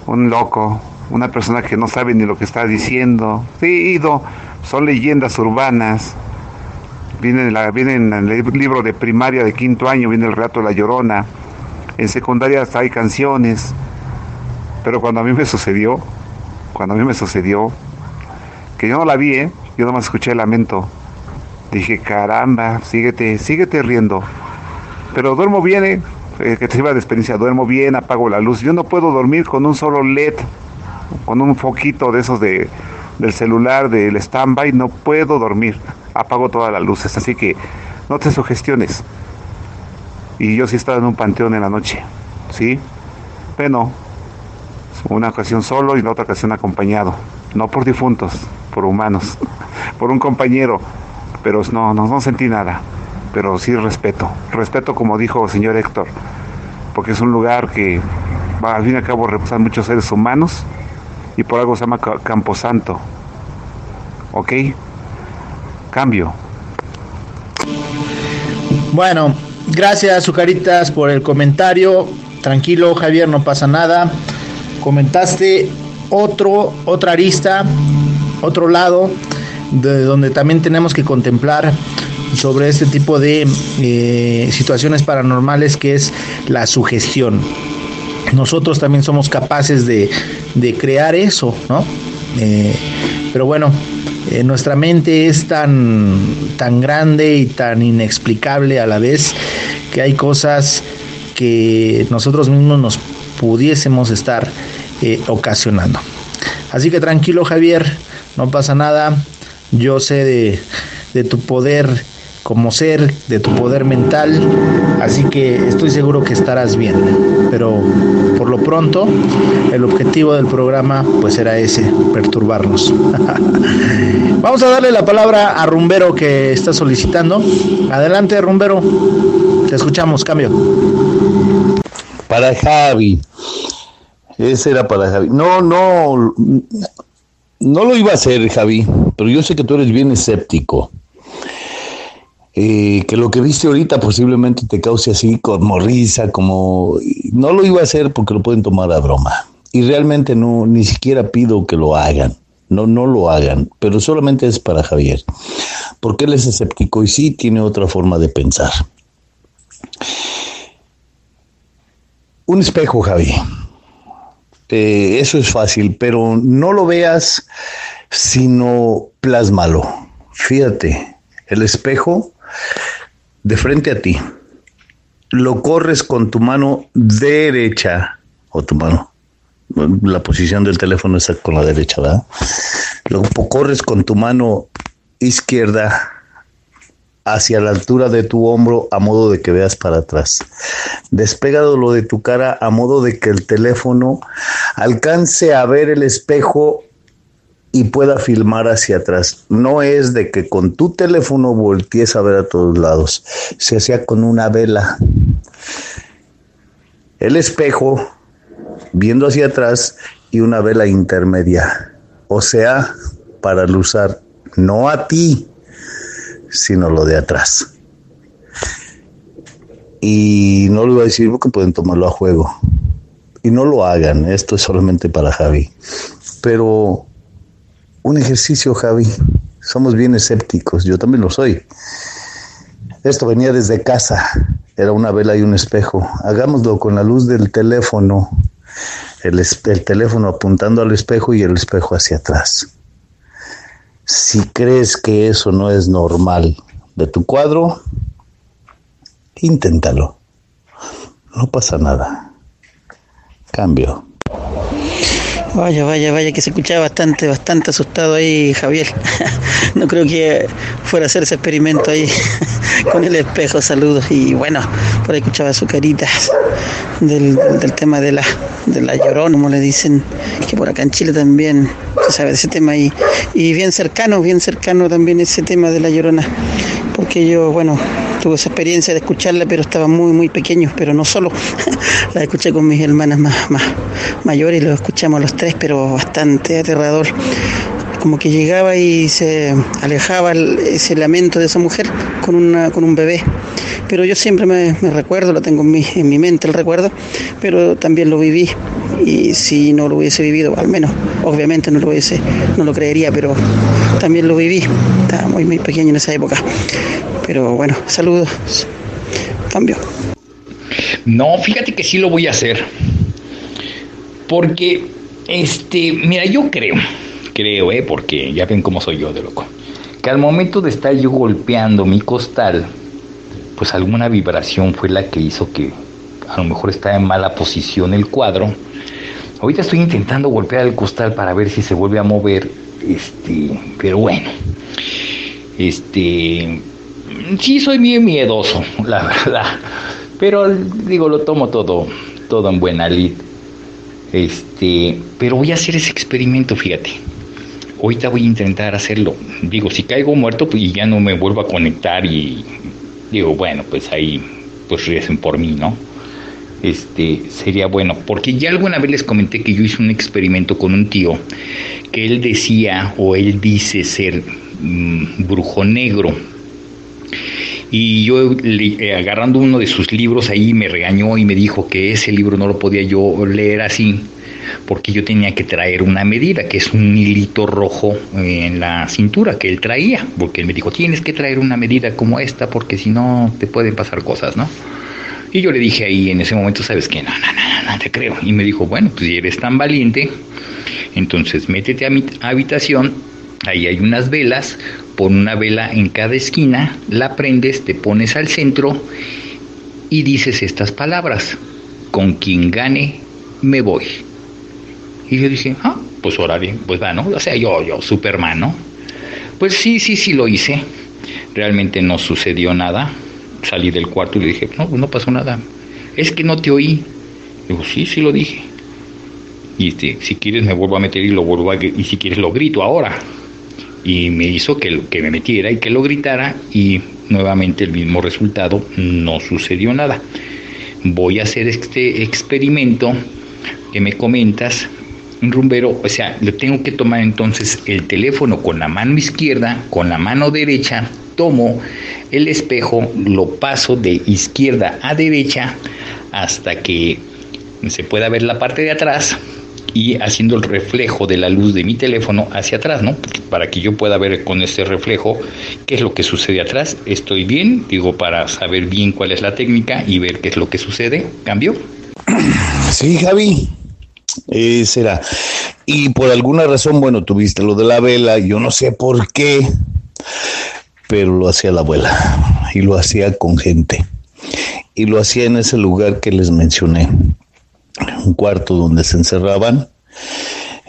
un loco, una persona que no sabe ni lo que está diciendo. Sí, ido, son leyendas urbanas. Viene en, la, viene en el libro de primaria de quinto año, viene el relato de la llorona. En secundaria hasta hay canciones. Pero cuando a mí me sucedió, cuando a mí me sucedió, que yo no la vi, ¿eh? yo nomás escuché el lamento. Dije, caramba, síguete, síguete riendo. Pero duermo bien, ¿eh? Eh que te iba de experiencia, duermo bien, apago la luz. Yo no puedo dormir con un solo LED con un foquito de esos de, del celular, del stand-by, no puedo dormir. Apago todas las luces, así que no te sugestiones. Y yo sí estaba en un panteón en la noche, ¿sí? Bueno, una ocasión solo y la otra ocasión acompañado. No por difuntos, por humanos, [laughs] por un compañero. Pero no, no sentí nada. Pero sí respeto. Respeto como dijo el señor Héctor. Porque es un lugar que va, al fin y al cabo reposan muchos seres humanos y por algo se llama Camposanto. ¿Ok? Cambio. Bueno, gracias, Sucaritas, por el comentario. Tranquilo, Javier, no pasa nada. Comentaste otro, otra arista, otro lado, de donde también tenemos que contemplar sobre este tipo de eh, situaciones paranormales que es la sugestión nosotros también somos capaces de, crear eso, ¿no? Eh, pero bueno, eh, nuestra mente es tan, tan grande y tan inexplicable a la vez que hay cosas que nosotros mismos nos pudiésemos estar ocasionando. Así que tranquilo Javier, no pasa nada, yo sé de, de tu poder como ser, de tu poder mental, así que estoy seguro que estarás bien. Pero por lo pronto, el objetivo del programa pues era ese, perturbarnos. [laughs] Vamos a darle la palabra a Rumbero que está solicitando. Adelante, Rumbero. Te escuchamos, cambio. Para Javi. Ese era para Javi. No, no, no lo iba a hacer, Javi, pero yo sé que tú eres bien escéptico. Eh, que lo que viste ahorita posiblemente te cause así como risa, como no lo iba a hacer porque lo pueden tomar a broma. Y realmente no, ni siquiera pido que lo hagan. No, no lo hagan, pero solamente es para Javier, porque él es escéptico y sí tiene otra forma de pensar. Un espejo, Javi. Eh, eso es fácil, pero no lo veas, sino plásmalo. Fíjate, el espejo de frente a ti. Lo corres con tu mano derecha o tu mano. La posición del teléfono está con la derecha, ¿verdad? Lo corres con tu mano izquierda hacia la altura de tu hombro a modo de que veas para atrás. lo de tu cara a modo de que el teléfono alcance a ver el espejo y pueda filmar hacia atrás. No es de que con tu teléfono voltees a ver a todos lados. Se hacía con una vela. El espejo viendo hacia atrás y una vela intermedia. O sea, para usar no a ti, sino lo de atrás. Y no lo voy a decir porque pueden tomarlo a juego. Y no lo hagan, esto es solamente para Javi. Pero un ejercicio, Javi. Somos bien escépticos, yo también lo soy. Esto venía desde casa, era una vela y un espejo. Hagámoslo con la luz del teléfono, el, el teléfono apuntando al espejo y el espejo hacia atrás. Si crees que eso no es normal de tu cuadro, inténtalo. No pasa nada. Cambio. Vaya, vaya, vaya, que se escuchaba bastante, bastante asustado ahí, Javier. [laughs] no creo que fuera a hacer ese experimento ahí [laughs] con el espejo. Saludos. Y bueno, por ahí escuchaba su carita del, tema de la, de la llorona, como le dicen, que por acá en Chile también se sabe de ese tema. Y, y bien cercano, bien cercano también ese tema de la llorona. Porque yo, bueno, tuve esa experiencia de escucharla, pero estaba muy, muy pequeño, pero no solo. [laughs] la escuché con mis hermanas más, más mayores lo escuchamos los tres, pero bastante aterrador. Como que llegaba y se alejaba ese lamento de esa mujer con, una, con un bebé. Pero yo siempre me, recuerdo, lo tengo en mi, en mi mente el recuerdo, pero también lo viví. Y si no lo hubiese vivido, al menos, obviamente no lo hubiese, no lo creería, pero también lo viví. Estaba muy, muy pequeño en esa época. Pero bueno, saludos. Cambio. No, fíjate que sí lo voy a hacer. Porque, este, mira, yo creo, creo, ¿eh? Porque ya ven cómo soy yo de loco. Que al momento de estar yo golpeando mi costal, pues alguna vibración fue la que hizo que a lo mejor estaba en mala posición el cuadro. Ahorita estoy intentando golpear el costal para ver si se vuelve a mover, este, pero bueno, este, sí soy bien miedoso, [laughs] la verdad. Pero digo, lo tomo todo, todo en buena lid. Este, pero voy a hacer ese experimento, fíjate. Ahorita voy a intentar hacerlo. Digo, si caigo muerto, pues ya no me vuelvo a conectar y digo, bueno, pues ahí, pues recen por mí, ¿no? Este, sería bueno, porque ya alguna vez les comenté que yo hice un experimento con un tío que él decía o él dice ser mm, brujo negro y yo eh, agarrando uno de sus libros ahí me regañó y me dijo que ese libro no lo podía yo leer así porque yo tenía que traer una medida, que es un hilito rojo en la cintura que él traía, porque él me dijo, tienes que traer una medida como esta, porque si no te pueden pasar cosas, ¿no? Y yo le dije ahí en ese momento, ¿sabes qué? No, no, no, no, te creo. Y me dijo, bueno, pues si eres tan valiente, entonces métete a mi habitación, ahí hay unas velas, pon una vela en cada esquina, la prendes, te pones al centro y dices estas palabras, con quien gane me voy. Y yo dije, ah, pues órale, pues va, ¿no? O sea, yo, yo, Superman, ¿no? Pues sí, sí, sí lo hice. Realmente no sucedió nada. Salí del cuarto y le dije, no, no pasó nada. Es que no te oí. Digo, sí, sí lo dije. Y este, si quieres me vuelvo a meter y lo vuelvo a y si quieres lo grito ahora y me hizo que, que me metiera y que lo gritara y nuevamente el mismo resultado, no sucedió nada. Voy a hacer este experimento que me comentas, rumbero, o sea, le tengo que tomar entonces el teléfono con la mano izquierda, con la mano derecha, tomo el espejo, lo paso de izquierda a derecha hasta que se pueda ver la parte de atrás y haciendo el reflejo de la luz de mi teléfono hacia atrás, ¿no? Para que yo pueda ver con este reflejo qué es lo que sucede atrás. Estoy bien, digo, para saber bien cuál es la técnica y ver qué es lo que sucede. ¿Cambio? [clears throat] Sí, Javi. Eh, será. Y por alguna razón, bueno, tuviste lo de la vela, yo no sé por qué, pero lo hacía la abuela y lo hacía con gente. Y lo hacía en ese lugar que les mencioné, un cuarto donde se encerraban.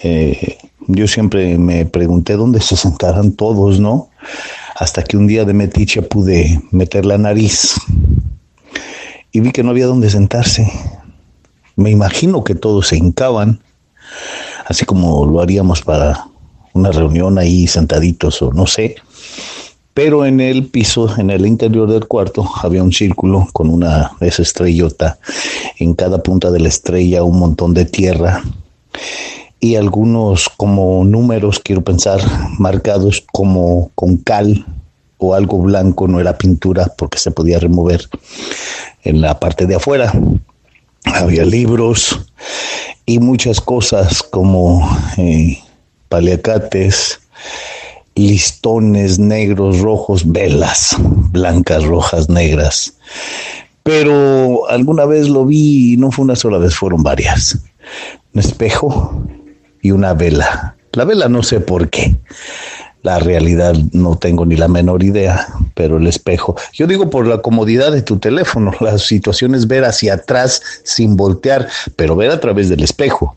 Eh, yo siempre me pregunté dónde se sentaran todos, ¿no? Hasta que un día de metiche pude meter la nariz y vi que no había dónde sentarse. Me imagino que todos se hincaban, así como lo haríamos para una reunión ahí sentaditos o no sé. Pero en el piso, en el interior del cuarto, había un círculo con una esa estrellota. En cada punta de la estrella un montón de tierra y algunos como números, quiero pensar, marcados como con cal o algo blanco, no era pintura porque se podía remover en la parte de afuera. Había libros y muchas cosas como eh, paliacates, listones negros, rojos, velas blancas, rojas, negras. Pero alguna vez lo vi no fue una sola vez, fueron varias. Un espejo y una vela. La vela no sé por qué. La realidad no tengo ni la menor idea, pero el espejo. Yo digo por la comodidad de tu teléfono. [laughs] La situación es ver hacia atrás sin voltear, pero ver a través del espejo.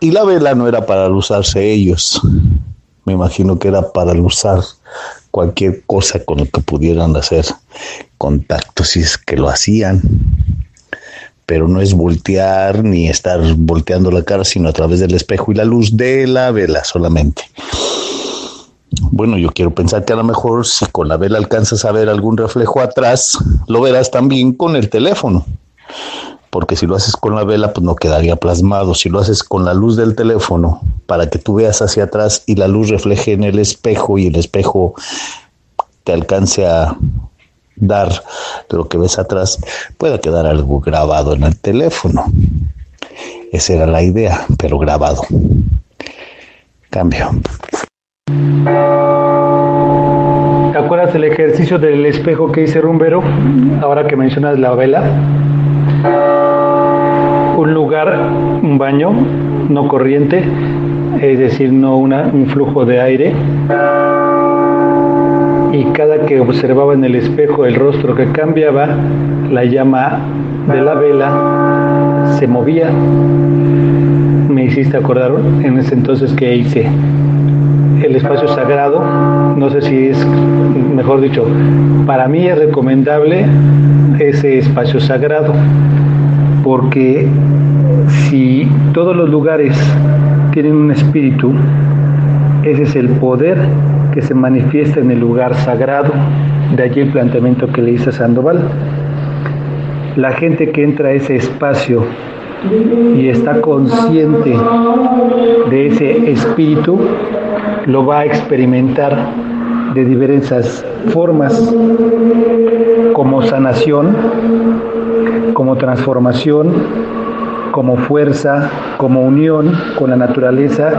Y la vela no era para usarse ellos. Me imagino que era para usar cualquier cosa con lo que pudieran hacer contacto, si es que lo hacían pero no es voltear ni estar volteando la cara, sino a través del espejo y la luz de la vela solamente. Bueno, yo quiero pensar que a lo mejor si con la vela alcanzas a ver algún reflejo atrás, lo verás también con el teléfono. Porque si lo haces con la vela, pues no quedaría plasmado. Si lo haces con la luz del teléfono, para que tú veas hacia atrás y la luz refleje en el espejo y el espejo te alcance a dar lo que ves atrás, pueda quedar algo grabado en el teléfono. Esa era la idea, pero grabado. Cambio. ¿Te acuerdas del ejercicio del espejo que hice Rumbero? Ahora que mencionas la vela. Un lugar, un baño, no corriente, es decir, no una, un flujo de aire y cada que observaba en el espejo el rostro que cambiaba, la llama de la vela se movía. Me hiciste acordar en ese entonces que hice el espacio sagrado, no sé si es, mejor dicho, para mí es recomendable ese espacio sagrado, porque si todos los lugares tienen un espíritu, ese es el poder que se manifiesta en el lugar sagrado. De allí el planteamiento que le hice a Sandoval. La gente que entra a ese espacio y está consciente de ese espíritu, lo va a experimentar de diversas formas, como sanación, como transformación, como fuerza, como unión con la naturaleza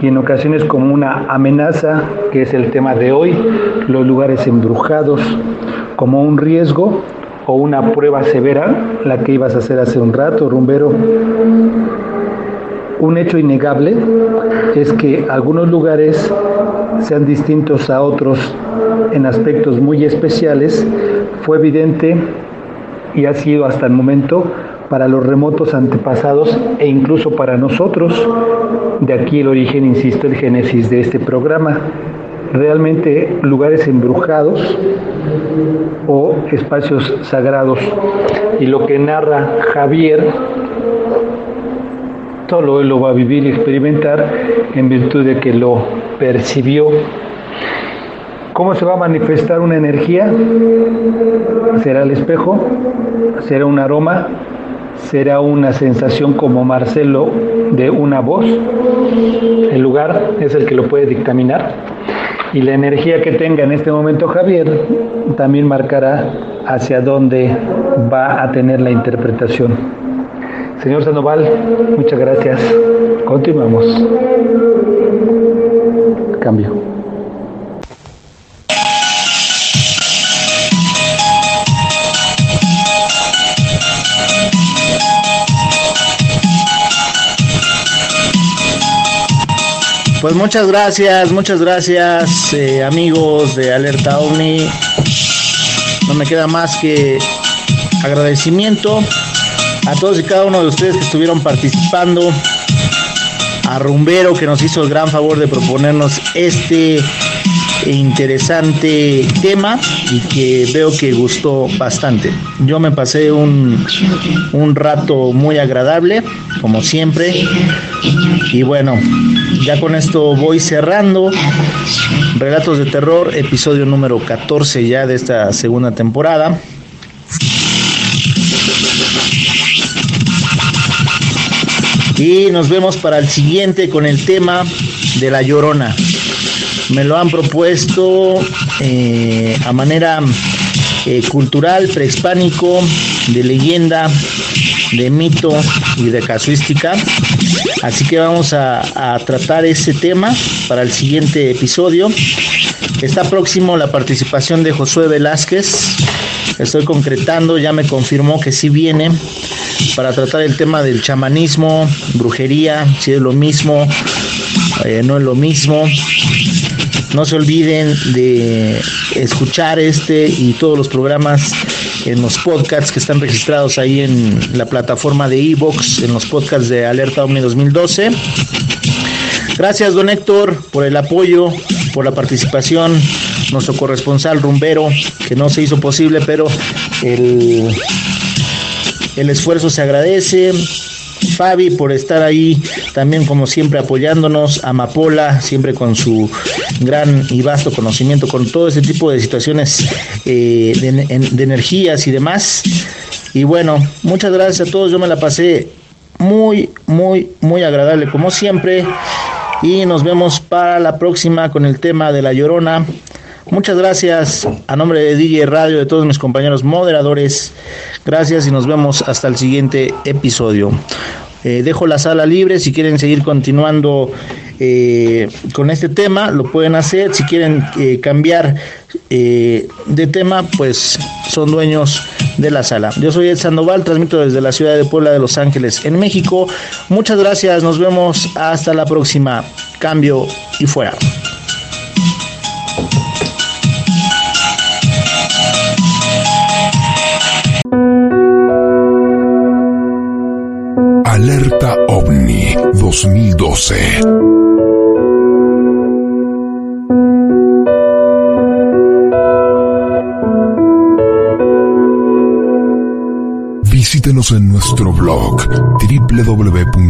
y en ocasiones como una amenaza, que es el tema de hoy, los lugares embrujados, como un riesgo o una prueba severa, la que ibas a hacer hace un rato, rumbero. Un hecho innegable es que algunos lugares sean distintos a otros en aspectos muy especiales, fue evidente y ha sido hasta el momento para los remotos antepasados e incluso para nosotros. De aquí el origen, insisto, el génesis de este programa. Realmente lugares embrujados o espacios sagrados. Y lo que narra Javier, todo él lo va a vivir y experimentar en virtud de que lo percibió ¿Cómo se va a manifestar una energía? ¿Será el espejo? ¿Será un aroma? será una sensación como Marcelo de una voz. El lugar es el que lo puede dictaminar. Y la energía que tenga en este momento Javier también marcará hacia dónde va a tener la interpretación. Señor Sandoval, muchas gracias. Continuamos cambio. Pues muchas gracias, muchas gracias eh, amigos de Alerta OVNI. No me queda más que agradecimiento a todos y cada uno de ustedes que estuvieron participando a Rumbero que nos hizo el gran favor de proponernos este interesante tema y que veo que gustó bastante. Yo me pasé un, un rato muy agradable, como siempre. Y bueno, ya con esto voy cerrando. Relatos de terror, episodio número 14 ya de esta segunda temporada. Y nos vemos para el siguiente con el tema de la llorona. Me lo han propuesto eh, a manera eh, cultural, prehispánico, de leyenda, de mito y de casuística. Así que vamos a, a tratar ese tema para el siguiente episodio. Está próximo la participación de Josué Velázquez. Estoy concretando, ya me confirmó que sí viene para tratar el tema del chamanismo, brujería, si es lo mismo, eh, no es lo mismo. No se olviden de escuchar este y todos los programas en los podcasts que están registrados ahí en la plataforma de Evox, en los podcasts de Alerta Omni 2012. Gracias, don Héctor, por el apoyo, por la participación. Nuestro corresponsal rumbero, que no se hizo posible, pero el, el esfuerzo se agradece. Fabi por estar ahí también como siempre apoyándonos, Amapola siempre con su gran y vasto conocimiento con todo ese tipo de situaciones eh, de, de energías y demás. Y bueno, muchas gracias a todos, yo me la pasé muy, muy, muy agradable como siempre. Y nos vemos para la próxima con el tema de la llorona. Muchas gracias a nombre de DJ Radio, de todos mis compañeros moderadores. Gracias y nos vemos hasta el siguiente episodio. Eh, dejo la sala libre si quieren seguir continuando eh, con este tema, lo pueden hacer. Si quieren eh, cambiar de tema, pues son dueños de la sala. Yo soy Ed Sandoval, transmito desde la ciudad de Puebla de Los Ángeles, en México. Muchas gracias, nos vemos hasta la próxima. Cambio y fuera. Alerta OVNI 2012. Visítenos en nuestro blog www.aifo.net.